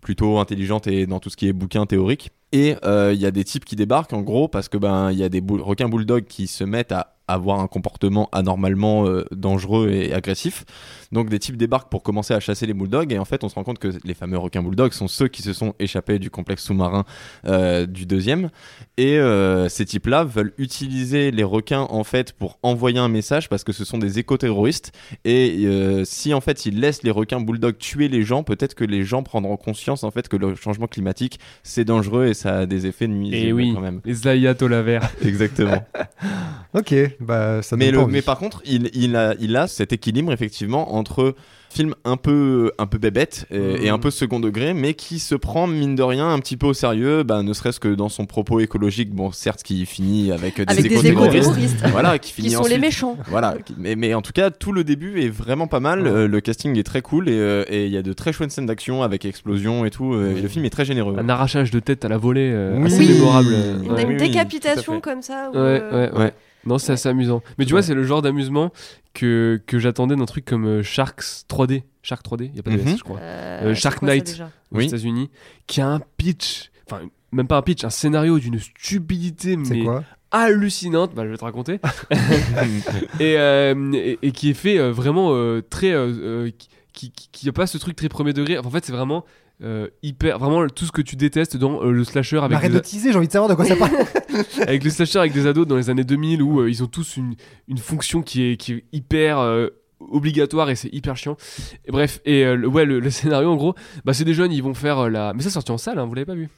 plutôt intelligente et dans tout ce qui est bouquin théorique. Et euh, il y a des types qui débarquent en gros parce que ben il y a des requins bulldogs qui se mettent à avoir un comportement anormalement euh, dangereux et agressif. Donc des types débarquent pour commencer à chasser les bulldogs et en fait on se rend compte que les fameux requins bulldogs sont ceux qui se sont échappés du complexe sous-marin euh, du deuxième et euh, ces types-là veulent utiliser les requins en fait pour envoyer un message parce que ce sont des éco-terroristes et si en fait ils laissent les requins bulldogs tuer les gens peut-être que les gens prendront conscience en fait que le changement climatique c'est dangereux et ça a des effets nuisibles Et oui, quand même. les ayatollahs exactement. [laughs] Ok, bah ça mais, le, mais par contre, il, il, a, il a cet équilibre effectivement entre film un peu, un peu bébête et, Mhm. et un peu second degré, mais qui se prend mine de rien un petit peu au sérieux, bah, ne serait-ce que dans son propos écologique, bon certes qui finit avec des avec des voilà, qui qui finit sont les méchants. Voilà, qui- mais, mais en tout cas, tout le début est vraiment pas mal. Ouais. euh, le casting est très cool et euh, et il y a de très chouettes scènes d'action avec explosion et tout. euh, et le film est très généreux. Un arrachage de tête à la volée euh, Oui. assez Oui. mémorable. On a une décapitation comme ça. où, Ouais, euh, ouais, ouais. Non, c'est assez amusant. Mais tu vois, c'est le genre d'amusement que, que j'attendais d'un truc comme euh, Sharks 3D. Shark 3D, il n'y a pas de Mhm. S, je crois. euh, Euh, Shark quoi Knight. Aux Oui. États-Unis, qui a un pitch, enfin, même pas un pitch, un scénario d'une stupidité, C'est mais quoi? hallucinante. Bah, je vais te raconter. [laughs] [laughs] et, euh, et, et qui est fait euh, vraiment euh, très. qui, qui, qui a pas ce truc très premier degré. En fait, c'est vraiment. Euh, hyper vraiment tout ce que tu détestes dans euh, le slasher avec Arrête des- de teaser, j'ai envie de savoir de quoi ça parle. [laughs] [laughs] avec le slasher avec des ados dans les années 2000 où euh, ils ont tous une, une fonction qui est, qui est hyper euh, obligatoire et c'est hyper chiant. Et bref, et euh, le- ouais, le, le scénario en gros, bah, c'est des jeunes, ils vont faire euh, la. Mais ça sorti en salle, hein, vous l'avez pas vu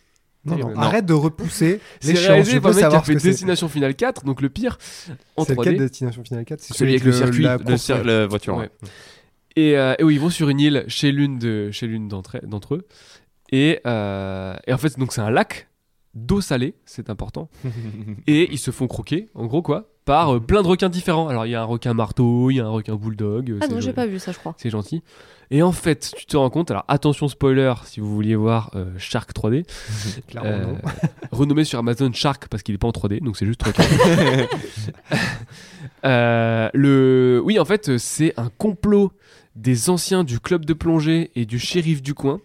Non, non, Non. arrête de repousser [laughs] C'est l'échéance. réalisé Je par mec qui a fait que c'est. Destination Finale 4, donc le pire, en C'est lequel 3D. Destination Finale 4 C'est Celui avec le circuit, la la voiture. Ouais. Et, euh, et oui, ils vont sur une île chez l'une de chez l'une d'entre eux. Et, euh, et en fait, donc c'est un lac d'eau salée, c'est important. [laughs] et ils se font croquer, en gros quoi, par euh, plein de requins différents. Alors il y a un requin marteau, il y a un requin bulldog. Ah c'est non, j'ai pas vu ça, je crois. C'est gentil. Et en fait, tu te rends compte, alors attention spoiler si vous vouliez voir euh, Shark 3D, [laughs] Clairement, euh, non. [laughs] renommé sur Amazon Shark parce qu'il est pas en 3D, donc c'est juste requin. Euh, le... Oui, en fait, c'est un complot des anciens du club de plongée et du shérif du coin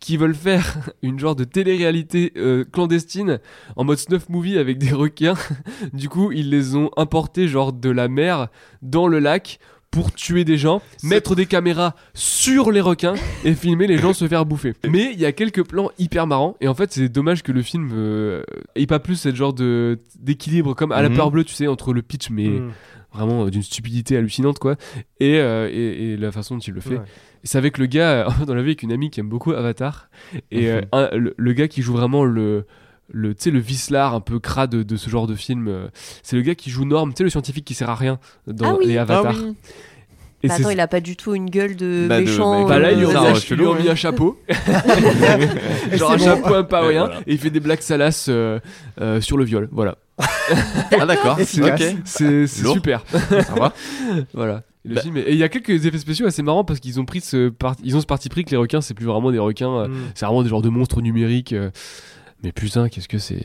qui veulent faire [laughs] une genre de télé-réalité euh, clandestine en mode snuff movie avec des requins. [laughs] du coup, ils les ont importés genre de la mer dans le lac pour tuer des gens, mettre des caméras sur les requins et filmer les gens se faire bouffer. [laughs] Mais il y a quelques plans hyper marrants et en fait c'est dommage que le film euh, ait pas plus cette genre de d'équilibre comme à la Mhm. peur bleue tu sais entre le pitch mais Mm. Vraiment euh, d'une stupidité hallucinante quoi et, euh, et, et la façon dont il le fait. Ouais. C'est avec le gars euh, [laughs] dans la vie avec une amie qui aime beaucoup Avatar et euh, un- le, le gars qui joue vraiment le le tu sais le vicelard un peu crade de, de ce genre de film euh, c'est le gars qui joue Norm tu sais le scientifique qui sert à rien dans Ah oui. les Avatars Ah oui. et Bah attends, il a pas du tout une gueule de Bah, de méchant. mec- bah là, ils lui ont mis, un, chapeau. [laughs] [laughs] Genre un bon. chapeau un pas rien. voilà. Et il fait des blagues salaces euh, euh, sur le viol. Voilà. Ah d'accord. C'est super. Ça va. voilà. Le Bah- film est- et il y a quelques effets spéciaux assez marrants parce qu'ils ont pris ce ils ont ce parti pris que les requins c'est plus vraiment des requins, euh, Mm. c'est vraiment des genres de monstres numériques. euh. Mais putain, qu'est-ce que c'est?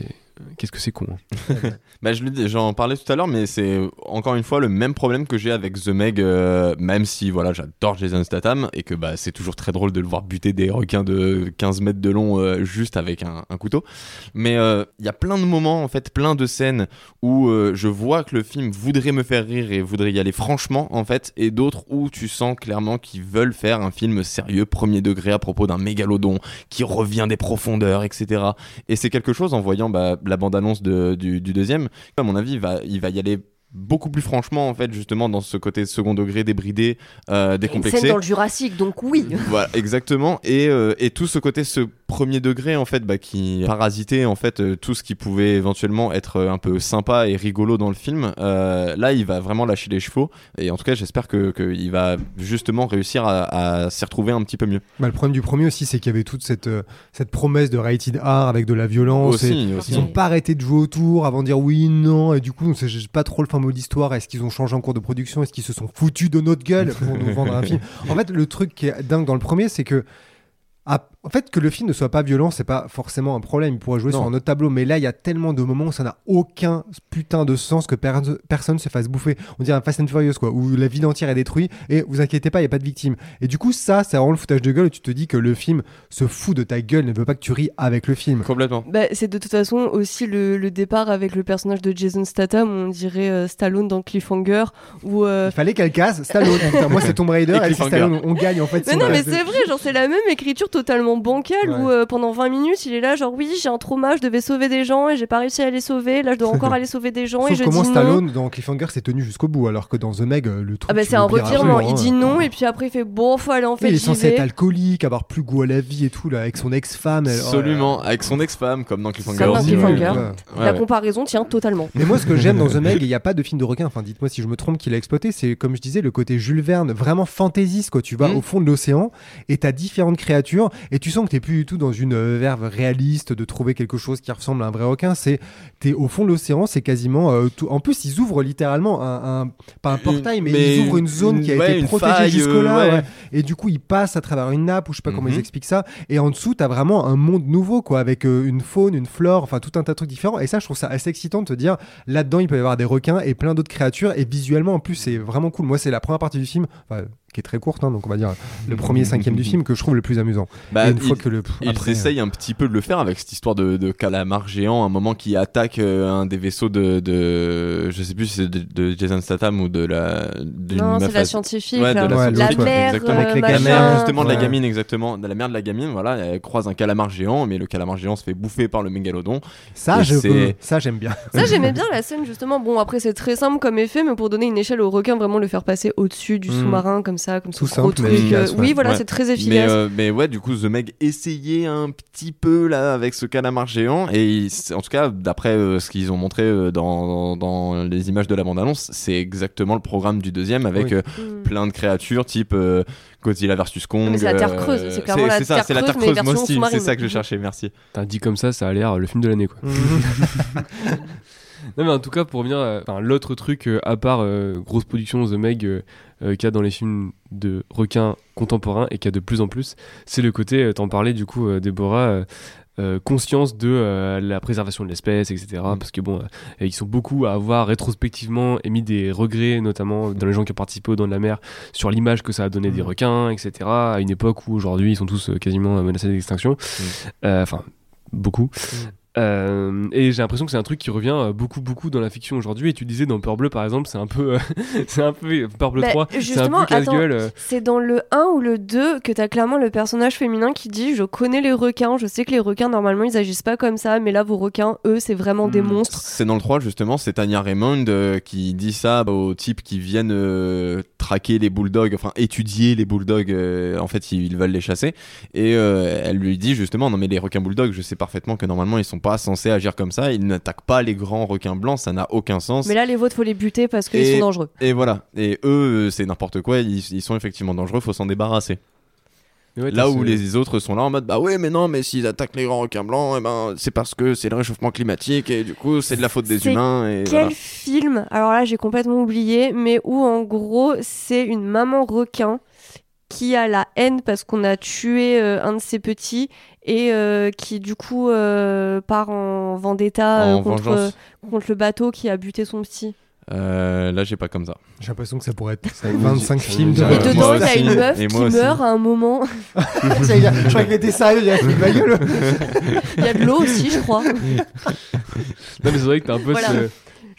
Qu'est-ce que c'est con. hein. [laughs] Bah, j'en parlais tout à l'heure, mais c'est encore une fois le même problème que j'ai avec The Meg, euh, même si voilà, j'adore Jason Statham et que bah, c'est toujours très drôle de le voir buter des requins de 15 mètres de long euh, juste avec un, couteau. Mais euh, il y a plein de moments, en fait, plein de scènes où je vois que le film voudrait me faire rire et voudrait y aller franchement, en fait, et d'autres où tu sens clairement qu'ils veulent faire un film sérieux, premier degré à propos d'un mégalodon qui revient des profondeurs, etc. Et c'est quelque chose en voyant bah, la bande-annonce de- du, du deuxième, à mon avis, il va, il va y aller beaucoup plus franchement, en fait, justement, dans ce côté second degré, débridé, euh, Une décomplexé. scène dans le Jurassique, donc oui. Voilà, exactement. Et, euh, et tout ce côté, ce premier degré, en fait, bah, qui parasitait, en fait, euh, tout ce qui pouvait éventuellement être euh, un peu sympa et rigolo dans le film. euh, là, il va vraiment lâcher les chevaux. Et en tout cas, j'espère que qu'il va justement réussir à, à s'y retrouver un petit peu mieux. Bah, le problème du premier aussi, c'est qu'il y avait toute cette, euh, cette promesse de rated R avec de la violence. et Aussi. Ils ont pas arrêté de jouer autour avant de dire oui, non, et du coup, on sait pas trop le fin mot d'histoire. Est-ce qu'ils ont changé en cours de production? Est-ce qu'ils se sont foutus de notre gueule pour nous vendre un [laughs] film? En fait, le truc qui est dingue dans le premier, c'est que. En fait, que le film ne soit pas violent, c'est pas forcément un problème. Il pourrait jouer Non. sur un autre tableau, mais là, il y a tellement de moments où ça n'a aucun putain de sens que per- personne se fasse bouffer. On dirait un Fast and Furious, quoi, où la ville entière est détruite et vous inquiétez pas, il y a pas de victimes. Et du coup, ça, c'est vraiment le foutage de gueule où tu te dis que le film se fout de ta gueule, ne veut pas que tu ris avec le film. Complètement. Bah, c'est de toute façon aussi le, le départ avec le personnage de Jason Statham, on dirait euh, Stallone dans Cliffhanger, où euh, Il fallait qu'elle casse Stallone. [laughs] Moi, c'est Tomb Raider, Et Cliffhanger. Stallone. On gagne en fait. Mais non, on mais c'est vrai, genre c'est la même écriture totalement bancale Ouais. où euh, pendant 20 minutes il est là, genre oui, j'ai un trauma, je devais sauver des gens et j'ai pas réussi à les sauver, là je dois encore [laughs] aller sauver des gens et je comment dis non. Stallone dans Cliffhanger s'est tenu jusqu'au bout, alors que dans The Meg, euh, le truc. Ah bah c'est un jamais, il hein. dit non et puis après il fait bon, faut aller en fait il est censé être alcoolique, avoir plus goût à la vie et tout, là, avec son ex-femme. elle- Absolument. Avec son ex-femme, comme dans Cliffhanger. Comme dans aussi, Cliffhanger. ouais. Ouais. Ouais, La comparaison tient totalement. Mais moi, ce que j'aime dans The Meg, [laughs] il n'y a pas de film de requin, enfin, dites-moi si je me trompe, qu'il a exploité, c'est comme je disais, le côté Jules Verne, vraiment fantaisiste, quoi. Tu vas Mm. au fond de l'océan et t'as différentes créatures et tu sens que t'es plus du tout dans une euh, verve réaliste de trouver quelque chose qui ressemble à un vrai requin. C'est, t'es au fond de l'océan, c'est quasiment euh, tout. En plus, ils ouvrent littéralement un, un- pas un portail, mais, mais ils ouvrent une zone une- qui a ouais, été protégée jusque-là. euh, ouais. ouais. Et du coup, ils passent à travers une nappe ou je sais pas comment Mhm. ils expliquent ça. Et en dessous, t'as vraiment un monde nouveau, quoi, avec euh, une faune, une flore, enfin tout un tas de trucs différents. Et ça, je trouve ça assez excitant de te dire, là-dedans, il peut y avoir des requins et plein d'autres créatures. Et visuellement, en plus, c'est vraiment cool. Moi, c'est la première partie du film, enfin, qui est très courte, hein, donc on va dire le premier cinquième du film que je trouve le plus amusant. Bah, et une il- fois que le. pff, Ils après, euh, essayent un petit peu de le faire avec cette histoire de, de calamar géant, un moment qui attaque euh, un des vaisseaux de, de je sais plus si c'est de, de Jason Statham ou de la Non, c'est la scientifique, Ouais, de là. la Ouais, la mère, Exactement. euh, Avec les machin. gamins, justement de la gamine exactement de la mère de la gamine voilà elle croise un calamar géant mais le calamar géant se fait bouffer par le mégalodon Ça, je. Ça, j'aime bien. [laughs] Ça, j'aimais bien la scène, justement. Bon, après, c'est très simple comme effet, mais pour donner une échelle au requin, vraiment le faire passer au-dessus du Mm. sous-marin, comme ça, comme ce Tout gros simple, mais truc. efficace, euh, ouais. Oui, voilà, Ouais. c'est très mais, efficace. euh, mais ouais du coup The Meg essayait un petit peu là avec ce calamar géant et il- c'est- en tout cas d'après euh, ce qu'ils ont montré euh, dans, dans, dans les images de la bande annonce c'est exactement le programme du deuxième avec Oui. euh, Mm. plein de créatures type euh, Godzilla versus Kong mais c'est la Terre euh, creuse, c'est clairement la c'est ça, Terre c'est la creuse, Terre mais creuse moi version aussi c'est sous-marine. ça que je cherchais merci T'as dit comme ça, ça a l'air le film de l'année quoi. [laughs] Non mais en tout cas pour revenir, l'autre truc euh, à part euh, grosse production The Meg euh, qu'il y a dans les films de requins contemporains et qu'il y a de plus en plus, c'est le côté, euh, t'en parlais du coup euh, Déborah, euh, conscience de euh, la préservation de l'espèce, etc. Parce que bon, euh, ils sont beaucoup à avoir rétrospectivement émis des regrets, notamment dans les gens qui ont participé au Don de la Mer, sur l'image que ça a donné des Mm. requins, etc. À une époque où aujourd'hui ils sont tous euh, quasiment menacés d'extinction. Euh, Enfin, beaucoup. Euh, et j'ai l'impression que c'est un truc qui revient euh, beaucoup beaucoup dans la fiction aujourd'hui et tu disais dans Peur Bleu par exemple c'est un peu euh, [laughs] c'est un peu Peur Bleu Bah, 3 c'est un peu casse-gueule attends, euh. C'est dans le 1 ou le 2 que t'as clairement le personnage féminin qui dit Je connais les requins, je sais que les requins normalement ils agissent pas comme ça, mais là vos requins, eux, c'est vraiment des Hmm. monstres. C'est dans le 3 justement, c'est Tanya Raymond euh, qui dit ça aux types qui viennent euh, traquer les bulldogs, enfin étudier les bulldogs, euh, en fait ils, ils veulent les chasser. Et euh, elle lui dit justement, non mais les requins bulldogs, je sais parfaitement que normalement ils sont pas censés agir comme ça, ils n'attaquent pas les grands requins blancs, ça n'a aucun sens. Mais là, les vôtres, faut les buter parce qu'ils sont dangereux. Et voilà, et eux euh, c'est n'importe quoi, ils, ils sont effectivement dangereux, faut s'en débarrasser. Ouais, Là où les autres sont là en mode bah ouais mais non mais s'ils attaquent les grands requins blancs eh ben c'est parce que c'est le réchauffement climatique et du coup c'est de la faute des humains et Quel voilà. film Alors là, j'ai complètement oublié, mais où en gros, c'est une maman requin qui a la haine parce qu'on a tué euh, un de ses petits et euh, qui du coup euh, part en vendetta euh, contre, vengeance. contre le bateau qui a buté son petit. Euh, là j'ai pas comme ça. J'ai l'impression que ça pourrait être Ça me 25 dit- ça me films de. et dedans, il y a aussi. une meuf Et qui moi aussi. meurt à un moment. [laughs] Je crois qu'il était sérieux, il a fait ma gueule. Il y a de l'eau aussi, je crois. [laughs] Non, mais c'est vrai que t'as un peu Voilà. ce.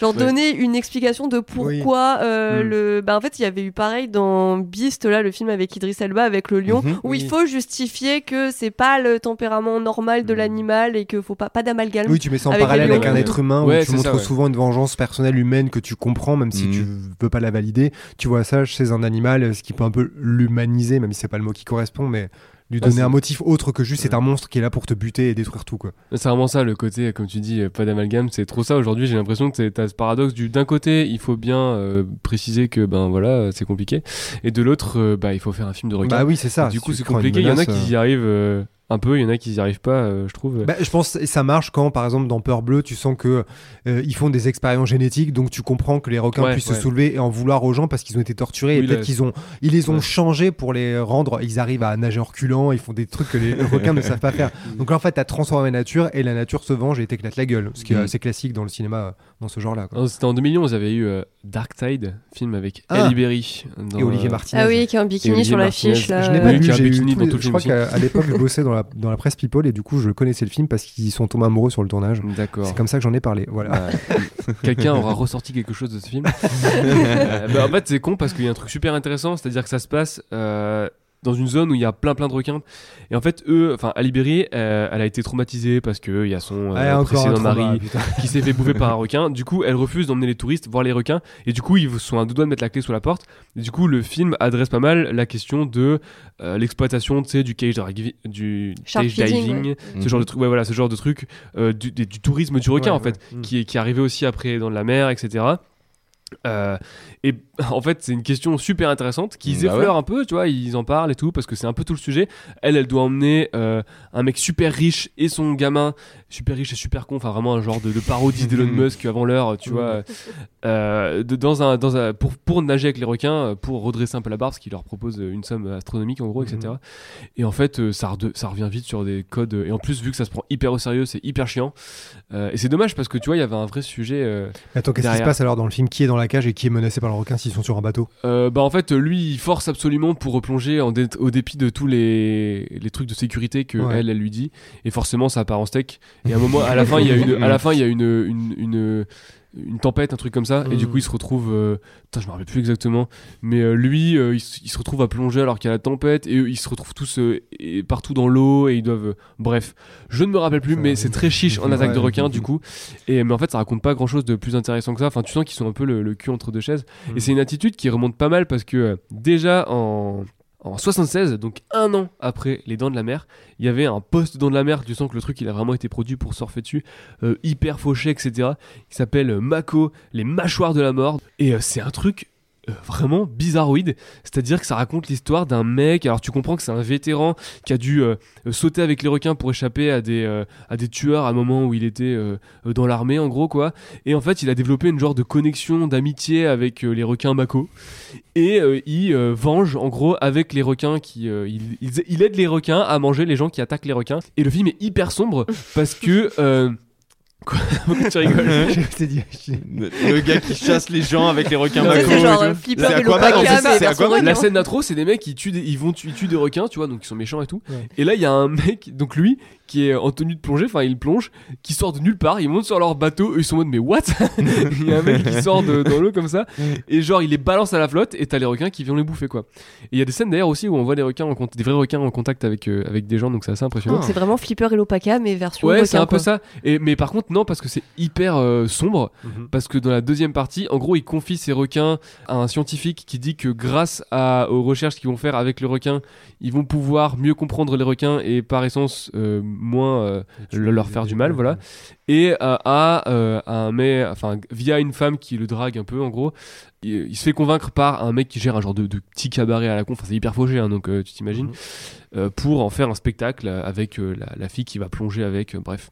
Genre Ouais. donner une explication de pourquoi euh, Mm. le. Bah en fait, il y avait eu pareil dans Beast, là, le film avec Idris Elba, avec le lion, Mhm. où il faut justifier que c'est pas le tempérament normal de Mm. l'animal et qu'il faut pas, pas d'amalgame. Oui, tu mets ça en Avec parallèle avec un être humain Ouais, où tu montres ça, ouais. souvent une vengeance personnelle humaine que tu comprends, même si tu veux pas la valider. Tu vois ça chez un animal, ce qui peut un peu l'humaniser, même si c'est pas le mot qui correspond, mais lui donner un motif autre que juste c'est un monstre qui est là pour te buter et détruire tout. Quoi. C'est vraiment ça le côté, comme tu dis, euh, pas d'amalgame, c'est trop ça aujourd'hui. J'ai l'impression que c'est- t'as ce paradoxe du d'un côté, il faut bien euh, préciser que ben voilà, c'est compliqué, et de l'autre, euh, bah il faut faire un film de requin. Bah oui, c'est ça. du coup, c'est compliqué. Il y en a qui y arrivent euh, un peu, il y en a qui y arrivent pas, euh, je trouve. Bah, je pense que ça marche quand, par exemple, dans Peur Bleue, tu sens que euh, ils font des expériences génétiques, donc tu comprends que les requins Ouais, puissent ouais. se soulever et en vouloir aux gens parce qu'ils ont été torturés Oui, et peut-être qu'ils ont, ils les ont ouais. changés pour les rendre. Ils arrivent à nager en reculant, ils font des trucs que les [laughs] requins ne savent pas faire. Donc là, en fait, t'as transformé la nature et la nature se venge et t'éclate la gueule, ce qui est Mm. assez classique dans le cinéma, euh, dans ce genre-là. C'était en 2011, il y avait eu euh, Dark Tide, film avec Ah. Halle Berry. dans, Et Olivier Martinez. Ah oui, qui est en bikini sur l'affiche. là. Je n'ai pas oui, vu, qui a un j'ai eu tout le je crois film qu'à l'époque je bossais dans la, dans la presse People et du coup je connaissais le film parce qu'ils sont tombés amoureux sur le tournage. D'accord. C'est comme ça que j'en ai parlé. Voilà. Euh, [laughs] Quelqu'un aura ressorti quelque chose de ce film. [laughs] Euh, bah, en fait, c'est con parce qu'il y a un truc super intéressant, c'est-à-dire que ça se passe euh, dans une zone où il y a plein plein de requins. Et en fait, eux, enfin, Ali Berry, euh, elle a été traumatisée parce que il y a son euh, précédent mari [laughs] qui s'est fait bouffer par un requin. Du coup, elle refuse d'emmener les touristes voir les requins. Et du coup, ils sont à deux doigts de mettre la clé sous la porte. Et du coup, le film adresse pas mal la question de euh, l'exploitation, tu sais, du cage, du cage feeding, diving, ouais. ce genre de truc. Ouais, voilà, ce genre de truc, euh, du, du tourisme du requin Ouais, en fait ouais. Qui, est, qui est arrivé aussi après dans la mer, etc. Euh, et [laughs] en fait, c'est une question super intéressante qu'ils Bah effleurent un peu, tu vois, ils en parlent et tout, parce que c'est un peu tout le sujet. Elle, elle doit emmener euh, un mec super riche et son gamin, super riche et super con, enfin vraiment un genre de, de parodie d'Elon [laughs] Musk avant l'heure, tu vois, euh, de- dans un, dans un, pour, pour nager avec les requins, euh, pour redresser un peu la barre, parce qu'il leur propose une somme astronomique en gros, etc. Et en fait, euh, ça, revient vite sur des codes, et en plus, vu que ça se prend hyper au sérieux, c'est hyper chiant. Euh, et c'est dommage parce que tu vois, il y avait un vrai sujet. euh, Attends, qu'est-ce qui se passe alors dans le film? Qui est dans la cage et qui est menacé par le requin s'ils sont sur un bateau? Euh, bah en fait lui il force absolument pour replonger en dé- au dépit de tous les, les trucs de sécurité que Ouais. elle elle lui dit et forcément ça part en steak et à un moment à la fin il y a une à la fin il y a une une, une une tempête, un truc comme ça, et du Mm. coup il se retrouve, euh, putain je me rappelle plus exactement, mais euh, lui euh, il, se retrouve à plonger alors qu'il y a la tempête, et eux, ils se retrouvent tous euh, et partout dans l'eau, et ils doivent, euh, bref, je ne me rappelle plus, mais c'est très chiche en attaque de requin du coup, et mais en fait ça raconte pas grand chose de plus intéressant que ça, enfin tu sens qu'ils sont un peu le, le cul entre deux chaises, Mm. et c'est une attitude qui remonte pas mal parce que déjà en, en 76, donc un an après Les Dents de la Mer, il y avait un post Dents de la Mer, tu sens que le truc il a vraiment été produit pour surfer dessus, euh, hyper fauché, etc., qui s'appelle euh, Mako, les mâchoires de la mort. Et euh, c'est un truc euh, vraiment bizarroïde, c'est-à-dire que ça raconte l'histoire d'un mec, alors tu comprends que c'est un vétéran qui a dû euh, sauter avec les requins pour échapper à des, euh, à des tueurs à un moment où il était dans l'armée en gros quoi, et en fait il a développé une genre de connexion, d'amitié avec les requins Mako, et il venge en gros avec les requins qui il, aide les requins à manger les gens qui attaquent les requins. Et le film est hyper sombre parce que quoi [laughs] tu rigoles [laughs] Je t'ai dit- je- Le gars qui chasse les gens avec les requins c'est genre euh. Flipper et Aquaman. La requin. scène d'intro, c'est des mecs qui tuent des, ils vont tu- ils tuent des requins, tu vois, donc ils sont méchants et tout. Ouais. Et là, il y a un mec, donc lui, qui est en tenue de plongée, enfin il plonge, qui sort de nulle part, il monte sur leur bateau, eux ils sont en mode mais what? [laughs] Il y a un mec qui sort de, dans l'eau comme ça, et genre il les balance à la flotte, et t'as les requins qui viennent les bouffer quoi. Et il y a des scènes d'ailleurs aussi où on voit des requins, en des vrais requins en contact avec avec, euh, avec des gens, donc c'est assez impressionnant. Donc c'est vraiment Flipper et l'Opaka, mais version Ouais, requin, c'est un peu quoi. ça. Et, mais par contre, non, parce que c'est hyper euh, sombre. Parce que dans la deuxième partie, en gros, il confie ses requins à un scientifique qui dit que grâce à, aux recherches qu'ils vont faire avec le requin, ils vont pouvoir mieux comprendre les requins et par essence euh, moins euh, le- leur faire du mal, voilà. Et euh, à, à un mec, enfin via une femme qui le drague un peu en gros, il, il se fait convaincre par un mec qui gère un genre de, de petit cabaret à la con, enfin c'est hyper fauché, hein, donc tu t'imagines, Mhm. pour en faire un spectacle avec la, la fille qui va plonger avec, bref.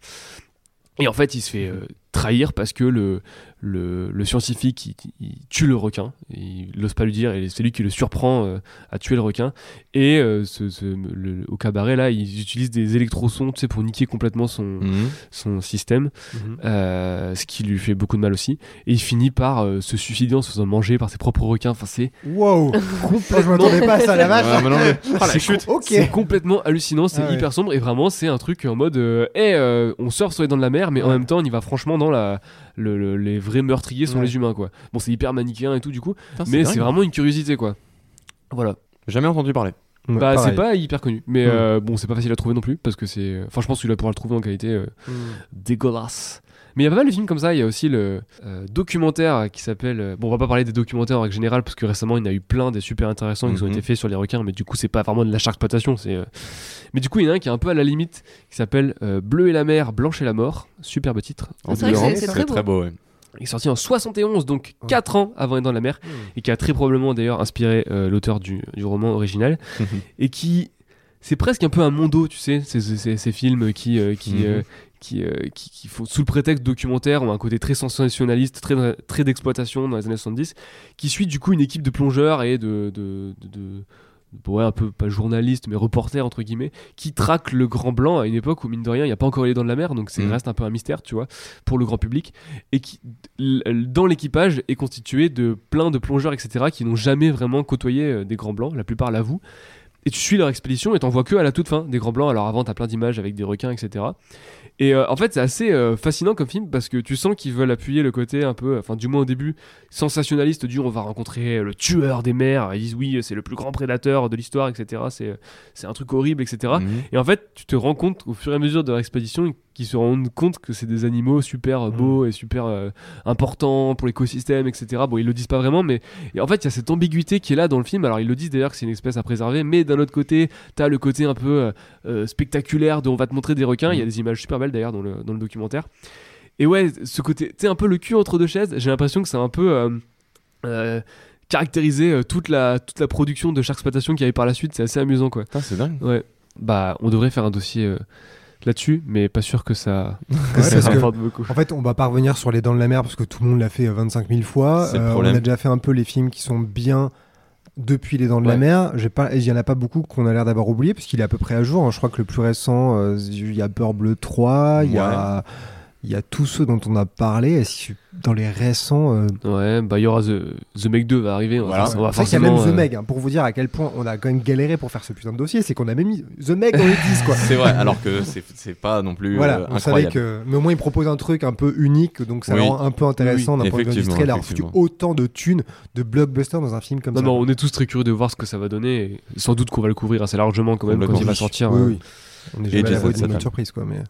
Et en fait, il se fait euh, trahir parce que le, le, le scientifique il, il tue le requin. Il n'ose pas lui dire, et c'est lui qui le surprend euh, à tuer le requin. Et euh, ce, ce- le- au cabaret, là, ils utilisent des électrosons tu sais, pour niquer complètement son, Mhm. son système, Mhm. euh, ce qui lui fait beaucoup de mal aussi. Et il finit par euh, se suicider en se faisant manger par ses propres requins. Enfin, c'est Wow [laughs] Je m'attendais pas à ça, la vache Ouais, mais Ah, c'est com- complètement hallucinant, c'est Ah ouais. hyper sombre et vraiment c'est un truc en mode euh, hey, euh, on surfe sur les dents de la mer mais en même temps on y va franchement dans la le- le- les vrais meurtriers sont Ouais. les humains quoi. Bon c'est hyper manichéen et tout du coup Putain, mais dingue. c'est vraiment une curiosité quoi. Voilà. Jamais entendu parler. Ouais, bah c'est pas hyper connu mais euh, bon c'est pas facile à trouver non plus parce que c'est enfin je pense que tu pouvoir le trouver en qualité euh, Mm. dégueulasse. Mais il y a pas mal de films comme ça. Il y a aussi le euh, documentaire qui s'appelle. Bon, on va pas parler des documentaires en règle générale parce que récemment il y en a eu plein des super intéressants qui ont Mhm. été faits sur les requins. Mais du coup, c'est pas vraiment de la exploitation. C'est. euh, Mais du coup, il y en a un qui est un peu à la limite qui s'appelle euh, Bleu et la mer, Blanche et la mort. Superbe titre. Ah, c'est vrai que demeurant, c'est- c'est très très très beau. ouais. Il est sorti en 71, donc Ouais. 4 ans avant Dents de la Mer, et qui a très probablement d'ailleurs inspiré euh, l'auteur du, du roman original, [laughs] et qui c'est presque un peu un mondo, tu sais, ces, ces- ces films qui euh, qui, Mhm. euh, qui, qui, qui font sous le prétexte documentaire ont un côté très sensationnaliste, très très d'exploitation dans les années 70, qui suit du coup une équipe de plongeurs et de, de, de- de- de- ouais, un peu pas journalistes mais reporters entre guillemets qui traquent le Grand Blanc à une époque où mine de rien il n'y a pas encore les dents de la mer donc c'est Mhm. reste un peu un mystère tu vois pour le grand public et qui dans l'équipage est constitué de plein de plongeurs etc qui n'ont jamais vraiment côtoyé euh, des Grands Blancs la plupart l'avouent et tu suis leur expédition et t'en vois que à la toute fin des Grands Blancs alors avant t'as plein d'images avec des requins etc et euh, en fait, c'est assez euh, fascinant comme film parce que tu sens qu'ils veulent appuyer le côté un peu, enfin, du moins au début, sensationnaliste du on va rencontrer le tueur des mers. Ils disent oui, c'est le plus grand prédateur de l'histoire, etc. C'est, c'est un truc horrible, etc. Mhm. Et en fait, tu te rends compte au fur et à mesure de leur expédition qu'ils se rendent compte que c'est des animaux super euh, beaux et super euh, importants pour l'écosystème, etc. Bon, ils le disent pas vraiment, mais et en fait, il y a cette ambiguïté qui est là dans le film. Alors, ils le disent d'ailleurs que c'est une espèce à préserver, mais d'un autre côté, t'as le côté un peu euh, euh, spectaculaire de on va te montrer des requins. Il y a des images super belles d'ailleurs dans le, dans le documentaire. Et ouais, ce côté, tu sais, un peu le cul entre deux chaises, j'ai l'impression que c'est un peu. caractérisé euh, toute la toute la production de chaque exploitation qu'il y avait par la suite c'est assez amusant quoi Putain, c'est dingue. Ouais. Bah, on devrait faire un dossier euh, là-dessus, mais pas sûr que ça, que Ouais, ça parce que- rapporte beaucoup. En fait, on va pas revenir sur les dents de la mer parce que tout le monde l'a fait euh, 25 000 fois. Euh, on a déjà fait un peu les films qui sont bien depuis les dents de la mer. Il y en a pas beaucoup qu'on a l'air d'avoir oublié parce qu'il est à peu près à jour. hein. Je crois que le plus récent, euh, il y a Peur Bleu 3, il y a, il y a tous ceux dont on a parlé. Est-ce que dans les récents, euh, Ouais, bah il y aura The, The Meg 2 va arriver. Va, Voilà. on va qu'il y a même The euh, Meg, hein, pour vous dire à quel point on a quand même galéré pour faire ce putain de dossier, c'est qu'on a même mis The Meg dans les [laughs] 10 quoi. C'est vrai, alors que c'est c'est pas non plus Voilà, euh, on savait que. Mais au moins, ils proposent un truc un peu unique, donc ça Oui. rend un peu intéressant Oui, d'un point de vue industriel. d'avoir foutu autant de thunes, de blockbusters dans un film comme Non, ça. non, on est tous très curieux de voir ce que ça va donner. Et sans doute qu'on va le couvrir assez largement quand même quand il va sortir. Oui, oui. On est jamais à l'abri d'une surprise, quoi. Mais, mais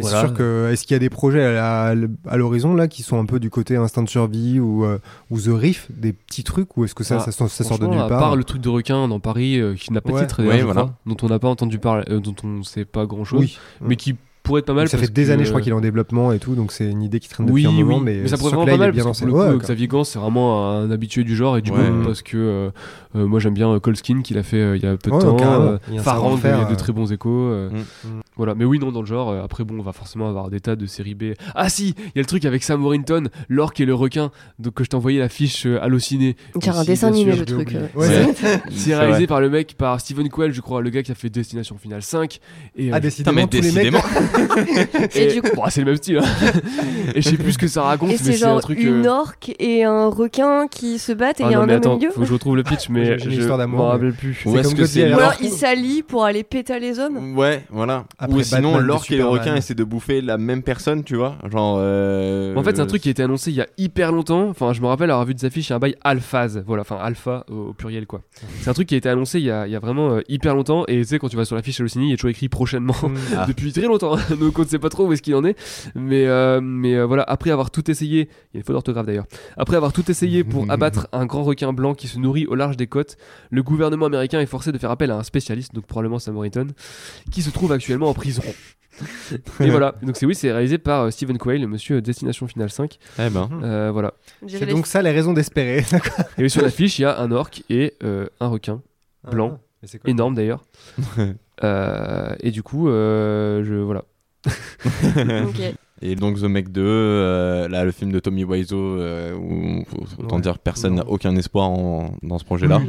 Voilà. c'est sûr que. Est-ce qu'il y a des projets à, la- à l'horizon, là, qui sont un peu du côté instinct de survie ou, euh, ou The Riff, des petits trucs, ou est-ce que ça, Ah, ça, ça sort de nulle à part part le truc de requin dans Paris euh, qui n'a pas de Ouais. titre, Ouais, voilà. crois, dont on n'a pas entendu parler, euh, dont on ne sait pas grand chose, Oui. mais qui pourrait être pas mal. ça parce fait des que- années, je crois, qu'il est en développement et tout, donc c'est une idée qui traîne Oui, depuis un moment. oui, mais, mais ça pourrait vraiment pas il est mal bien parce que le coup, Ouais, Xavier Gans c'est vraiment un habitué du genre et du Ouais. coup parce que euh, euh, moi j'aime bien euh, Colskin qu'il a fait euh, il y a peu de Ouais, temps, euh, Il y a un Farang, il y a de euh. très bons échos. euh, Mm. Voilà, mais oui non dans le genre. après bon, on va forcément avoir des tas de séries B. Ah si, il y a le truc avec Sam Warrington, l'orque et le requin, donc que je t'ai envoyé l'affiche euh, hallucinée. Car un dessin animé le truc. c'est- réalisé par le mec, par Steven Quell, je crois, le gars qui a fait Destination Finale 5. Et, Ah, décidément, mais tous les mecs. [laughs] Et du coup- Bon, c'est le même style. hein. et je sais plus ce que ça raconte, Et c'est un genre truc. une euh, orque et un requin qui se battent et il Ah y a non, un homme au attends, milieu. faut que je retrouve le pitch, [laughs] mais J'ai- j'ai une je histoire d'amour, m'en mais- rappelle plus. Ou est-ce que c'est Ou alors ils s'allient pour aller péter les hommes. Ouais, voilà. Ou sinon, l'orque et le requin essaient de bouffer la même personne, tu vois. Genre. euh, En fait, c'est un truc qui a été annoncé il y a hyper longtemps. Enfin, je me rappelle avoir vu des affiches, il y a un bail Alphaz. Voilà, enfin Alpha au, au pluriel, quoi. C'est un truc qui a été annoncé il y a, il y a vraiment euh, hyper longtemps. Et tu sais, quand tu vas sur l'affiche Allociné, il y a toujours écrit prochainement Mm. Ah. [laughs] depuis très longtemps. Donc on ne sait pas trop où est-ce qu'il en est. Mais, euh, mais euh, voilà, après avoir tout essayé, il y a une faute d'orthographe d'ailleurs, après avoir tout essayé pour [laughs] abattre un grand requin blanc qui se nourrit au large des côtes, le gouvernement américain est forcé de faire appel à un spécialiste, donc probablement Sam Worthington, qui se trouve actuellement en prison. [laughs] Et voilà, donc c'est oui, c'est réalisé par euh, Stephen Quayle, le monsieur Destination Finale 5. Eh ben. Euh, voilà. C'est donc ça les raisons d'espérer. [laughs] Et oui, sur l'affiche, il y a un orque et euh, un requin, Blanc. Ah, mais c'est quoi? Énorme d'ailleurs. Euh, et du coup, euh, je voilà. [laughs] Et donc The Meg 2, euh, là le film de Tommy Wiseau, euh, où faut- autant Ouais. dire personne n'a aucun espoir en- dans ce projet-là.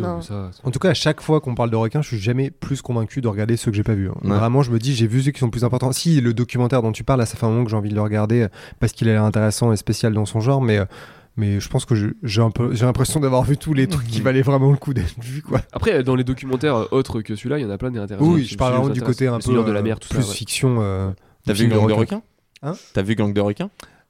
En tout cas, à chaque fois qu'on parle de requins, je suis jamais plus convaincu de regarder ceux que j'ai pas vus. hein. Ouais. Vraiment, je me dis, j'ai vu ceux qui sont plus importants. Si le documentaire dont tu parles, là, ça fait un moment que j'ai envie de le regarder euh, parce qu'il a l'air intéressant et spécial dans son genre, mais. euh, mais je pense que j'ai un peu, j'ai l'impression d'avoir vu tous les trucs qui [laughs] valaient vraiment le coup d'être vus, quoi. Après, dans les documentaires autres que celui-là, il y en a plein d'intéressants. Oui, je parle vraiment du côté un peu de la mer, tout plus ça. ouais. fiction. euh, T'as vu Gang de requins. Hein? T'as vu Gang de requins?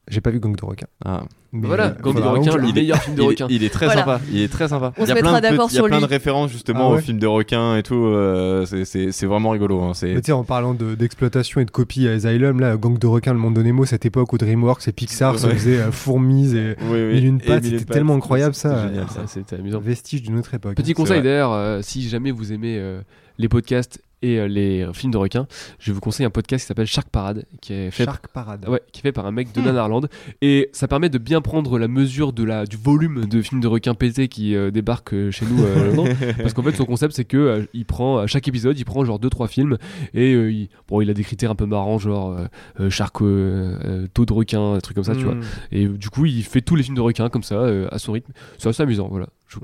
J'ai pas vu Gang de requins. Ah. Mais, Voilà, euh, Gang de requins, le meilleur film de requins. il est très Voilà. sympa. Il est très sympa. On il y a se plein d'accord petits- il y a sur plein lui. de références justement Ah ouais aux films de requins et tout. euh, c'est- vraiment rigolo. hein, c'est- Mais tu sais, en parlant de- d'exploitation et de copie à Asylum, là, Gang de requins, le monde de Nemo, cette époque où DreamWorks et Pixar se faisaient euh, fourmis et Oui, oui. mille une c'était tellement incroyable, c'était ça. c'était amusant. vestige d'une autre époque. Petit C'est conseil d'ailleurs, euh, si jamais vous aimez les podcasts et euh, les films de requins, je vous conseille un podcast qui s'appelle Shark Parade, qui est fait Shark Parade. Ouais, qui est fait par un mec de Nanarland et ça permet de bien prendre la mesure de la du volume de films de requins pétés qui euh, débarquent euh, chez nous euh, [laughs] parce qu'en fait son concept c'est que euh, il prend à chaque épisode il prend genre deux trois films et il, bon il a des critères un peu marrants genre shark taux de requin des trucs comme ça tu vois Mm. et du coup il fait tous les films de requins comme ça à son rythme c'est assez amusant voilà Je-.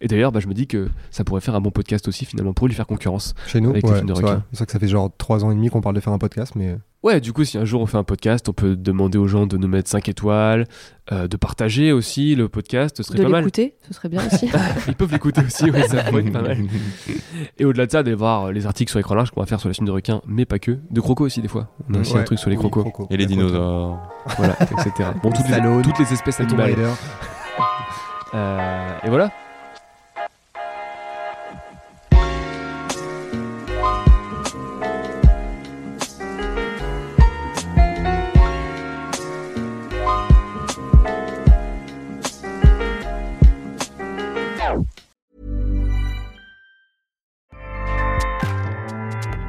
Et d'ailleurs bah, je me dis que ça pourrait faire un bon podcast aussi finalement pour lui faire concurrence Chez nous, Avec les ouais, films de c'est vrai. requins. C'est vrai que ça fait genre 3 ans et demi qu'on parle de faire un podcast, mais Ouais, du coup, si un jour on fait un podcast, on peut demander aux gens de nous mettre 5 étoiles, euh, de partager aussi le podcast, ce serait De pas mal. l'écouter, ce serait bien aussi. [laughs] Ils peuvent l'écouter aussi, oui, ça pourrait être pas mal. Et au-delà de ça, d'aller voir euh, les articles sur écran large qu'on va faire sur les films de requins, mais pas que, de crocos aussi des fois. On a aussi Ouais. un truc sur les Oui, crocos, Et les dinosaures. voilà, etc. Bon, toutes les, toutes les espèces animales. [laughs] Euh, et voilà.